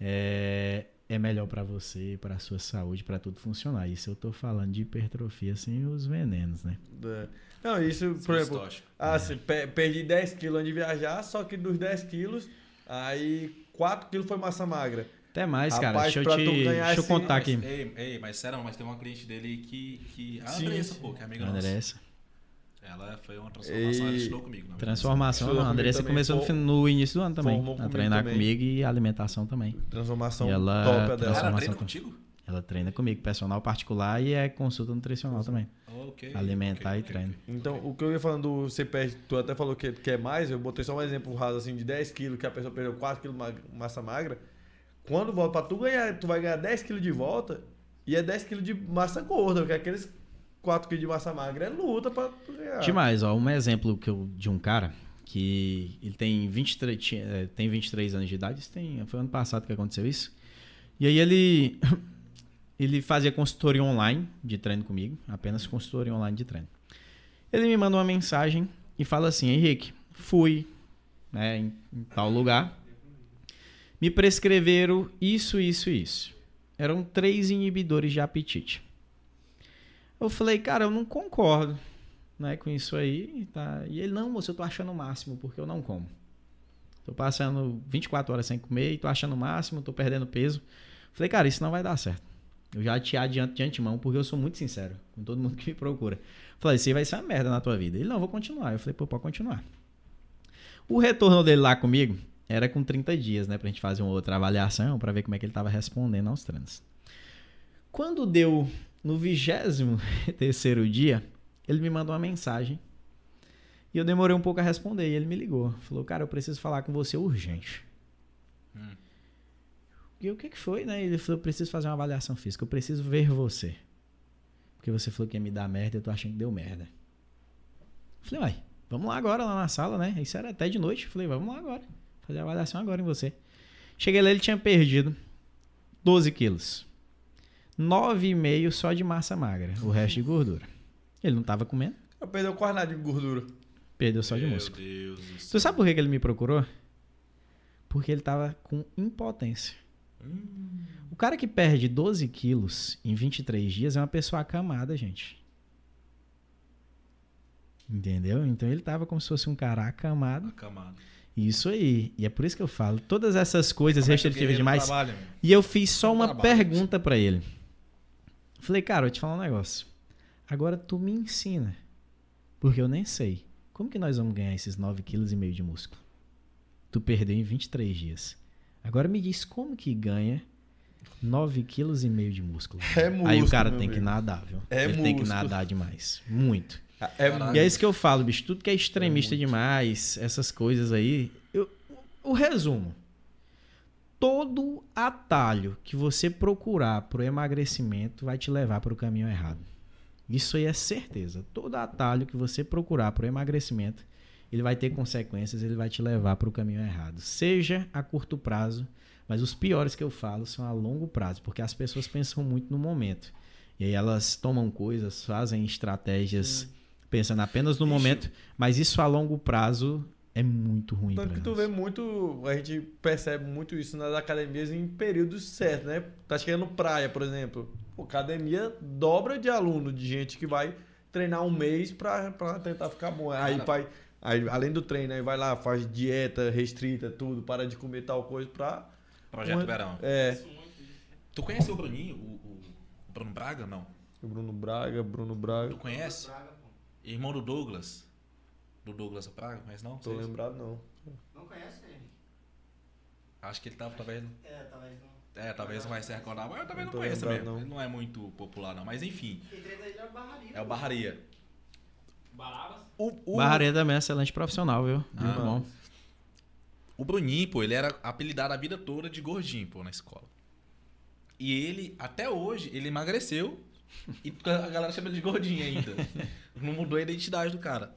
é, é melhor pra você, pra sua saúde, pra tudo funcionar. Isso eu tô falando de hipertrofia sem os venenos, né? É. Não, isso, por exemplo, Tóxico. ah, se pe- perdi 10 quilos antes de viajar, só que dos 10 quilos, aí 4 quilos foi massa magra. Até mais, cara. Rapaz, Deixa eu, te, deixa eu esse- contar Mas, aqui. ei, ei, mas sério, mas tem uma cliente dele que. que a Sim, Andressa, sim. pô, que é amiga nossa. Andressa. Ela foi uma transformação, ela estudou comigo. na. Transformação. Estudou A comigo Andressa também. começou no, início do ano também. formou A comigo treinar também. comigo e alimentação também. Transformação E ela top a dela. Ela transformação treina com- contigo? Ela treina comigo, personal particular e é consulta nutricional também. Ok. Alimentar ok, e ok, treino. Então, o que eu ia falando do você perde, tu até falou que quer mais, eu botei só um exemplo raso assim de 10 quilos, que a pessoa perdeu 4 quilos de massa magra. Quando volta, pra tu ganhar, tu vai ganhar 10 quilos de volta, E é 10 quilos de massa gorda, porque aqueles 4 quilos de massa magra é luta pra ganhar. Demais, ó. Um exemplo que eu, de um cara que ele tem 23, é, tem 23 anos de idade, tem, foi ano passado que aconteceu isso. E aí ele ele fazia consultoria online de treino comigo, apenas consultoria online de treino. Ele me manda uma mensagem e fala assim: Henrique, fui né, em, em tal lugar, me prescreveram isso, isso, isso. Eram três inibidores de apetite. Eu falei, cara, eu não concordo né, com isso aí. Tá? E ele, não, moço, eu tô achando o máximo, porque eu não como. Tô passando 24 horas sem comer e tô achando o máximo, tô perdendo peso. Falei, cara, isso não vai dar certo. Eu já te adianto de antemão, porque eu sou muito sincero com todo mundo que me procura. Falei, isso aí vai ser uma merda na tua vida. Ele, não, vou continuar. Eu falei, pô, pode continuar. O retorno dele lá comigo era com 30 dias, né? Pra gente fazer uma outra avaliação, para ver como é que ele tava respondendo aos treinos. Quando deu no vigésimo terceiro dia, ele me mandou uma mensagem. E eu demorei um pouco a responder. E ele me ligou. Falou, cara, eu preciso falar com você urgente. Hum. E o que, que foi, né? Ele falou, eu preciso fazer uma avaliação física. Eu preciso ver você. Porque você falou que ia me dar merda e eu tô achando que deu merda. Falei, uai, vamos lá agora, lá na sala, né? Isso era até de noite. Falei, vamos lá agora. Fazer a avaliação agora em você. Cheguei lá, ele tinha perdido 12 quilos. 9,5 só de massa magra. O resto de gordura. Ele não tava comendo. Eu perdeu quase nada de gordura. Perdeu só de músculo. Deus tu sabe por que ele me procurou? Porque ele tava com impotência. Hum. O cara que perde 12 quilos em 23 dias é uma pessoa acamada, gente. Entendeu? Então ele tava como se fosse um cara acamado. Acamado. Isso aí. E é por isso que eu falo. Todas essas coisas como restritivas é demais. E eu fiz só uma pergunta para ele. Falei, cara, eu te falar um negócio. Agora tu me ensina. Porque eu nem sei. Como que nós vamos ganhar esses 9,5 kg de músculo? Tu perdeu em 23 dias. Agora me diz como que ganha 9,5 kg de músculo. É músculo. Aí o cara tem que nadar, viu? É Ele músculo. tem que nadar demais. Muito. É, e é isso que eu falo, bicho. Tudo que é extremista é demais, essas coisas aí. Eu, o resumo. Todo atalho que você procurar pro emagrecimento vai te levar para o caminho errado. Isso aí é certeza. Todo atalho que você procurar pro emagrecimento, ele vai ter consequências, ele vai te levar para o caminho errado. Seja a curto prazo, mas os piores que eu falo são a longo prazo, porque as pessoas pensam muito no momento. E aí elas tomam coisas, fazem estratégias. Sim pensando apenas no Ixi. momento, mas isso a longo prazo é muito ruim. Tanto que tu vê muito, a gente percebe muito isso nas academias em períodos certos, né? Tá chegando praia, por exemplo. Pô, academia dobra de aluno, de gente que vai treinar um mês para tentar ficar bom. Aí vai, aí, além do treino, aí vai lá, faz dieta restrita, tudo, para de comer tal coisa para Projeto uma, Verão. É. Tu conhece o Bruninho, o, o Bruno Braga, não? O Bruno Braga, Bruno Braga. Tu conhece? Bruno Braga. Irmão do Douglas. Do Douglas Praga, mas não? Tô lembrado, não. Não conhece ele? Acho que ele tava, talvez. É, talvez não. É, talvez não vai se recordar, mas eu também não, não conheço mesmo. Não. Ele não é muito popular, não. Mas enfim. Quem treina ele é o Barraria. É o Barraria. Barabas? O, o... Barraria também é excelente profissional, viu? Ah, muito bom. O Bruninho, pô, ele era apelidado a vida toda de gordinho, pô, na escola. E ele, até hoje, ele emagreceu e a galera chama ele de gordinho ainda. Não mudou a identidade do cara.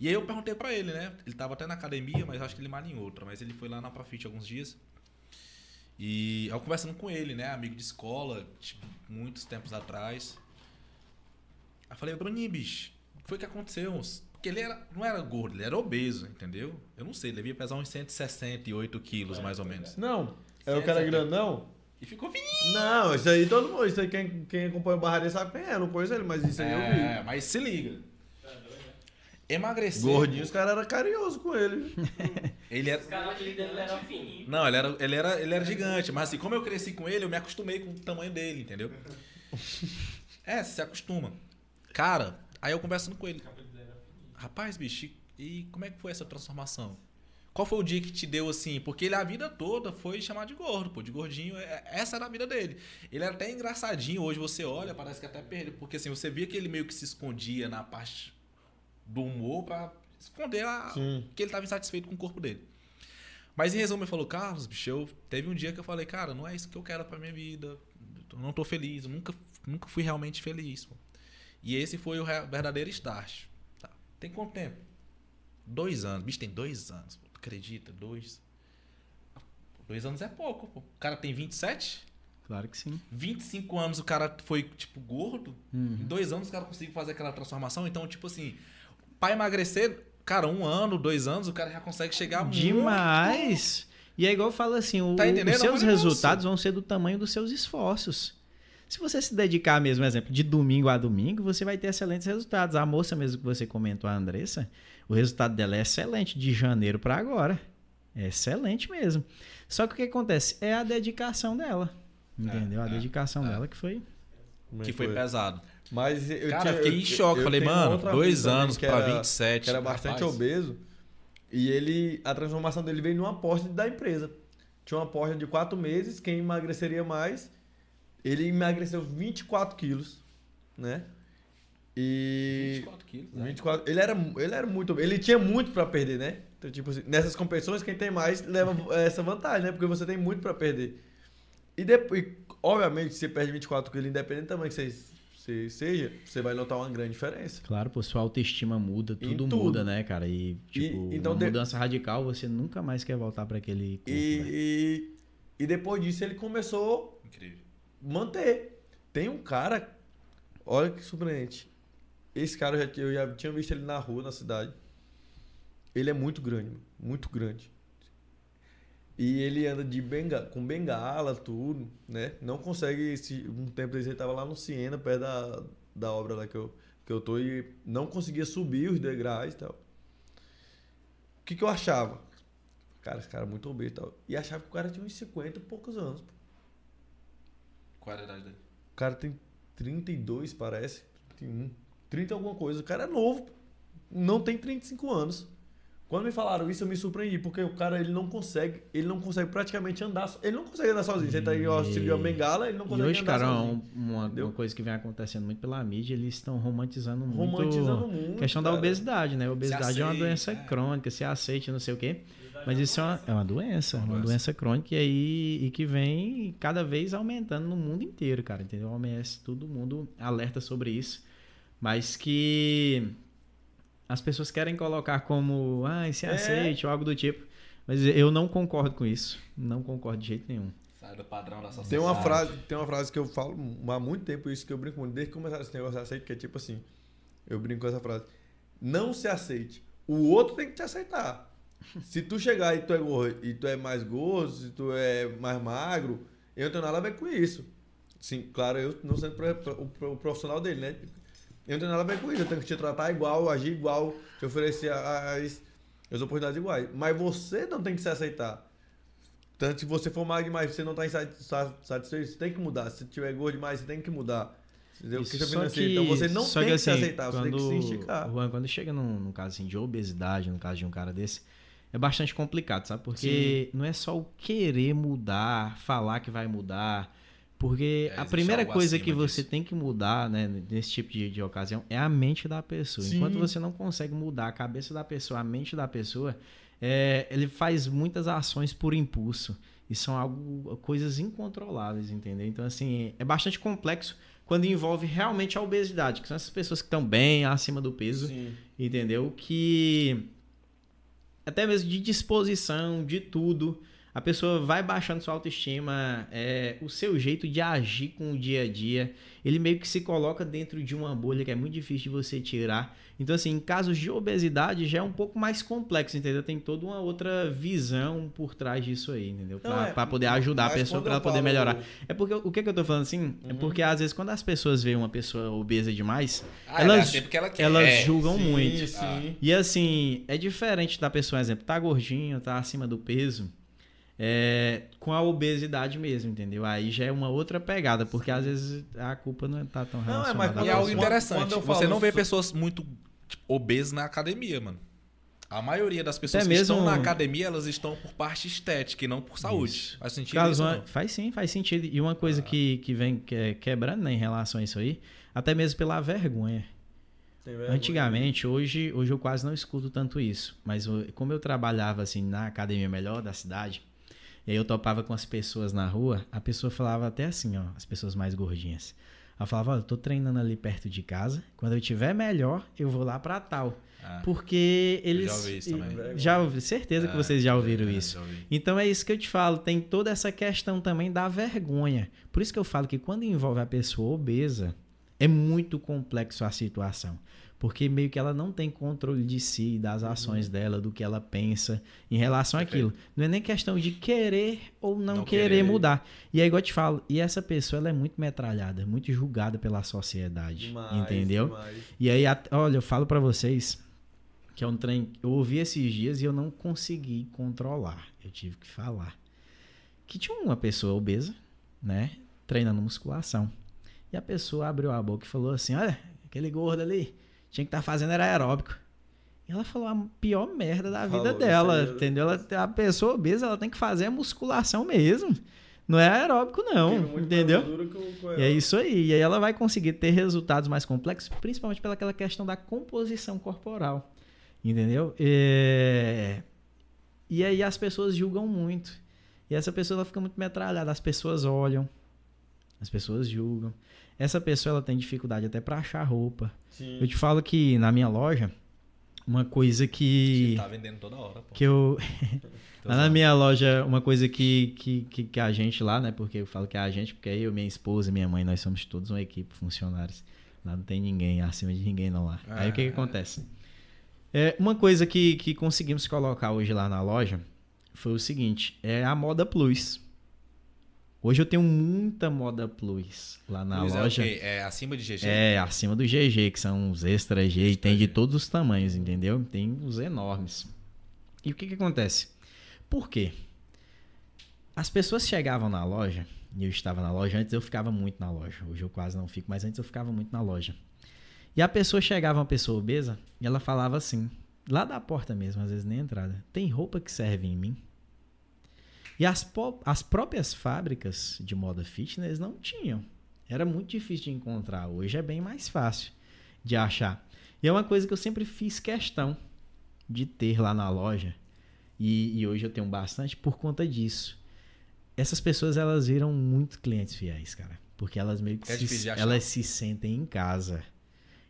E aí eu perguntei para ele, né? Ele tava até na academia, mas acho que ele malha em outra. Mas ele foi lá na Profit alguns dias. E eu conversando com ele, né? Amigo de escola, tipo, muitos tempos atrás. Aí eu falei, Bruninho, bicho, o que foi que aconteceu? Porque ele era, não era gordo, ele era obeso, entendeu? Eu não sei, ele devia pesar uns 168 quilos, mais ou menos. Não, é o cara grandão? E ficou fininho. Não, isso aí todo mundo. Isso aí quem, quem acompanha o Barraria sabe quem é. Não conheço ele, mas isso aí é, eu vi. É, mas se liga. Emagrecer. Gordinho, os caras eram carinhosos com ele. ele era. era fininho. Não, ele era, ele, era, ele era gigante. Mas assim, como eu cresci com ele, eu me acostumei com o tamanho dele, entendeu? é, você se acostuma. Cara, aí eu conversando com ele. Rapaz, bicho, e como é que foi essa transformação? Qual foi o dia que te deu assim? Porque ele a vida toda foi chamado de gordo, pô, de gordinho. É, essa era a vida dele. Ele era até engraçadinho. Hoje você olha, parece que até perdeu. Porque assim, você via que ele meio que se escondia na parte do humor pra esconder a, que ele estava insatisfeito com o corpo dele. Mas em resumo, ele falou: Carlos, bicho, eu, teve um dia que eu falei, cara, não é isso que eu quero pra minha vida. eu não tô feliz, eu nunca, nunca fui realmente feliz. Pô. E esse foi o verdadeiro start. Tá. Tem quanto tempo? Dois anos. Bicho, tem dois anos. Pô. Acredita? Dois. Dois anos é pouco, pô. O cara tem 27? Claro que sim. 25 anos o cara foi, tipo, gordo. Uhum. Em dois anos o cara conseguiu fazer aquela transformação. Então, tipo assim, pra emagrecer, cara, um ano, dois anos, o cara já consegue chegar muito. Demais! E é igual eu falo assim, o- Tá os seus resultados vão ser do tamanho dos seus esforços. Se você se dedicar mesmo, exemplo, de domingo a domingo, você vai ter excelentes resultados. A moça mesmo que você comentou, a Andressa, o resultado dela é excelente de janeiro para agora. É excelente mesmo. Só que o que acontece? É a dedicação dela. Entendeu? a é, dedicação é. dela que foi. Que foi pesado. Mas eu Cara, tinha- eu fiquei em choque. Falei, tenho mano, dois anos era- 27. que era bastante rapaz. obeso. E ele, a transformação dele veio numa aposta da empresa. Tinha uma aposta de quatro meses, quem emagreceria mais. Ele emagreceu 24 quilos, né? E 24 quilos. né? 24, ele era, ele era muito, ele tinha muito pra perder, né? Então, tipo assim, nessas competições quem tem mais leva essa vantagem, né? Porque você tem muito pra perder. E depois, obviamente, se você perde 24 quilos, independente do tamanho que você, você seja, você vai notar uma grande diferença. Claro, pô, sua autoestima muda, tudo, tudo. muda, né, cara? E, tipo, então uma de- mudança radical, você nunca mais quer voltar para aquele corpo. E, e, e depois disso ele começou Incrível. Manter. Tem um cara, olha que surpreendente. Esse cara eu já, eu já tinha visto ele na rua, na cidade. Ele é muito grande, muito grande. E ele anda de benga, com bengala, tudo, né? Não consegue. Se, um tempo ele tava lá no Siena, perto da, da obra lá que eu, que eu tô, e não conseguia subir os degraus e tal. O que, que eu achava? Cara, esse cara é muito obeso e tal. E achava que o cara tinha uns 50 e poucos anos. pô. Qual era a idade dele? O cara tem 32, parece. 31. 30 e alguma coisa. O cara é novo. Não tem 35 anos. Quando me falaram isso, eu me surpreendi, porque o cara ele não consegue, ele não consegue praticamente andar, ele não consegue andar sozinho. Você tá aí, ó, se de uma bengala, ele não E consegue hoje, andar cara, sozinho. um- uma, uma coisa que vem acontecendo muito pela mídia, eles estão romantizando muito Romantizando muito. questão da cara. obesidade, né? A obesidade é uma aceita, doença é. crônica, se aceite, não sei o quê. Mas isso é uma, é uma doença, Uma uma doença. doença crônica e aí e que vem cada vez aumentando no mundo inteiro, cara, entendeu? A OMS, todo mundo alerta sobre isso, mas que as pessoas querem colocar como, ah, se É. aceite ou algo do tipo. Mas eu não concordo com isso, não concordo de jeito nenhum. Sai do padrão da sociedade. Tem uma frase, tem uma frase que eu falo há muito tempo isso que eu brinco muito, desde que começaram esse negócio de aceite, que é tipo assim, eu brinco com essa frase. Não se aceite. O outro tem que te aceitar. Se tu chegar e tu é gordo, e tu é mais gordo, se tu é mais magro, eu não tenho nada a ver com isso. Sim, claro, eu não sendo o profissional dele, né? Eu não tenho nada a ver com isso. Eu tenho que te tratar igual, agir igual, te oferecer as, as oportunidades iguais. Mas você não tem que se aceitar. Tanto se você for magro demais, você não está satisfeito, você tem que mudar. Se tiver gordo demais, você tem que mudar. Entendeu? Isso, só que- então você não tem que, que, se assim, aceitar, você tem que se esticar. Juan, quando chega num, num caso assim, de obesidade, no caso de um cara desse, é bastante complicado, sabe? Porque não é só o querer mudar, falar que vai mudar. Porque É, a primeira coisa que você disso. tem que mudar, né, nesse tipo de, de ocasião, é a mente da pessoa. Sim. Enquanto você não consegue mudar a cabeça da pessoa, a mente da pessoa, é, ele faz muitas ações por impulso. E são algo, coisas incontroláveis, entendeu? Então, assim, é bastante complexo quando envolve realmente a obesidade, que são essas pessoas que estão bem acima do peso, Sim. entendeu? Que até mesmo de disposição, de tudo, a pessoa vai baixando sua autoestima, é, o seu jeito de agir com o dia a dia, ele meio que se coloca dentro de uma bolha que é muito difícil de você tirar. Então, assim, em casos de obesidade já é um pouco mais complexo, entendeu? Tem toda uma outra visão por trás disso aí, entendeu? Não, Pra, é, pra poder ajudar a pessoa pra ela poder melhorar. É porque o que, que eu tô falando assim? É Uhum. porque às vezes quando as pessoas veem uma pessoa obesa demais, Ah, Elas- ela é porque ela elas É. julgam Sim, muito. Sim. E assim, é diferente da pessoa, por exemplo, tá gordinho, tá acima do peso, é, com a obesidade mesmo, entendeu? Aí já é uma outra pegada, porque às vezes a culpa não tá tão é, relacionada. mas à E quando é algo interessante. Você não vê so- pessoas muito tipo, obesas na academia, mano. A maioria das pessoas que estão na academia, elas estão por parte estética e não por saúde. Isso. Faz sentido Caso isso? uma- não? faz sim, faz sentido. E uma Ah. coisa que, que vem que- quebrando né, em relação a isso aí, até mesmo pela vergonha. Vergonha. Antigamente, hoje, hoje eu quase não escuto tanto isso. Mas como eu trabalhava assim na academia melhor da cidade, E aí eu topava com as pessoas na rua, a pessoa falava até assim, ó, as pessoas mais gordinhas. Ela falava, olha, eu tô treinando ali perto de casa, quando eu tiver melhor, eu vou lá pra tal. Ah, Porque eles. já ouvi isso também. Já ouvi, certeza que É, vocês já ouviram é, isso. já ouvi. Então é isso que eu te falo, tem toda essa questão também da vergonha. Por isso que eu falo que quando envolve a pessoa obesa, é muito complexo a situação. Porque meio que ela não tem controle de si, das ações dela, do que ela pensa em relação Perfeito. àquilo. Não é nem questão de querer ou não, Não querer, querer. mudar. E aí, igual eu te falo, e essa pessoa ela é muito metralhada, muito julgada pela sociedade. Demais, entendeu? demais. E aí, olha, eu falo pra vocês que é um trem. Eu ouvi esses dias e eu não consegui controlar. Eu tive que falar. Que tinha uma pessoa obesa, né? Treinando musculação. E a pessoa abriu a boca e falou assim: Olha, aquele gordo ali, tinha que estar fazendo era aeróbico. E ela falou a pior merda da vida Falou, dela, isso aí, entendeu? Ela, a pessoa obesa, ela tem que fazer a musculação mesmo. Não é aeróbico, não, entendeu? E é isso aí. E aí ela vai conseguir ter resultados mais complexos, principalmente pelaquela questão da composição corporal. Entendeu? É... E aí as pessoas julgam muito. E essa pessoa ela fica muito metralhada. As pessoas olham. As pessoas julgam. Essa pessoa ela tem dificuldade até pra achar roupa. Sim. Eu te falo que na minha loja, uma coisa que. Tá vendendo toda hora, pô. que eu, Lá na minha loja, uma coisa que, que, que, que a gente lá, né? Porque eu falo que é a gente, porque aí eu, minha esposa e minha mãe, nós somos todos uma equipe, funcionários. Lá não tem ninguém acima de ninguém, não lá. Aí o que, que Ah. acontece? É, uma coisa que, que conseguimos colocar hoje lá na loja foi o seguinte: é a moda plus. Hoje eu tenho muita moda plus lá na Plus loja. É, o quê? é acima de GG? É, acima do GG, que são os extra G, e tem de todos os tamanhos, entendeu? Tem os enormes. E o que que acontece? Por quê? As pessoas chegavam na loja, e eu estava na loja, antes eu ficava muito na loja, hoje eu quase não fico, mas antes eu ficava muito na loja. E a pessoa chegava, uma pessoa obesa, e ela falava assim, lá da porta mesmo, às vezes nem entrada, tem roupa que serve em mim? E as, as próprias fábricas de moda fitness não tinham. Era muito difícil de encontrar. Hoje é bem mais fácil de achar. E é uma coisa que eu sempre fiz questão de ter lá na loja. E, e hoje eu tenho bastante por conta disso. Essas pessoas, elas viram muito clientes fiéis, cara. Porque elas meio que É se, elas se sentem em casa.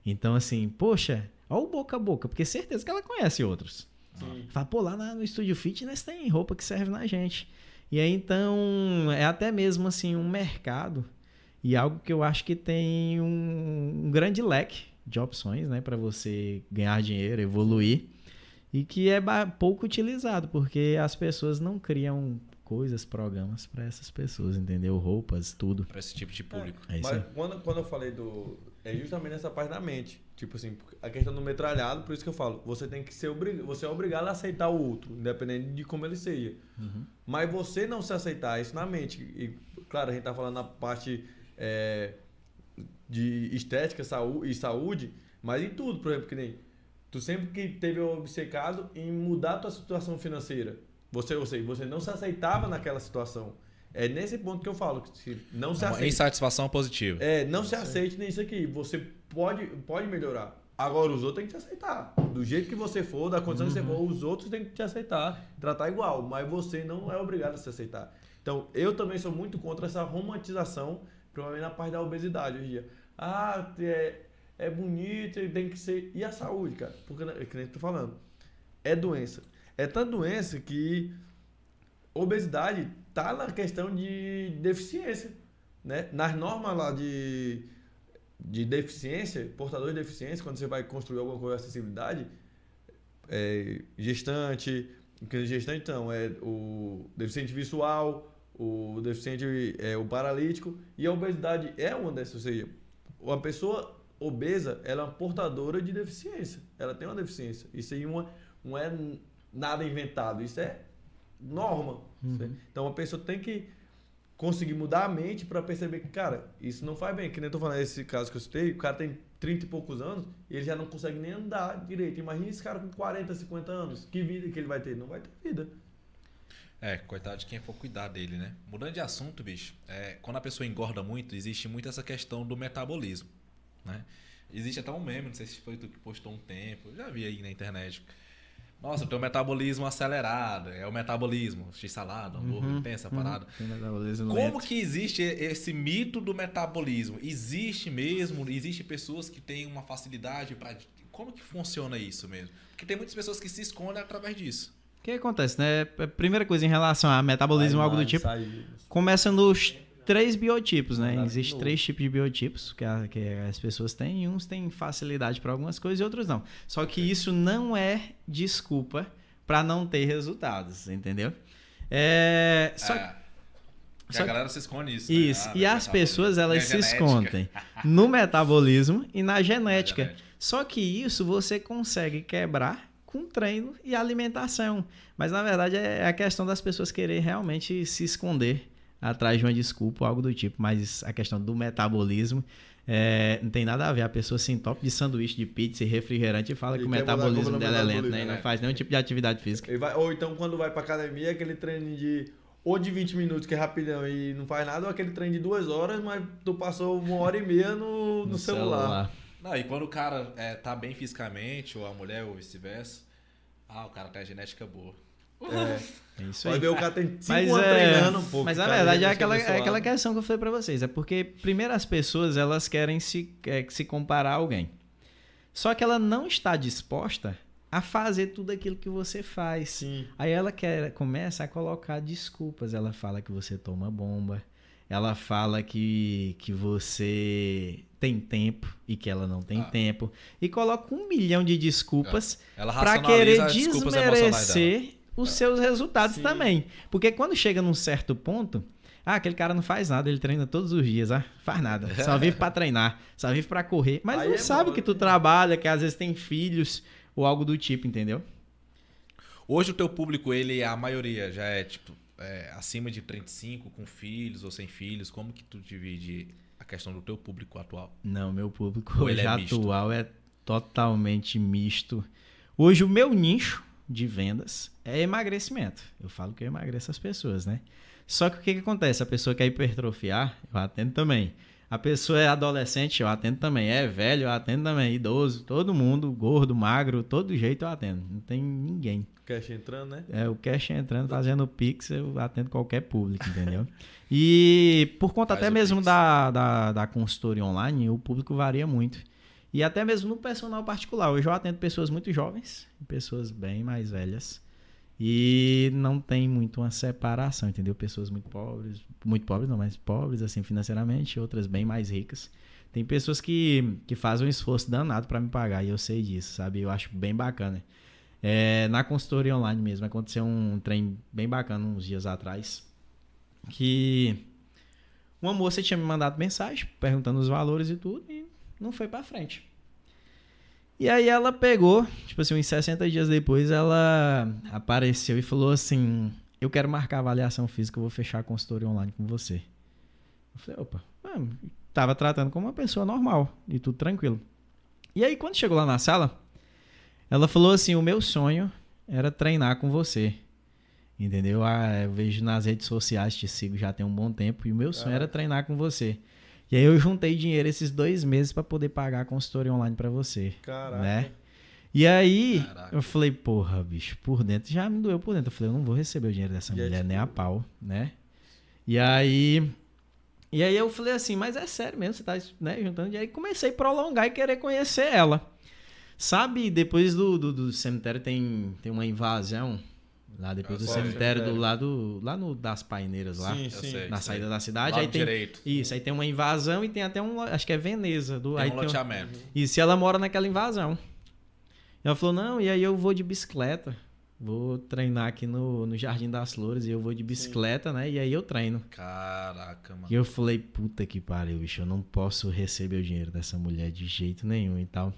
Então, assim, poxa, olha o boca a boca, porque certeza que ela conhece outros. Sim. Fala, pô, lá na- no estúdio fitness tem roupa que serve na gente. E aí, então, é até mesmo assim um mercado e algo que eu acho que tem um, um grande leque de opções, né, para você ganhar dinheiro, evoluir e que é pouco utilizado porque as pessoas não criam coisas, programas para essas pessoas, entendeu? Roupas, tudo. Pra esse tipo de público. É isso Mas quando, quando eu falei do. É justamente nessa parte da mente. Tipo assim, a questão do metralhado, por isso que eu falo, você tem que ser obrigado, você é obrigado a aceitar o outro, independente de como ele seja. Uhum. Mas você não se aceitar isso na mente. E, claro, a gente tá falando na parte é, de estética saú e saúde, mas em tudo, por exemplo, que nem. Tu sempre que teve obcecado em mudar a tua situação financeira. Você, ou seja, você não se aceitava naquela situação. É nesse ponto que eu falo, que se não se Uma aceita. insatisfação positiva. É, não se aceite nisso aqui. Você pode, pode melhorar. Agora, os outros têm que te aceitar. Do jeito que você for, da condição que você for, os outros têm que te aceitar, tratar igual. Mas você não é obrigado a se aceitar. Então, eu também sou muito contra essa romantização, provavelmente na parte da obesidade hoje em dia. Ah, é, é bonito, tem que ser. E a saúde, cara? Porque, é que nem eu tô falando, é doença. É tanta doença que obesidade tá na questão de deficiência, né? Nas normas lá de, de deficiência, portador de deficiência, quando você vai construir alguma coisa de acessibilidade, é, gestante, gestante então é o deficiente visual, o deficiente é o paralítico e a obesidade é uma dessas, ou seja, uma pessoa obesa, ela é uma portadora de deficiência, ela tem uma deficiência. Isso aí uma, não é nada inventado, isso é norma. certo? Então a pessoa tem que conseguir mudar a mente para perceber que, cara, isso não faz bem. Que nem eu tô falando, esse caso que eu citei, o cara tem 30 e poucos anos e ele já não consegue nem andar direito. Imagina esse cara com 40, 50 anos. Que vida que ele vai ter? Não vai ter vida. É, coitado de quem for cuidar dele, né? Mudando de assunto, bicho, é, quando a pessoa engorda muito, existe muito essa questão do metabolismo, né? Existe até um meme, não sei se foi tu que postou um tempo, eu já vi aí na internet. Nossa, eu tenho um metabolismo acelerado. É o metabolismo. X-salada, hambúrguer, Uhum, tem essa uhum. parada. Tem metabolismo Como lento. que existe esse mito do metabolismo? Existe mesmo? Existe pessoas que têm uma facilidade para. Como que funciona isso mesmo? Porque tem muitas pessoas que se escondem através disso. O que acontece, né? A Primeira coisa em relação a metabolismo, algo do tipo, começa nos três biotipos, né? Existem três tipos de biotipos que, a- que as pessoas têm, e uns têm facilidade para algumas coisas e outros não. Só que isso não é desculpa para não ter resultados, entendeu? É, só é, que só a galera se esconde isso. né? Isso. Ah, e as pessoas, elas se genética. escondem no metabolismo e na genética. genética. Só que isso você consegue quebrar com treino e alimentação. Mas na verdade é a questão das pessoas querer realmente se esconder atrás de uma desculpa ou algo do tipo. Mas a questão do metabolismo é, não tem nada a ver. A pessoa se entope de sanduíche, de pizza e refrigerante e fala E que o metabolismo no dela é lento, né? E não né? faz nenhum tipo de atividade física. Vai- ou então quando vai pra academia, aquele treino de ou de 20 minutos, que é rapidão e não faz nada, ou aquele treino de duas horas, mas tu passou uma hora e meia no, no, celular. Não, e quando o cara é, tá bem fisicamente, ou a mulher, ou vice-versa, ah, o cara tem a genética boa. É. É isso Vai aí. ver o cara tem 5 Mas, anos é, treinando, pô. mas que na verdade é já aquela, é aquela questão que eu falei pra vocês. É porque, primeiro, as pessoas elas querem se, é, se comparar a alguém. Só que ela não está disposta a fazer tudo aquilo que você faz. Sim. Aí ela quer, começa a colocar desculpas. Ela fala que você toma bomba. Ela fala que, que você tem tempo e que ela não tem Ah. tempo. E coloca um milhão de desculpas Ela para querer desmerecer os seus resultados Sim. também. Porque quando chega num certo ponto, ah, aquele cara não faz nada, ele treina todos os dias, ah, faz nada, só vive para treinar, só vive para correr, mas Aí não é sabe mole, que tu né? trabalha, que às vezes tem filhos ou algo do tipo, entendeu? Hoje o teu público, ele, a maioria, já é tipo é, acima de 35, com filhos ou sem filhos. Como que tu divide a questão do teu público atual? Não, meu público ele hoje é misto? atual é totalmente misto. Hoje o meu nicho de vendas é emagrecimento. Eu falo que eu emagreço as pessoas, né? Só que o que, que acontece? A pessoa quer hipertrofiar, eu atendo também. A pessoa é adolescente, eu atendo também. É velho, eu atendo também. Idoso, todo mundo, gordo, magro, todo jeito eu atendo. Não tem ninguém. Cash entrando, né? É, o cash entrando, fazendo Pix, eu atendo qualquer público, entendeu? E por conta Faz até o mesmo da, da, da consultoria online, o público varia muito. E até mesmo no personal particular. Hoje eu atendo pessoas muito jovens, pessoas bem mais velhas. E não tem muito uma separação, entendeu? Pessoas muito pobres, muito pobres não, mas pobres assim financeiramente, outras bem mais ricas. Tem pessoas que, que fazem um esforço danado para me pagar e eu sei disso, sabe? Eu acho bem bacana. É, na consultoria online mesmo, aconteceu um trem bem bacana uns dias atrás. Que uma moça tinha me mandado mensagem perguntando os valores e tudo e não foi pra frente. E aí ela pegou, tipo assim, uns 60 dias depois, ela apareceu e falou assim: Eu quero marcar a avaliação física, eu vou fechar a consultoria online com você. Eu falei, opa, ah, tava tratando como uma pessoa normal e tudo tranquilo. E aí, quando chegou lá na sala, ela falou assim: O meu sonho era treinar com você. Entendeu? Ah, eu vejo nas redes sociais, te sigo já tem um bom tempo, e o meu sonho era treinar com você. E aí eu juntei dinheiro esses dois meses para poder pagar a consultoria online para você. Caraca. Né? E aí Caraca. eu falei, porra, bicho, por dentro já me doeu por dentro. Eu falei, eu não vou receber o dinheiro dessa Já mulher nem a pau, né? E aí. E aí eu falei assim, mas é sério mesmo, você tá né, juntando dinheiro. E comecei a prolongar e querer conhecer ela. Sabe, depois do, do, do cemitério tem, tem uma invasão. Lá depois do cemitério, do lado. Lá no das paineiras lá. Sim, Eu sim. sei. Na sei. saída da cidade. Lado aí tem. direito. Isso, aí tem uma invasão e tem até um. Acho que é Veneza. Do, Tem aí um tem um- loteamento. e se ela mora naquela invasão. Ela falou, não, e aí eu vou de bicicleta. Vou treinar aqui no, no Jardim das Flores e eu vou de bicicleta, né? E aí eu treino. Caraca, mano. E eu falei, puta que pariu, bicho, eu não posso receber o dinheiro dessa mulher de jeito nenhum e tal.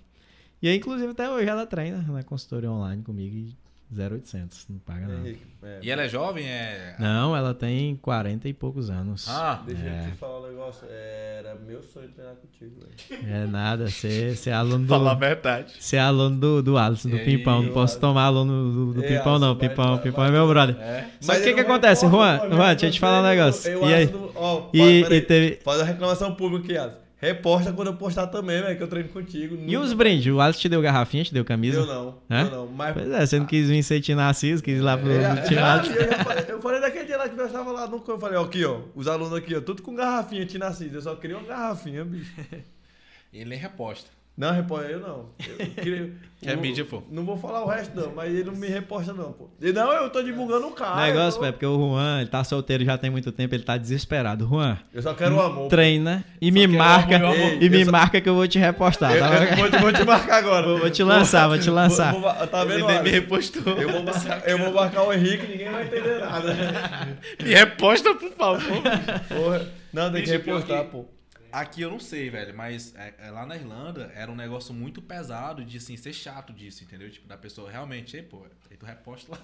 E aí, inclusive, até hoje ela treina na consultoria online comigo e 0,800, não paga nada. É, E ela é jovem? É... Não, ela tem 40 e poucos anos. Ah, Deixa É. eu te falar um negócio. Era meu sonho treinar contigo, velho. É nada, você é aluno do... falar a verdade. Você é aluno do, do Alisson, do E Pimpão. Não posso Alisson? tomar aluno do, do É, Pimpão, não. Vai- Pimpão, vai- Pimpão vai- é meu brother. É. Só que o que que acontece, Juan? Juan, deixa eu te falar um negócio. eu E aí? do- ó, E- e teve- Faz a reclamação pública aqui, Alisson. Reposta quando eu postar também, velho, que eu treino contigo. E os brindes? O Alisson te deu garrafinha, te deu camisa? Eu não, Hã? eu não. Mas Pois é, você não quis vir ser Tinassis, quis ir lá pro É, pro Tinassis. eu, já falei, eu falei daquele dia lá que nós tava lá no eu falei, ó, aqui, ó, os alunos aqui, ó, tudo com garrafinha, Tinassis. Eu só queria uma garrafinha, bicho. Ele nem reposta. Não, reposta eu não. Eu queria, É mídia, pô. Não vou falar o resto, não, mas ele não me reposta, não, pô. E não, eu tô divulgando o cara. O negócio, eu, é porque o Juan, ele tá solteiro já tem muito tempo, ele tá desesperado. Juan, eu só quero o amor. treina e me marca, amor, amor. e me só- marca que eu vou te repostar, Eu, tá? eu vou, te- vou te marcar agora. Vou- vou te lançar, vou te lançar. Tá vendo? Ele me repostou. Eu vou, marcar, eu vou marcar o Henrique, ninguém vai entender nada. Me reposta, por favor. Porra. Não, tem que Bicho, repostar, que- pô. Aqui eu não sei, velho, mas é, é, lá na Irlanda era um negócio muito pesado de, assim, ser chato disso, entendeu? Tipo, da pessoa realmente, ei, pô, aí tu reposta lá.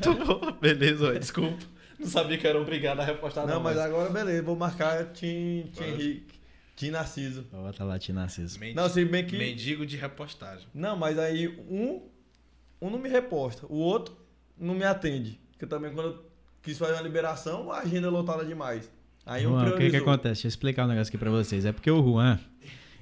beleza, ó, desculpa. Não sabia que era obrigado a repostar, Não, não. mas agora beleza, vou marcar Tim, Tim Henrique, Tim Narciso. Bota lá, Tinassis. Mendi- Não, se bem que. Mendigo de repostagem. Não, mas aí um, um não me reposta, o outro não me atende. Porque também quando eu quis fazer uma liberação, a agenda é lotada demais. Aí Juan, o que que priorizou. acontece? Deixa eu explicar um negócio aqui pra vocês. É porque o Juan,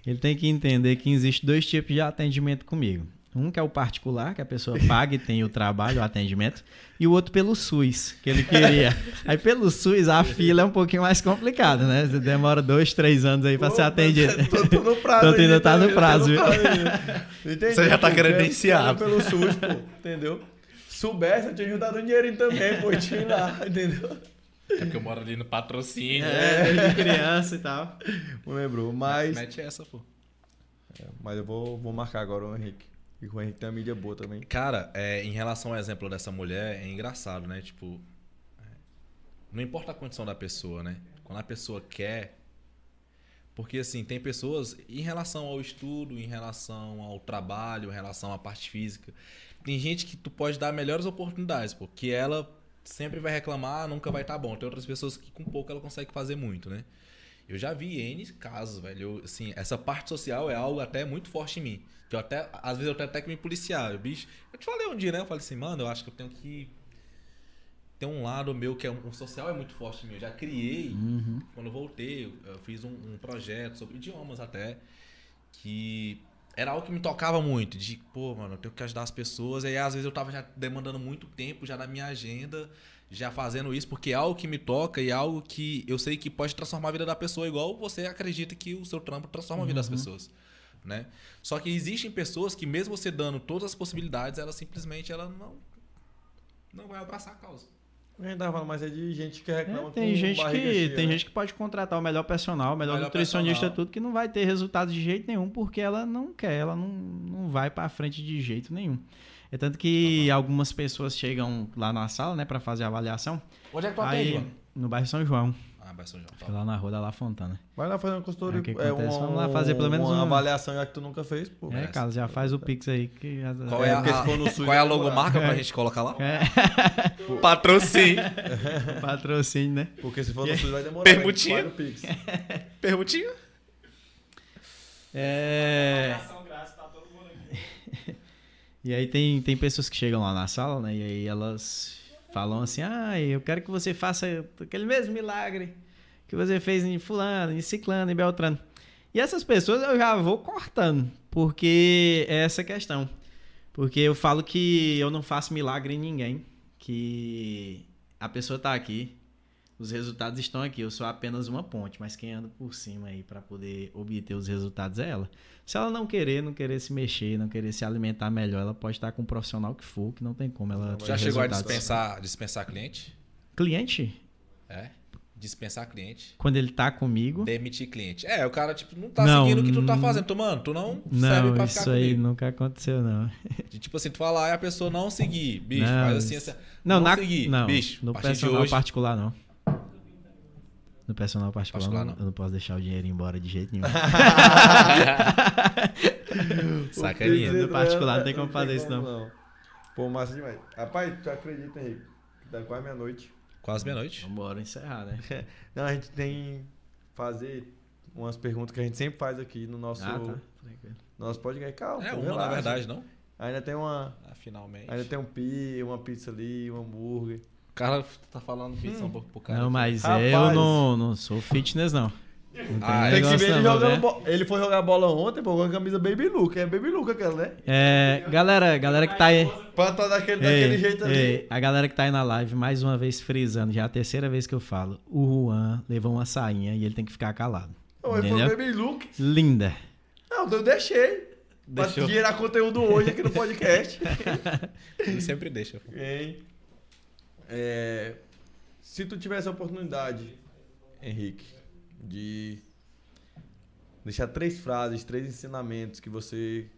ele tem que entender que existe dois tipos de atendimento comigo. Um que é o particular, que a pessoa paga e tem o trabalho, o atendimento, e o outro pelo SUS, que ele queria. Aí pelo SUS a fila é um pouquinho mais complicada, né? Você demora dois, três anos aí pra Pô, ser atendido. Tô, tô no prazo. Tô ainda tá no tô prazo, viu? Você já tá quero pelo SUS, pô, entendeu? Soubesse, eu tinha ajudado um dinheirinho também, pô, tinha lá, entendeu? É porque eu moro ali no patrocínio. É, de criança e tal. Não lembrou, mas... Mete essa, pô. Mas eu vou, vou marcar agora o Henrique. E o Henrique tem uma mídia boa também. Cara, é, em relação ao exemplo dessa mulher, é engraçado, né? Tipo, é, não importa a condição da pessoa, né? Quando a pessoa quer. Porque, assim, tem pessoas, em relação ao estudo, em relação ao trabalho, em relação à parte física, tem gente que tu pode dar melhores oportunidades, porque ela sempre vai reclamar, nunca vai estar bom. Tem outras pessoas que com pouco ela consegue fazer muito, né? Eu já vi N casos, velho. Eu, assim, essa parte social é algo até muito forte em mim. Que eu até, às vezes eu tenho até que me policiar. Bicho, eu te falei um dia, né? Eu falei assim, mano, eu acho que eu tenho que. Tem um lado meu que é um, um social é muito forte em mim. Eu já criei. Uhum. Quando eu voltei, eu, eu fiz um, um projeto sobre idiomas até. Que era algo que me tocava muito. De, pô, mano, eu tenho que ajudar as pessoas. E aí, às vezes, eu tava já demandando muito tempo já na minha agenda, já fazendo isso, porque é algo que me toca e é algo que eu sei que pode transformar a vida da pessoa, igual você acredita que o seu trampo transforma a vida das pessoas. Né? Só que existem pessoas que, mesmo você dando todas as possibilidades, ela simplesmente ela não, não vai abraçar a causa. A gente tava falando, mas é de gente que reclama É, tem com gente que cheia, tem né? gente que pode contratar o melhor personal, o melhor, Melhor nutricionista, personal. tudo, que não vai ter resultado de jeito nenhum, porque ela não quer, ela não, não vai pra frente de jeito nenhum. É tanto que algumas pessoas chegam lá na sala, né, pra fazer a avaliação. Onde é que tu Aí, atende, no bairro São João, Ah, vai São João. fica lá na rua da La Fontana. Vai lá fazer uma consultoria. É, o que é, uma, Vamos lá fazer pelo menos uma um- avaliação já que tu nunca fez, pô. É, Merece. Carlos, já faz o Pix aí que. Qual É, é, a, sul, qual é a logomarca demorar. pra gente colocar lá? É, Patrocínio. patrocínio, né? Porque se for no sul vai demorar. Permutinha. mas faz o Pix. Perguntinha? É... Ação grátis, tá todo mundo aqui. E aí tem, tem pessoas que chegam lá na sala, né? E aí elas falam assim, ah, eu quero que você faça aquele mesmo milagre que você fez em fulano, em ciclano, em beltrano. E essas pessoas eu já vou cortando, porque é essa questão. Porque eu falo que eu não faço milagre em ninguém, que a pessoa tá aqui, os resultados estão aqui, eu sou apenas uma ponte, mas quem anda por cima aí para poder obter os resultados é ela. Se ela não querer, não querer se mexer, não querer se alimentar melhor, ela pode estar com um profissional que for, que não tem como ela Já chegou a dispensar, dispensar cliente? Cliente, É. Dispensar cliente. quando ele tá comigo, Demitir cliente. É, o cara, tipo, não tá Não, seguindo o que tu tá fazendo. Tu, mano, tu não, serve não, pra isso aí comigo. nunca aconteceu não. Tipo assim, tu falar e a pessoa não seguir. Bicho, Não, faz assim, assim. Não, na, seguir. não, Bicho, no personal hoje... particular não. No personal particular, Particular, não, não. eu não posso deixar o dinheiro ir embora de jeito nenhum. Sacaninha. No particular não tem como fazer isso, não. Pô, massa demais. Rapaz, tu acredita, Henrique? Que tá quase meia-noite. Quase meia-noite. Vambora encerrar, né? Não, a gente tem fazer umas perguntas que a gente sempre faz aqui no nosso, Ah, tá. Nosso podcast. Calma, É uma, na relaxa. verdade, não? Ainda tem uma. Ah, finalmente. Ainda tem um pi, uma pizza ali, um hambúrguer. O cara tá falando pizza um pouco pro cara. Não, mas Rapaz. eu não, não sou fitness, não. Ah, Tem que se ver ele não, jogando né? bo- Ele foi jogar bola ontem, pô, com a camisa Baby Luke. É Baby Luke aquela, né? É, galera, galera que tá aí. Pra estar daquele, Ei, daquele jeito ali. ei, a galera que tá aí na live, mais uma vez frisando, já é a terceira vez que eu falo. O Juan levou uma sainha e ele tem que ficar calado. Não, ele foi? Baby Luke. Linda. Não, eu deixei. Deixou. Pra gerar conteúdo hoje aqui no podcast. Ele sempre deixa. Hein? É, se tu tivesse a oportunidade, Henrique, de deixar três frases, três ensinamentos que você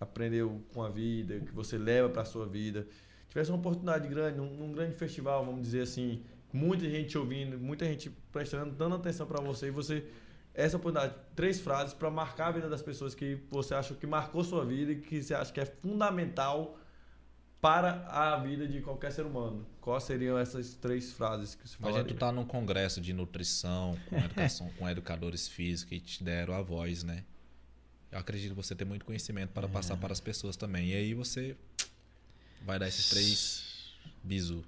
aprendeu com a vida, que você leva pra sua vida, tivesse uma oportunidade grande, num, num grande festival, vamos dizer assim, muita gente ouvindo, muita gente prestando, dando atenção pra você e você essa oportunidade, três frases pra marcar a vida das pessoas que você acha que marcou sua vida e que você acha que é fundamental para a vida de qualquer ser humano. Quais seriam essas três frases que você Imagina falaria? tu tá num congresso de nutrição, com educação, com educadores físicos e te deram a voz, né? Eu acredito que você tem muito conhecimento para passar para as pessoas também. E aí você vai dar esses três bisu.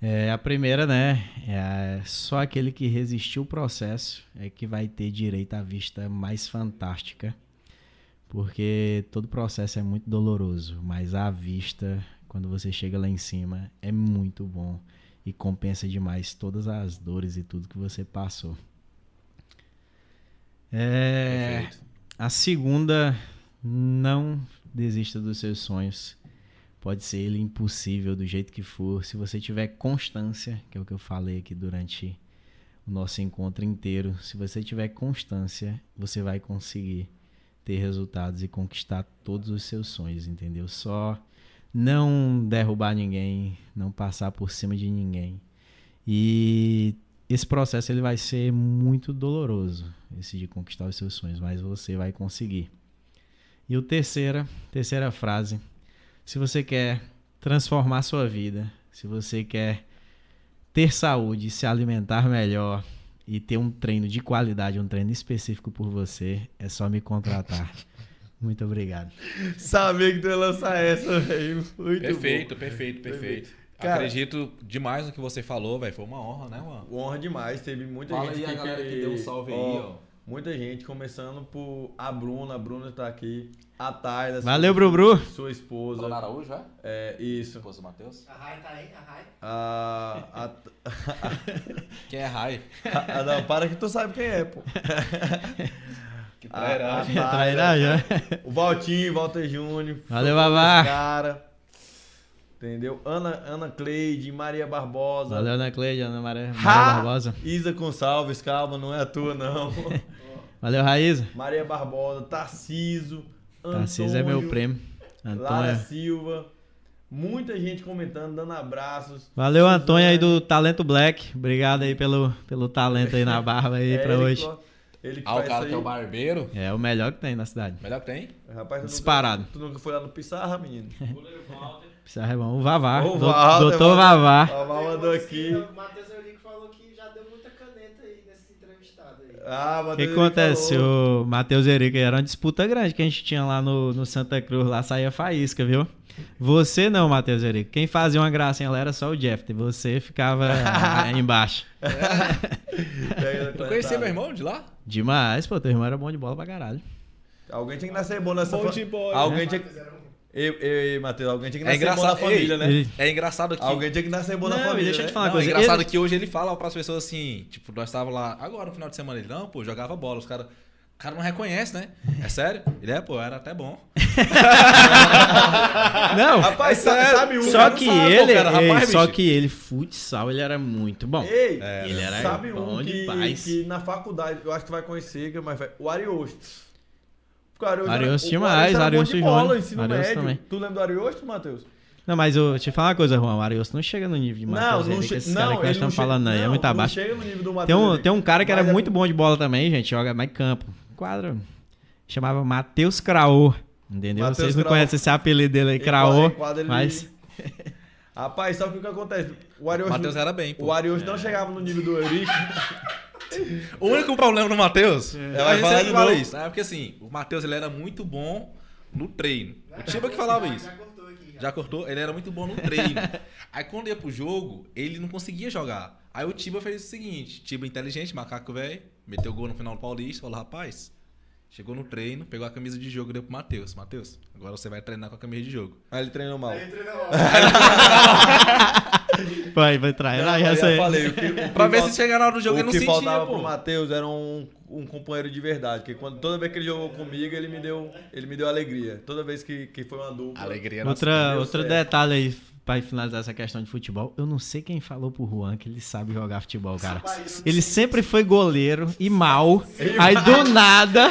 É, a primeira, né? É só aquele que resistiu o processo é que vai ter direito à vista mais fantástica. Porque todo processo é muito doloroso, mas a vista, quando você chega lá em cima, é muito bom e compensa demais todas as dores e tudo que você passou. É, Perfeito. a segunda, não desista dos seus sonhos. Pode ser ele impossível do jeito que for. Se você tiver constância, que é o que eu falei aqui durante o nosso encontro inteiro, se você tiver constância, você vai conseguir ter resultados e conquistar todos os seus sonhos, entendeu? Só não derrubar ninguém, não passar por cima de ninguém. E esse processo ele vai ser muito doloroso, esse de conquistar os seus sonhos, mas você vai conseguir. E o terceira, terceira frase, se você quer transformar sua vida, se você quer ter saúde, se alimentar melhor e ter um treino de qualidade, um treino específico por você, é só me contratar. Muito obrigado. Sabia que tu ia lançar essa, velho. Muito Perfeito, bom. perfeito, perfeito. Cara- Acredito demais no que você falou, velho. Foi uma honra, né, mano? Honra demais. Teve muita Fala gente aí a galera que deu um salve aí, ó. Muita gente, começando por a Bruna. A Bruna tá aqui. A Tayla. Valeu, sua, Brubru. Sua esposa. Dona Araújo, é? É, isso. Esposa do Matheus? A Rai tá aí, a Rai. A, a, Quem é Rai? a- a- não, para que tu sabe quem é, pô. Que A- a trairagem. Trairagem, né? O Valtinho, Walter Júnior. Valeu, Babá. Cara. Entendeu? Ana, Ana Cleide, Maria Barbosa. Valeu, Ana Cleide, Ana Maria, Maria! Barbosa. Isa Gonçalves, calma, não é a tua, não. Valeu, Raíza. Maria Barbosa, Tarciso, Antônio, Tarcísio é meu prêmio. Lara Antônio. Silva. Muita gente comentando, dando abraços. Valeu, Antônio aí do Talento Black. Obrigado aí pelo, pelo talento aí na barba aí pra Érico, hoje. Ele que Ah, o faz cara que é o barbeiro. É o melhor que tem na cidade. Melhor que tem? Rapaz, tu Disparado. Nunca, tu nunca foi lá no Pissarra, menino? Goleiro Walter. Precisa é bom. O Vavá. O Doutor. Vavá. A Mal mandou aqui. O Matheus Eurico falou que já deu muita caneta aí nesse entrevistado aí. Ah, O que acontece? falou. O Matheus Henrique era uma disputa grande que a gente tinha lá no, no Santa Cruz, lá saía faísca, viu? Você não, Matheus Henrique. Quem fazia uma gracinha lá era só o Jeff. Você ficava aí embaixo. Pega Tu conhecia cantada. meu irmão de lá? Demais, pô. Teu irmão era bom de bola pra caralho. Alguém tinha que nascer bom nessa Bom fa- de bola. Alguém tinha que. Eu, eu, eu, Matheus, alguém tinha que É nascer bom na engraçado. família, Ei, né? Ele- É engraçado que. Alguém tinha que nascer bom na Não, família. deixa eu né? te falar uma Não, é coisa. engraçado Ele- que hoje ele fala para as pessoas assim, tipo, nós estávamos lá agora no final de semana, ele, não, pô, jogava bola, os caras. O cara não reconhece, né? É sério? Ele é, pô, era até bom. Não, Rapaz, É sabe um. só cara que sabe, ele, pô, cara, ei, rapaz, só bicho. que ele, futsal, ele era muito bom. Ei, É, ele era sabe bom um que, demais. que na faculdade, eu acho que tu vai conhecer, é mais velho, o Ariosto. Porque o Ariosto, Ariosto tinha o Ariosto era bom de Júnior. bola, ensino Ariosto médio. também. Tu lembra do Ariosto, Matheus? Não, mas eu te falar uma coisa, Juan. O Ariosto não chega no nível de Matheus não, Henrique, che- esses não, caras que nós estamos não falando chega, aí. É não, muito não abaixo. chega no nível do Tem Matheus um, Henrique. tem um cara que era é muito bom de bola também, gente. Joga mais campo. Quadro. Chamava Matheus Craô. Entendeu? Matheus Vocês não Craô. conhecem esse apelido dele aí, Craô. Mas. Rapaz, sabe o que, que acontece? O O Ariosto, Matheus era bem, pô. o Ariosto não chegava no nível do Eurico. O único problema do Matheus, vai a gente falar sempre de fala isso, é porque assim, o Matheus ele era muito bom no treino. O Tiba que falava Já- isso. Já cortou aqui. Já. Já cortou? Ele era muito bom no treino. Aí quando ia pro jogo, ele não conseguia jogar. Aí o Tiba fez o seguinte: Tiba inteligente, macaco velho, meteu gol no final do Paulista, falou: rapaz, chegou no treino, pegou a camisa de jogo e deu pro Matheus. Matheus, agora você vai treinar com a camisa de jogo. Aí ele treinou mal. Aí treina mal. Vai, vai. Não, eu essa aí. falei, o que, o que Pra ver se chegar na hora do jogo o ele não que sentia, faltava pô. pro Matheus era um, um companheiro de verdade. Que quando, toda vez que ele jogou comigo, ele me deu, ele me deu alegria. Toda vez que, que foi uma dupla. Alegria. Outra, deu outro certo. detalhe aí, pra finalizar essa questão de futebol. Eu não sei quem falou pro Juan que ele sabe jogar futebol, cara. Ele sempre foi goleiro e mal. Aí do nada.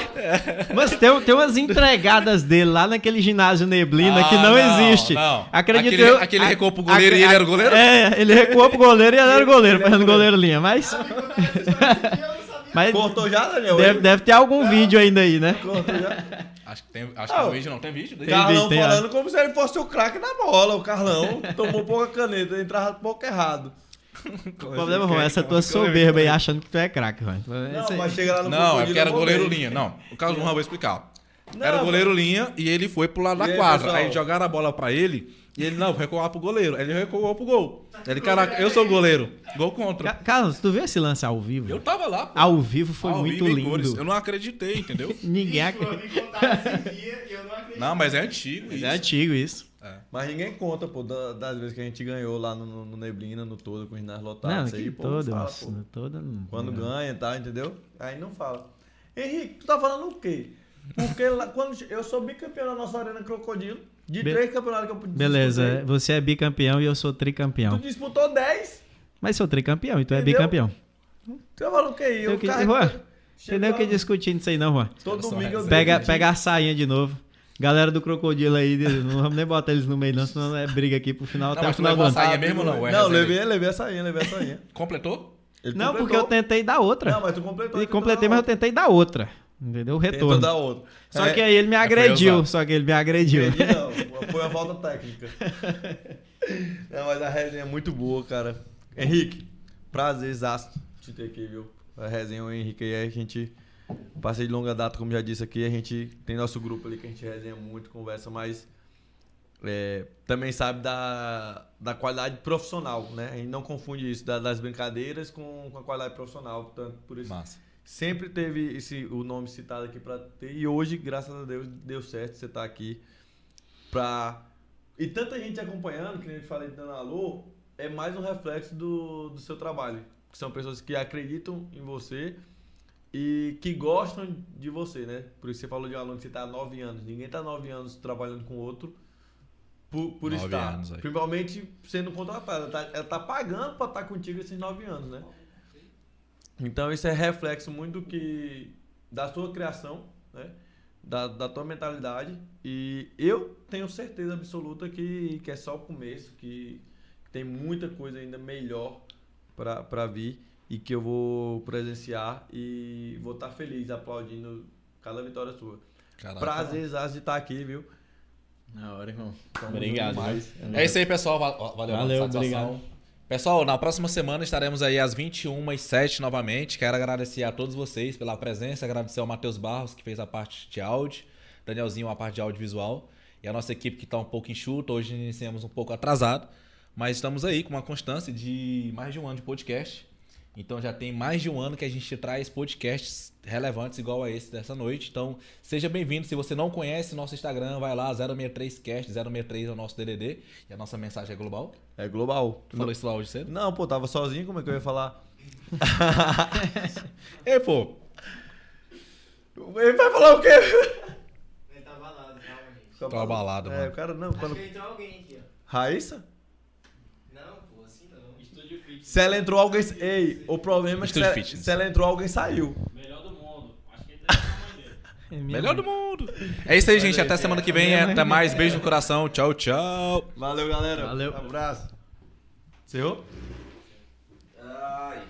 Mas tem, tem umas entregadas dele lá naquele ginásio Neblina que Ah, não, não, existe. não. Acredito Aquele- eu. aquele a- recuou pro goleiro e ele era o goleiro? É, ele recuou pro goleiro e ele era o goleiro, fazendo goleiro linha. Mas, mas Cortou já, Daniel? deve, deve ter algum vídeo ainda aí, né? Cortou já. Acho que tem, acho que tem vídeo, não. Tem vídeo? Tem Carlão vídeo, tem, falando como se ele fosse o craque da bola. O Carlão tomou pouca caneta, entrava pouco errado. O problema, Juan, é essa tua soberba aí achando que tu é craque, Juan. Não, mas chega lá no Não, é porque era goleiro linha. Não, o Carlos Juan, vou explicar. Não, era o goleiro linha e ele foi pro lado E da quadra. Aí jogaram a bola pra ele e ele, não, vou recuar pro goleiro. Ele recuou pro gol. Ele, caraca, eu sou o goleiro. Gol contra. Ca- Carlos, tu viu esse lance ao vivo? Eu tava lá, pô. Ao vivo foi Ao muito vivo em cores. lindo. Eu não acreditei, entendeu? Ninguém acredita. e não acredito. Não, mas é antigo Mas isso. É antigo isso. Mas ninguém conta, pô, da- das vezes que a gente ganhou lá no, no Neblina, no todo, com os ginásio lotado. Não, isso aí, pô, todo, fala, pô. toda. não- Quando não. ganha, tá, entendeu? Aí não fala. Henrique, tu tá falando o quê? Porque lá, quando eu sou bicampeão na nossa Arena Crocodilo, de Be- três campeonatos que eu Beleza, disputei, você é bicampeão e eu sou Tu tricampeão. disputou 10. Mas sou tricampeão e tu é Entendeu? bicampeão. Tu falando o quê? Tem Eu o que- Juan, chego Tem nem o que discutir nisso aí, não, Juan. Todo domingo eu resenha. Pega, pega a sainha de novo. Galera do Crocodilo aí, não vamos nem botar eles no meio, não, senão é briga aqui pro final, Não, até o mas tu final do levou a ano. sainha mesmo não? É Não, levei, levei a sainha, levei a sainha. Completou? Ele Não, completou. porque eu tentei dar outra. Não, mas tu completou. E então completei, mas eu tentei dar outra. Entendeu? O Tentou retorno. dar outra. Só É, que aí ele me foi agrediu. Só que ele me agrediu. Não. Foi uma falta técnica. Não, mas a resenha é muito boa, cara. Henrique, prazerzaço te ter aqui, viu? A resenha, o Henrique aí, a gente passei de longa data, como já disse aqui, a gente tem nosso grupo ali que a gente resenha muito, conversa, mas é, também sabe da, da qualidade profissional, né? A gente não confunde isso da- das brincadeiras com, com a qualidade profissional, portanto, por isso Massa. Sempre teve esse, o nome citado aqui pra ter. E hoje, graças a Deus, deu certo você estar aqui pra. E tanta gente acompanhando, que nem eu te falei dando alô, é mais um reflexo do, do seu trabalho. Que são pessoas que acreditam em você e que gostam de você, né? Por isso você falou de um aluno que você tá há nove anos. Ninguém tá há nove anos trabalhando com outro por, por estar. anos aí. Principalmente sendo contratada. Ela tá, ela tá pagando pra estar contigo esses nove anos, né? Então isso é reflexo muito do que da sua criação, né? Da, da tua mentalidade e eu tenho certeza absoluta que, que é só o começo, que tem muita coisa ainda melhor para vir e que eu vou presenciar e vou estar feliz aplaudindo cada vitória sua. Caraca. Prazer de estar aqui, viu? Na hora, irmão. Tamo Obrigado. É isso aí, pessoal. Valeu, Valeu, obrigado. Pessoal, na próxima semana estaremos aí às 21h07 novamente. Quero agradecer a todos vocês pela presença, agradecer ao Matheus Barros, que fez a parte de áudio, Danielzinho, a parte de audiovisual, e a nossa equipe que está um pouco enxuta. Hoje iniciamos um pouco atrasado, mas estamos aí com uma constância de mais de um ano de podcast. Então já tem mais de um ano que a gente traz podcasts relevantes igual a esse dessa noite. Então seja bem-vindo. Se você não conhece nosso Instagram, vai lá, 063cast, 063 é o nosso DDD e a nossa mensagem é global. É global. Tu falou isso lá hoje cedo? Não, pô, tava sozinho, como é que eu ia falar? Ei, pô. Ele vai falar o quê? Ele tá abalado, calma, gente. Tô abalado, É, mano. o cara não, Acho quando... que entrou alguém aqui, ó. Raíssa? Não, pô, assim não. Se ela entrou, alguém. Ei, o problema é que se Estúdio ela, Fitness. se ela entrou, alguém saiu. Melhor é Melhor do mundo. É isso aí, gente. Até semana que vem. Até mais. Beijo no coração. Tchau, tchau. Valeu, galera. Valeu. Um abraço. Seu? Ai.